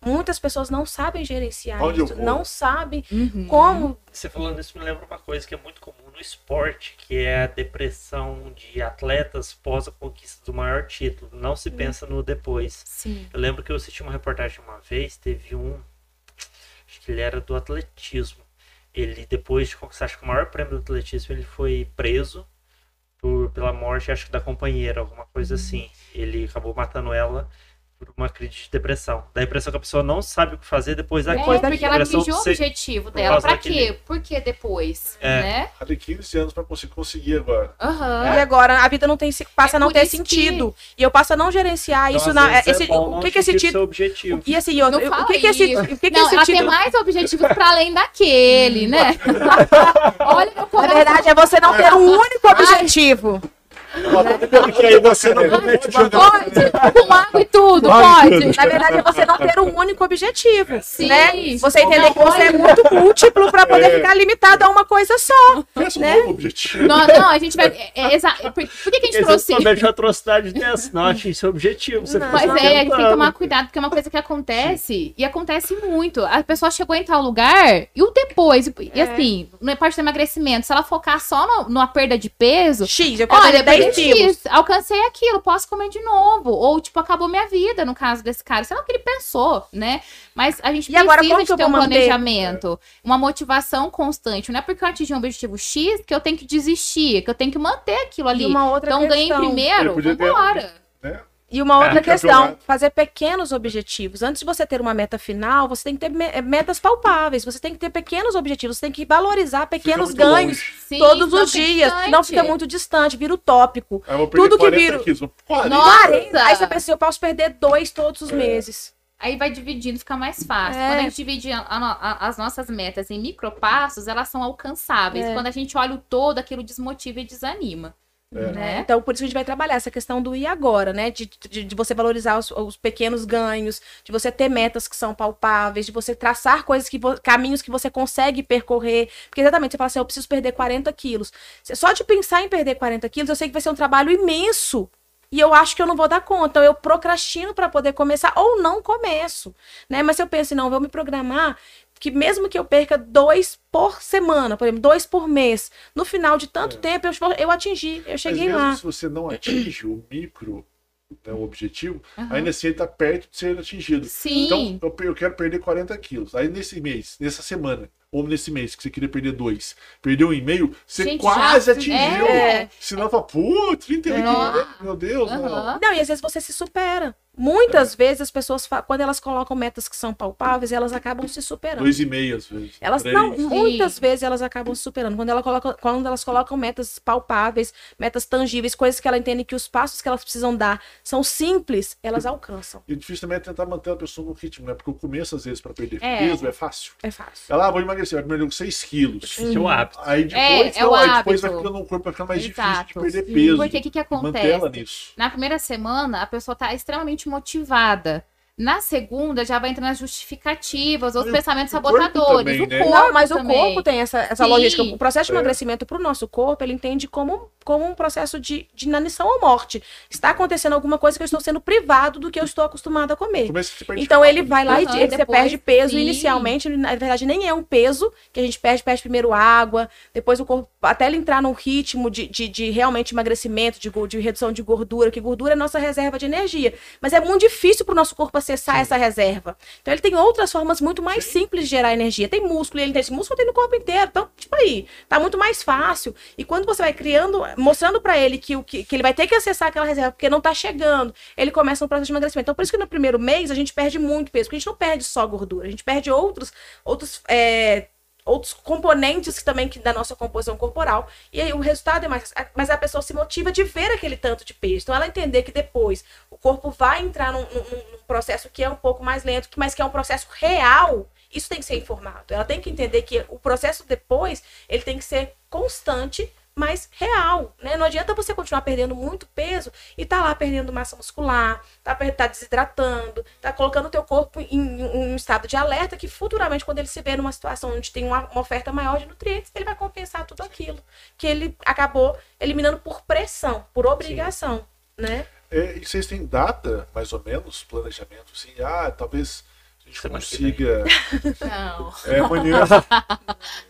Muitas pessoas não sabem gerenciar Onde isso, não sabem uhum. como. Você falando isso me lembra uma coisa que é muito comum no esporte, que é a depressão de atletas pós a conquista do maior título. Não se uhum. pensa no depois. Sim. Eu lembro que eu assisti uma reportagem uma vez, teve um que ele era do atletismo. Ele, depois de conquistar acho que o maior prêmio do atletismo, ele foi preso por, pela morte, acho que da companheira, alguma coisa uhum. assim. Ele acabou matando ela por uma crise de depressão. Da impressão que a pessoa não sabe o que fazer depois é, daquilo. É, porque ela atingiu o objetivo dela. Pra daquele... quê? Por que depois? É. Né? Falei 15 anos pra conseguir agora. Uhum. E agora a vida não tem passa é a não ter sentido. Que... E eu passo a não gerenciar então, isso na. Esse, é o que, que esse título. objetivo. E assim, eu, o que, que esse. O que, que não, esse ela título... tem mais objetivos pra além daquele, né? Olha meu coração. Na verdade, é você não ter um único objetivo. Porque aí você não comete Pode, com água e tudo, pode. Na verdade, é você não ter um único objetivo. Sim. Né? Você entender que você é muito múltiplo para poder é. ficar limitado a uma coisa só. Pensa né? um novo objetivo. Não, não, a gente vai. É, é, exa... por, por que, que a gente trouxe. Você comete atrocidade dessa, não atinge seu objetivo. Você não. Mas é, a gente tem que tomar cuidado, porque é uma coisa que acontece, e acontece muito. A pessoa chegou em tal lugar, e o depois, e, é. assim, na parte do emagrecimento, se ela focar só no, numa perda de peso. X, eu quero olha, 10 quilos. alcancei aquilo, posso comer de novo. Ou, tipo, acabou minha vida, no caso desse cara. Sei lá o que ele pensou, né? Mas a gente e precisa agora, de ter um planejamento, uma motivação constante. Não é porque eu atingi um objetivo X que eu tenho que desistir, que eu tenho que manter aquilo ali. E uma outra então, questão. ganhei primeiro, vambora. Né? E uma outra é, questão, fazer pequenos objetivos. Antes de você ter uma meta final, você tem que ter eh, metas palpáveis. Você tem que ter pequenos objetivos. Você tem que valorizar pequenos ganhos Sim, todos os dias. Distante. Não fica muito distante, vira utópico. Tudo que vira. Nossa! Aí você pensa, eu posso perder dois todos os é. meses. Aí vai dividindo, fica mais fácil. É. Quando a gente divide a, a, as nossas metas em micropassos, elas são alcançáveis. É. Quando a gente olha o todo, aquilo desmotiva e desanima. É. Né? Então, por isso que a gente vai trabalhar essa questão do e agora, né? De, de, de você valorizar os, os, pequenos ganhos, de você ter metas que são palpáveis, de você traçar coisas que caminhos que você consegue percorrer. Porque exatamente, você fala assim, eu preciso perder 40 quilos. Só de pensar em perder 40 quilos, eu sei que vai ser um trabalho imenso. E eu acho que eu não vou dar conta. Então, eu procrastino para poder começar ou não começo, né? Mas se eu penso, não, vou me programar, que mesmo que eu perca dois por semana, por exemplo, dois por mês, no final de tanto É. tempo eu, eu atingi, eu cheguei Mas mesmo lá. se você não atinge o micro, né, o objetivo, Aham. ainda assim ele está perto de ser atingido. Sim. Então, eu, eu quero perder 40 quilos. Aí nesse mês, nessa semana, ou nesse mês que você queria perder dois, perdeu um e meio, você Gente, quase já- atingiu. é. Senão fala, pô, 31 Nossa. quilos, meu Deus, não. Aham. Não, e às vezes você se supera. Muitas vezes as pessoas, quando elas colocam metas que são palpáveis, elas acabam se superando. Dois e meio às vezes. Elas três. não, muitas vezes elas acabam se superando. Quando, ela coloca, quando elas colocam metas palpáveis, metas tangíveis, coisas que ela entende que os passos que elas precisam dar são simples, elas alcançam. E o difícil também é tentar manter a pessoa no ritmo, né? Porque o começo, às vezes, para perder É. peso é fácil. É fácil. Ela, ah, vou emagrecer, vai perder 6 quilos. Esse é o hábito. Aí depois, É, é não, aí depois vai ficando, o corpo vai ficando mais difícil de Exato. perder peso. Porque o que, que acontece? nisso. Na primeira semana, a pessoa tá extremamente motivada. Na segunda, já vai entrando as justificativas, os o- pensamentos o corpo sabotadores. também, o né? corpo Não, mas o também. corpo tem essa, essa Sim. logística. O processo de É. emagrecimento para o nosso corpo, ele entende como, como um processo de, de inanição ou morte. Está acontecendo alguma coisa que eu estou sendo privado do que eu estou acostumado a comer. Perder Então ele vai lá e Aham, ele, você depois, perde peso sim. inicialmente, na verdade nem é um peso que a gente perde, perde primeiro água, depois o corpo, até ele entrar num ritmo de, de, de realmente emagrecimento, de, de redução de gordura, que gordura é nossa reserva de energia. Mas é muito difícil para o nosso corpo acessar essa reserva. Então ele tem outras formas muito mais simples de gerar energia. Tem músculo, e ele tem esse músculo tem no corpo inteiro. Então, tipo aí, tá muito mais fácil. E quando você vai criando, mostrando para ele que, o que, que ele vai ter que acessar aquela reserva porque não tá chegando, ele começa um processo de emagrecimento. Então, por isso que no primeiro mês a gente perde muito peso, porque a gente não perde só gordura, a gente perde outros, outros, é, outros componentes que também que da nossa composição corporal. E aí o resultado é mais. Mas a pessoa se motiva de ver aquele tanto de peso. Então, ela entender que depois o corpo vai entrar num, num- num processo que é um pouco mais lento, mas que é um processo real. Isso tem que ser informado. Ela tem que entender que o processo depois ele tem que ser constante, mas real, né? Não adianta você continuar perdendo muito peso e tá lá perdendo massa muscular, tá, tá desidratando, tá colocando o teu corpo em, em um estado de alerta que futuramente, quando ele se vê numa situação onde tem uma, uma oferta maior de nutrientes, ele vai compensar tudo aquilo que ele acabou eliminando por pressão, por obrigação, né? É, e vocês têm data, mais ou menos, planejamento, assim, ah, talvez a gente Semana consiga. Não. É, amanhã.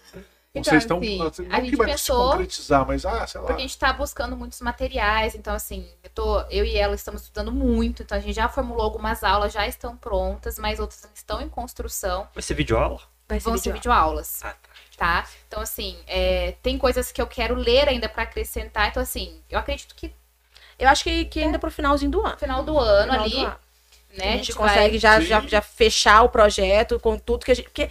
Então, vocês estão. assim, não a que gente vai se pensou- concretizar, mas, ah, sei lá. Porque a gente tá buscando muitos materiais, então assim, eu, tô, eu e ela estamos estudando muito, então a gente já formulou algumas aulas, já estão prontas, mas outras estão em construção. Vai ser videoaula? Vai ser Vão ser videoaula. videoaulas, Ah, tá. tá? Então assim, é, tem coisas que eu quero ler ainda pra acrescentar, então assim, eu acredito que Eu acho que, que ainda pro finalzinho do ano. no final do ano Final ali, do ano. né, a gente consegue vai... já, já, já fechar o projeto com tudo que a gente. Porque,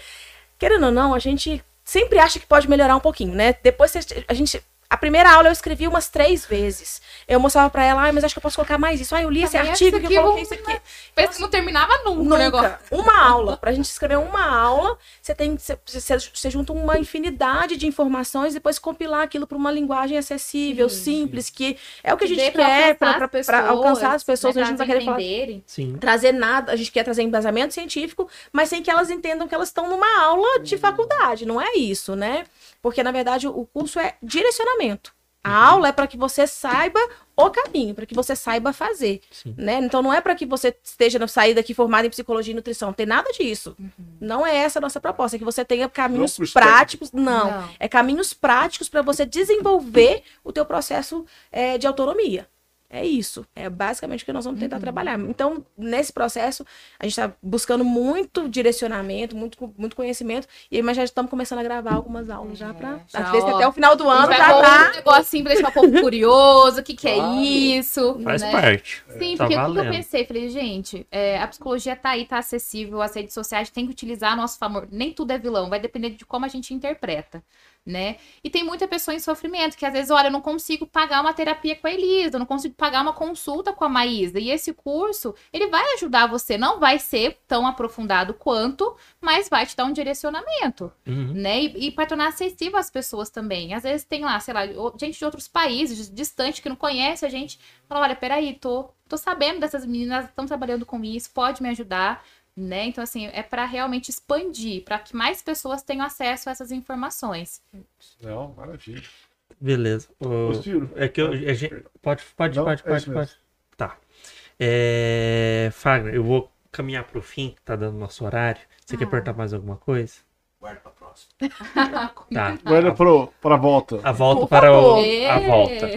querendo ou não, a gente sempre acha que pode melhorar um pouquinho, né? Depois a gente. A primeira aula eu escrevi umas três vezes. Eu mostrava pra ela, ah, mas acho que eu posso colocar mais isso. Ah, eu li esse Também artigo que eu coloquei isso aqui. Parece que não terminava nunca, o negócio. Nunca. Uma aula. Pra gente escrever uma aula, você tem você, você, você junta uma infinidade de informações e depois compilar aquilo para uma linguagem acessível, Sim. simples, que é o que a gente pra quer alcançar para as pessoas, alcançar as pessoas. né, a gente pra não querer falar entenderem. Sim. trazer nada, a gente quer trazer embasamento científico, mas sem que elas entendam que elas estão numa aula de faculdade, não é isso, né? Porque na verdade o curso é direcionamento. A aula é para que você saiba o caminho, para que você saiba fazer, Sim. né? Então não é para que você esteja na saída aqui formado em psicologia e nutrição, não tem nada disso. Não é essa a nossa proposta, é que você tenha caminhos curso práticos, não, Não. é caminhos práticos para você desenvolver o teu processo é, de autonomia. É isso. É basicamente o que nós vamos tentar trabalhar. Então, nesse processo, a gente está buscando muito direcionamento, muito, muito conhecimento. E aí, mas já estamos começando a gravar algumas aulas já para. Às vezes ó. até o final do ano já tá. um negocinho pra deixar o povo curioso, o que que é isso, Faz né? parte. Sim, Tá porque o que eu pensei? Falei, gente, é, a psicologia tá aí, tá acessível, as redes sociais tem que utilizar a nosso favor. Nem tudo é vilão, vai depender de como a gente interpreta, né? E tem muita pessoa em sofrimento que às vezes, olha, eu não consigo pagar uma terapia com a Elisa, eu não consigo pagar uma consulta com a Maísa. E esse curso, ele vai ajudar você, não vai ser tão aprofundado quanto, mas vai te dar um direcionamento Uhum. né? E, e para tornar acessível às pessoas também. Às vezes tem lá, sei lá, gente de outros países, distante, que não conhece a gente, fala, olha, peraí, tô, tô sabendo dessas meninas, estão trabalhando com isso, pode me ajudar, né? Então, assim, é para realmente expandir, para que mais pessoas tenham acesso a essas informações. Não, maravilha. Beleza. O- É que eu, a gente, pode, pode, Não, pode, é pode, pode. Tá. É, Fagner, eu vou caminhar pro fim, que tá dando nosso horário. Você quer Ah. apertar mais alguma coisa? Guarda pra próxima. Tá. Guarda pro, pra volta. A volta Por para o, favor. a volta.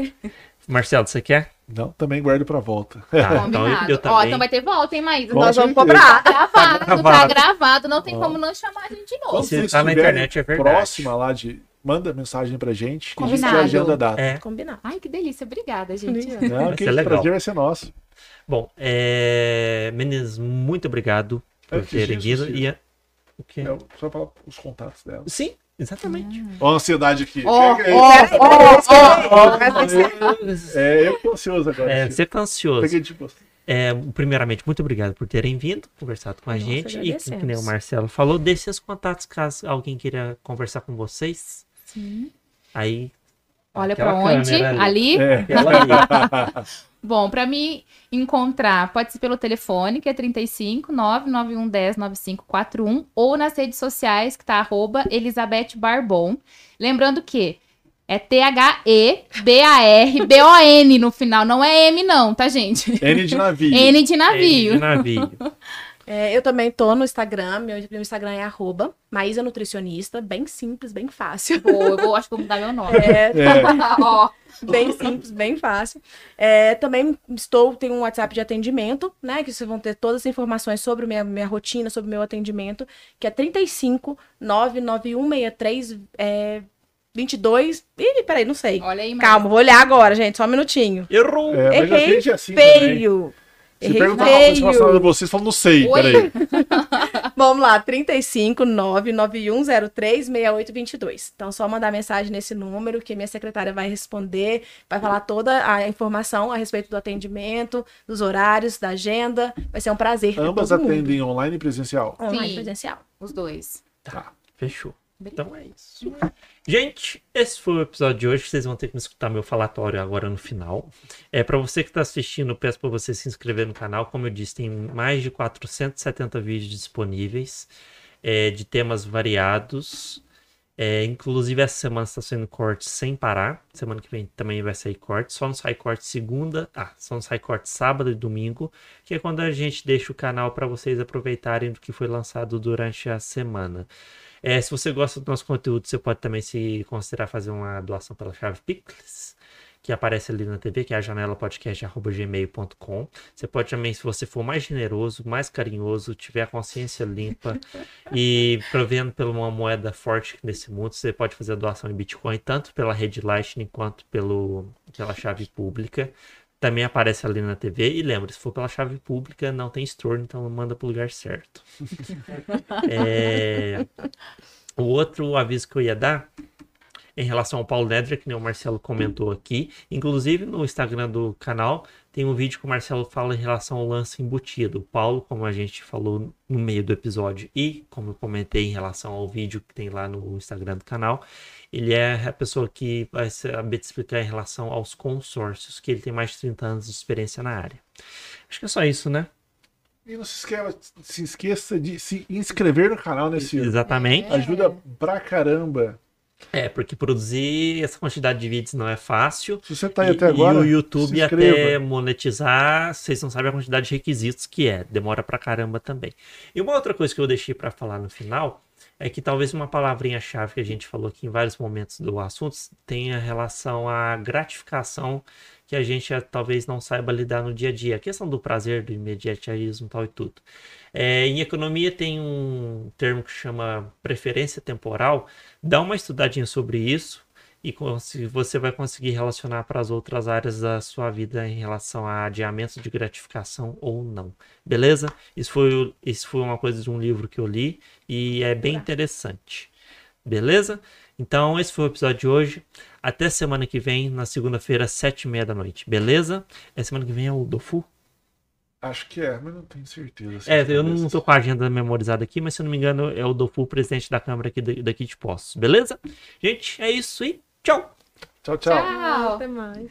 Marcelo, você quer? Não, também guarda pra volta. Tá, então eu, Combinado. eu Ó, também. então vai ter volta, hein, Maísa? Nós vamos cobrar. Tá gravado, tá gravado. gravado, não tem Ó. como não chamar a gente de novo. Quando vocês tá na internet, é verdade. próxima lá de. Manda mensagem pra gente que a gente Combinado. agenda a data. É. Combinar. Ai, que delícia. Obrigada, gente. Não, Vai que esse legal. prazer vai ser nosso. Bom, é... meninas, muito obrigado por terem vindo. E... a- O quê? É, só falar os contatos dela. Sim, exatamente. Ó, a ansiedade aqui. Ó, ó, ó. É, eu tô ansioso agora. É, você tá ansioso. Peguei de você. É, primeiramente, muito obrigado por terem vindo, conversado com a Nós gente. E que nem o. Marcelo falou, deixe seus contatos caso alguém queira conversar com vocês. Sim. Aí. Olha pra onde? câmera Ali. É. Bom, pra me encontrar, pode ser pelo telefone, que é 35 99110 9541, ou nas redes sociais, que tá arroba Elizabeth Barbon. Lembrando que é T-H-E-B-A-R-B-O-N no final, não é M não, tá, gente? N de navio. N de navio. De navio. É, eu também tô no Instagram. Meu, meu Instagram é arroba Maísa Nutricionista. Bem simples, bem fácil. Vou, eu vou, acho que vou mudar meu nome. É, É. Ó, bem simples, bem fácil. É, também estou, tenho um WhatsApp de atendimento, né? Que vocês vão ter todas as informações sobre minha, minha rotina, sobre o meu atendimento, que é 35 99163 é, 22. Ih, peraí, não sei. olha aí, Calma, vou olhar agora, gente, só um minutinho. Errou! É, Errei é assim também. Se perguntar uma coisa relacionada a vocês, falam, não sei, Oi? peraí. Vamos lá, 35 99103 6822. Então, só mandar mensagem nesse número que minha secretária vai responder, vai falar toda a informação a respeito do atendimento, dos horários, da agenda. Vai ser um prazer. Ambas todo mundo. atendem online e presencial. Online Sim. presencial. os dois. Tá. Fechou. Então é isso. Gente, esse foi o episódio de hoje. Vocês vão ter que me escutar meu falatório agora no final. É para você que está assistindo, peço para você se inscrever no canal. Como eu disse, tem mais de 470 vídeos disponíveis é, de temas variados. É, inclusive, essa semana está sendo corte sem parar. Semana que vem também vai sair corte. Só não sai corte segunda. Ah, só não sai corte sábado e domingo. Que é quando a gente deixa o canal para vocês aproveitarem do que foi lançado durante a semana. É, se você gosta do nosso conteúdo, você pode também se considerar fazer uma doação pela chave Pix, que aparece ali na TV, que é a janelapodcast.gmail.com. Você pode também, se você for mais generoso, mais carinhoso, tiver a consciência limpa e provendo pela uma moeda forte nesse mundo, você pode fazer a doação em Bitcoin, tanto pela rede Lightning quanto pelo, pela chave pública. Também aparece ali na TV. E lembra, se for pela chave pública, não tem store, então manda pro lugar certo. É, O outro aviso que eu ia dar em relação ao Paulo Nedra, que nem o Marcelo comentou aqui. Inclusive no Instagram do canal tem um vídeo que o Marcelo fala em relação ao lance embutido. O Paulo, como a gente falou no meio do episódio e como eu comentei em relação ao vídeo que tem lá no Instagram do canal, ele é a pessoa que vai saber te explicar em relação aos consórcios, que ele tem mais de 30 anos de experiência na área. Acho que é só isso, né? E não se esqueça, se esqueça de se inscrever no canal nesse ano. Exatamente. Ajuda pra caramba. É, porque produzir essa quantidade de vídeos não é fácil. Se você tá aí E- até agora, e o YouTube até monetizar, vocês não sabem a quantidade de requisitos que é. Demora pra caramba também. E uma outra coisa que eu deixei pra falar no final é que talvez uma palavrinha-chave que a gente falou aqui em vários momentos do assunto tenha relação à gratificação que a gente eh, talvez não saiba lidar no dia a dia. A questão do prazer, do imediatismo tal e tudo. É, em economia tem um termo que chama preferência temporal. Dá uma estudadinha sobre isso e você vai conseguir relacionar para as outras áreas da sua vida em relação a adiamento de gratificação ou não. Beleza? Isso foi, isso foi uma coisa de um livro que eu li e é bem interessante. Beleza? Então, esse foi o episódio de hoje. Até semana que vem, na segunda-feira, sete e meia da noite. Beleza? É semana que vem é o Dofu? Acho que é, mas não tenho certeza. É, de eu não tô com a agenda memorizada aqui, mas se eu não me engano é o Dofu, presidente da Câmara aqui da- daqui de Poços. Beleza? Gente, é isso e tchau! Tchau, tchau. Tchau. Até mais.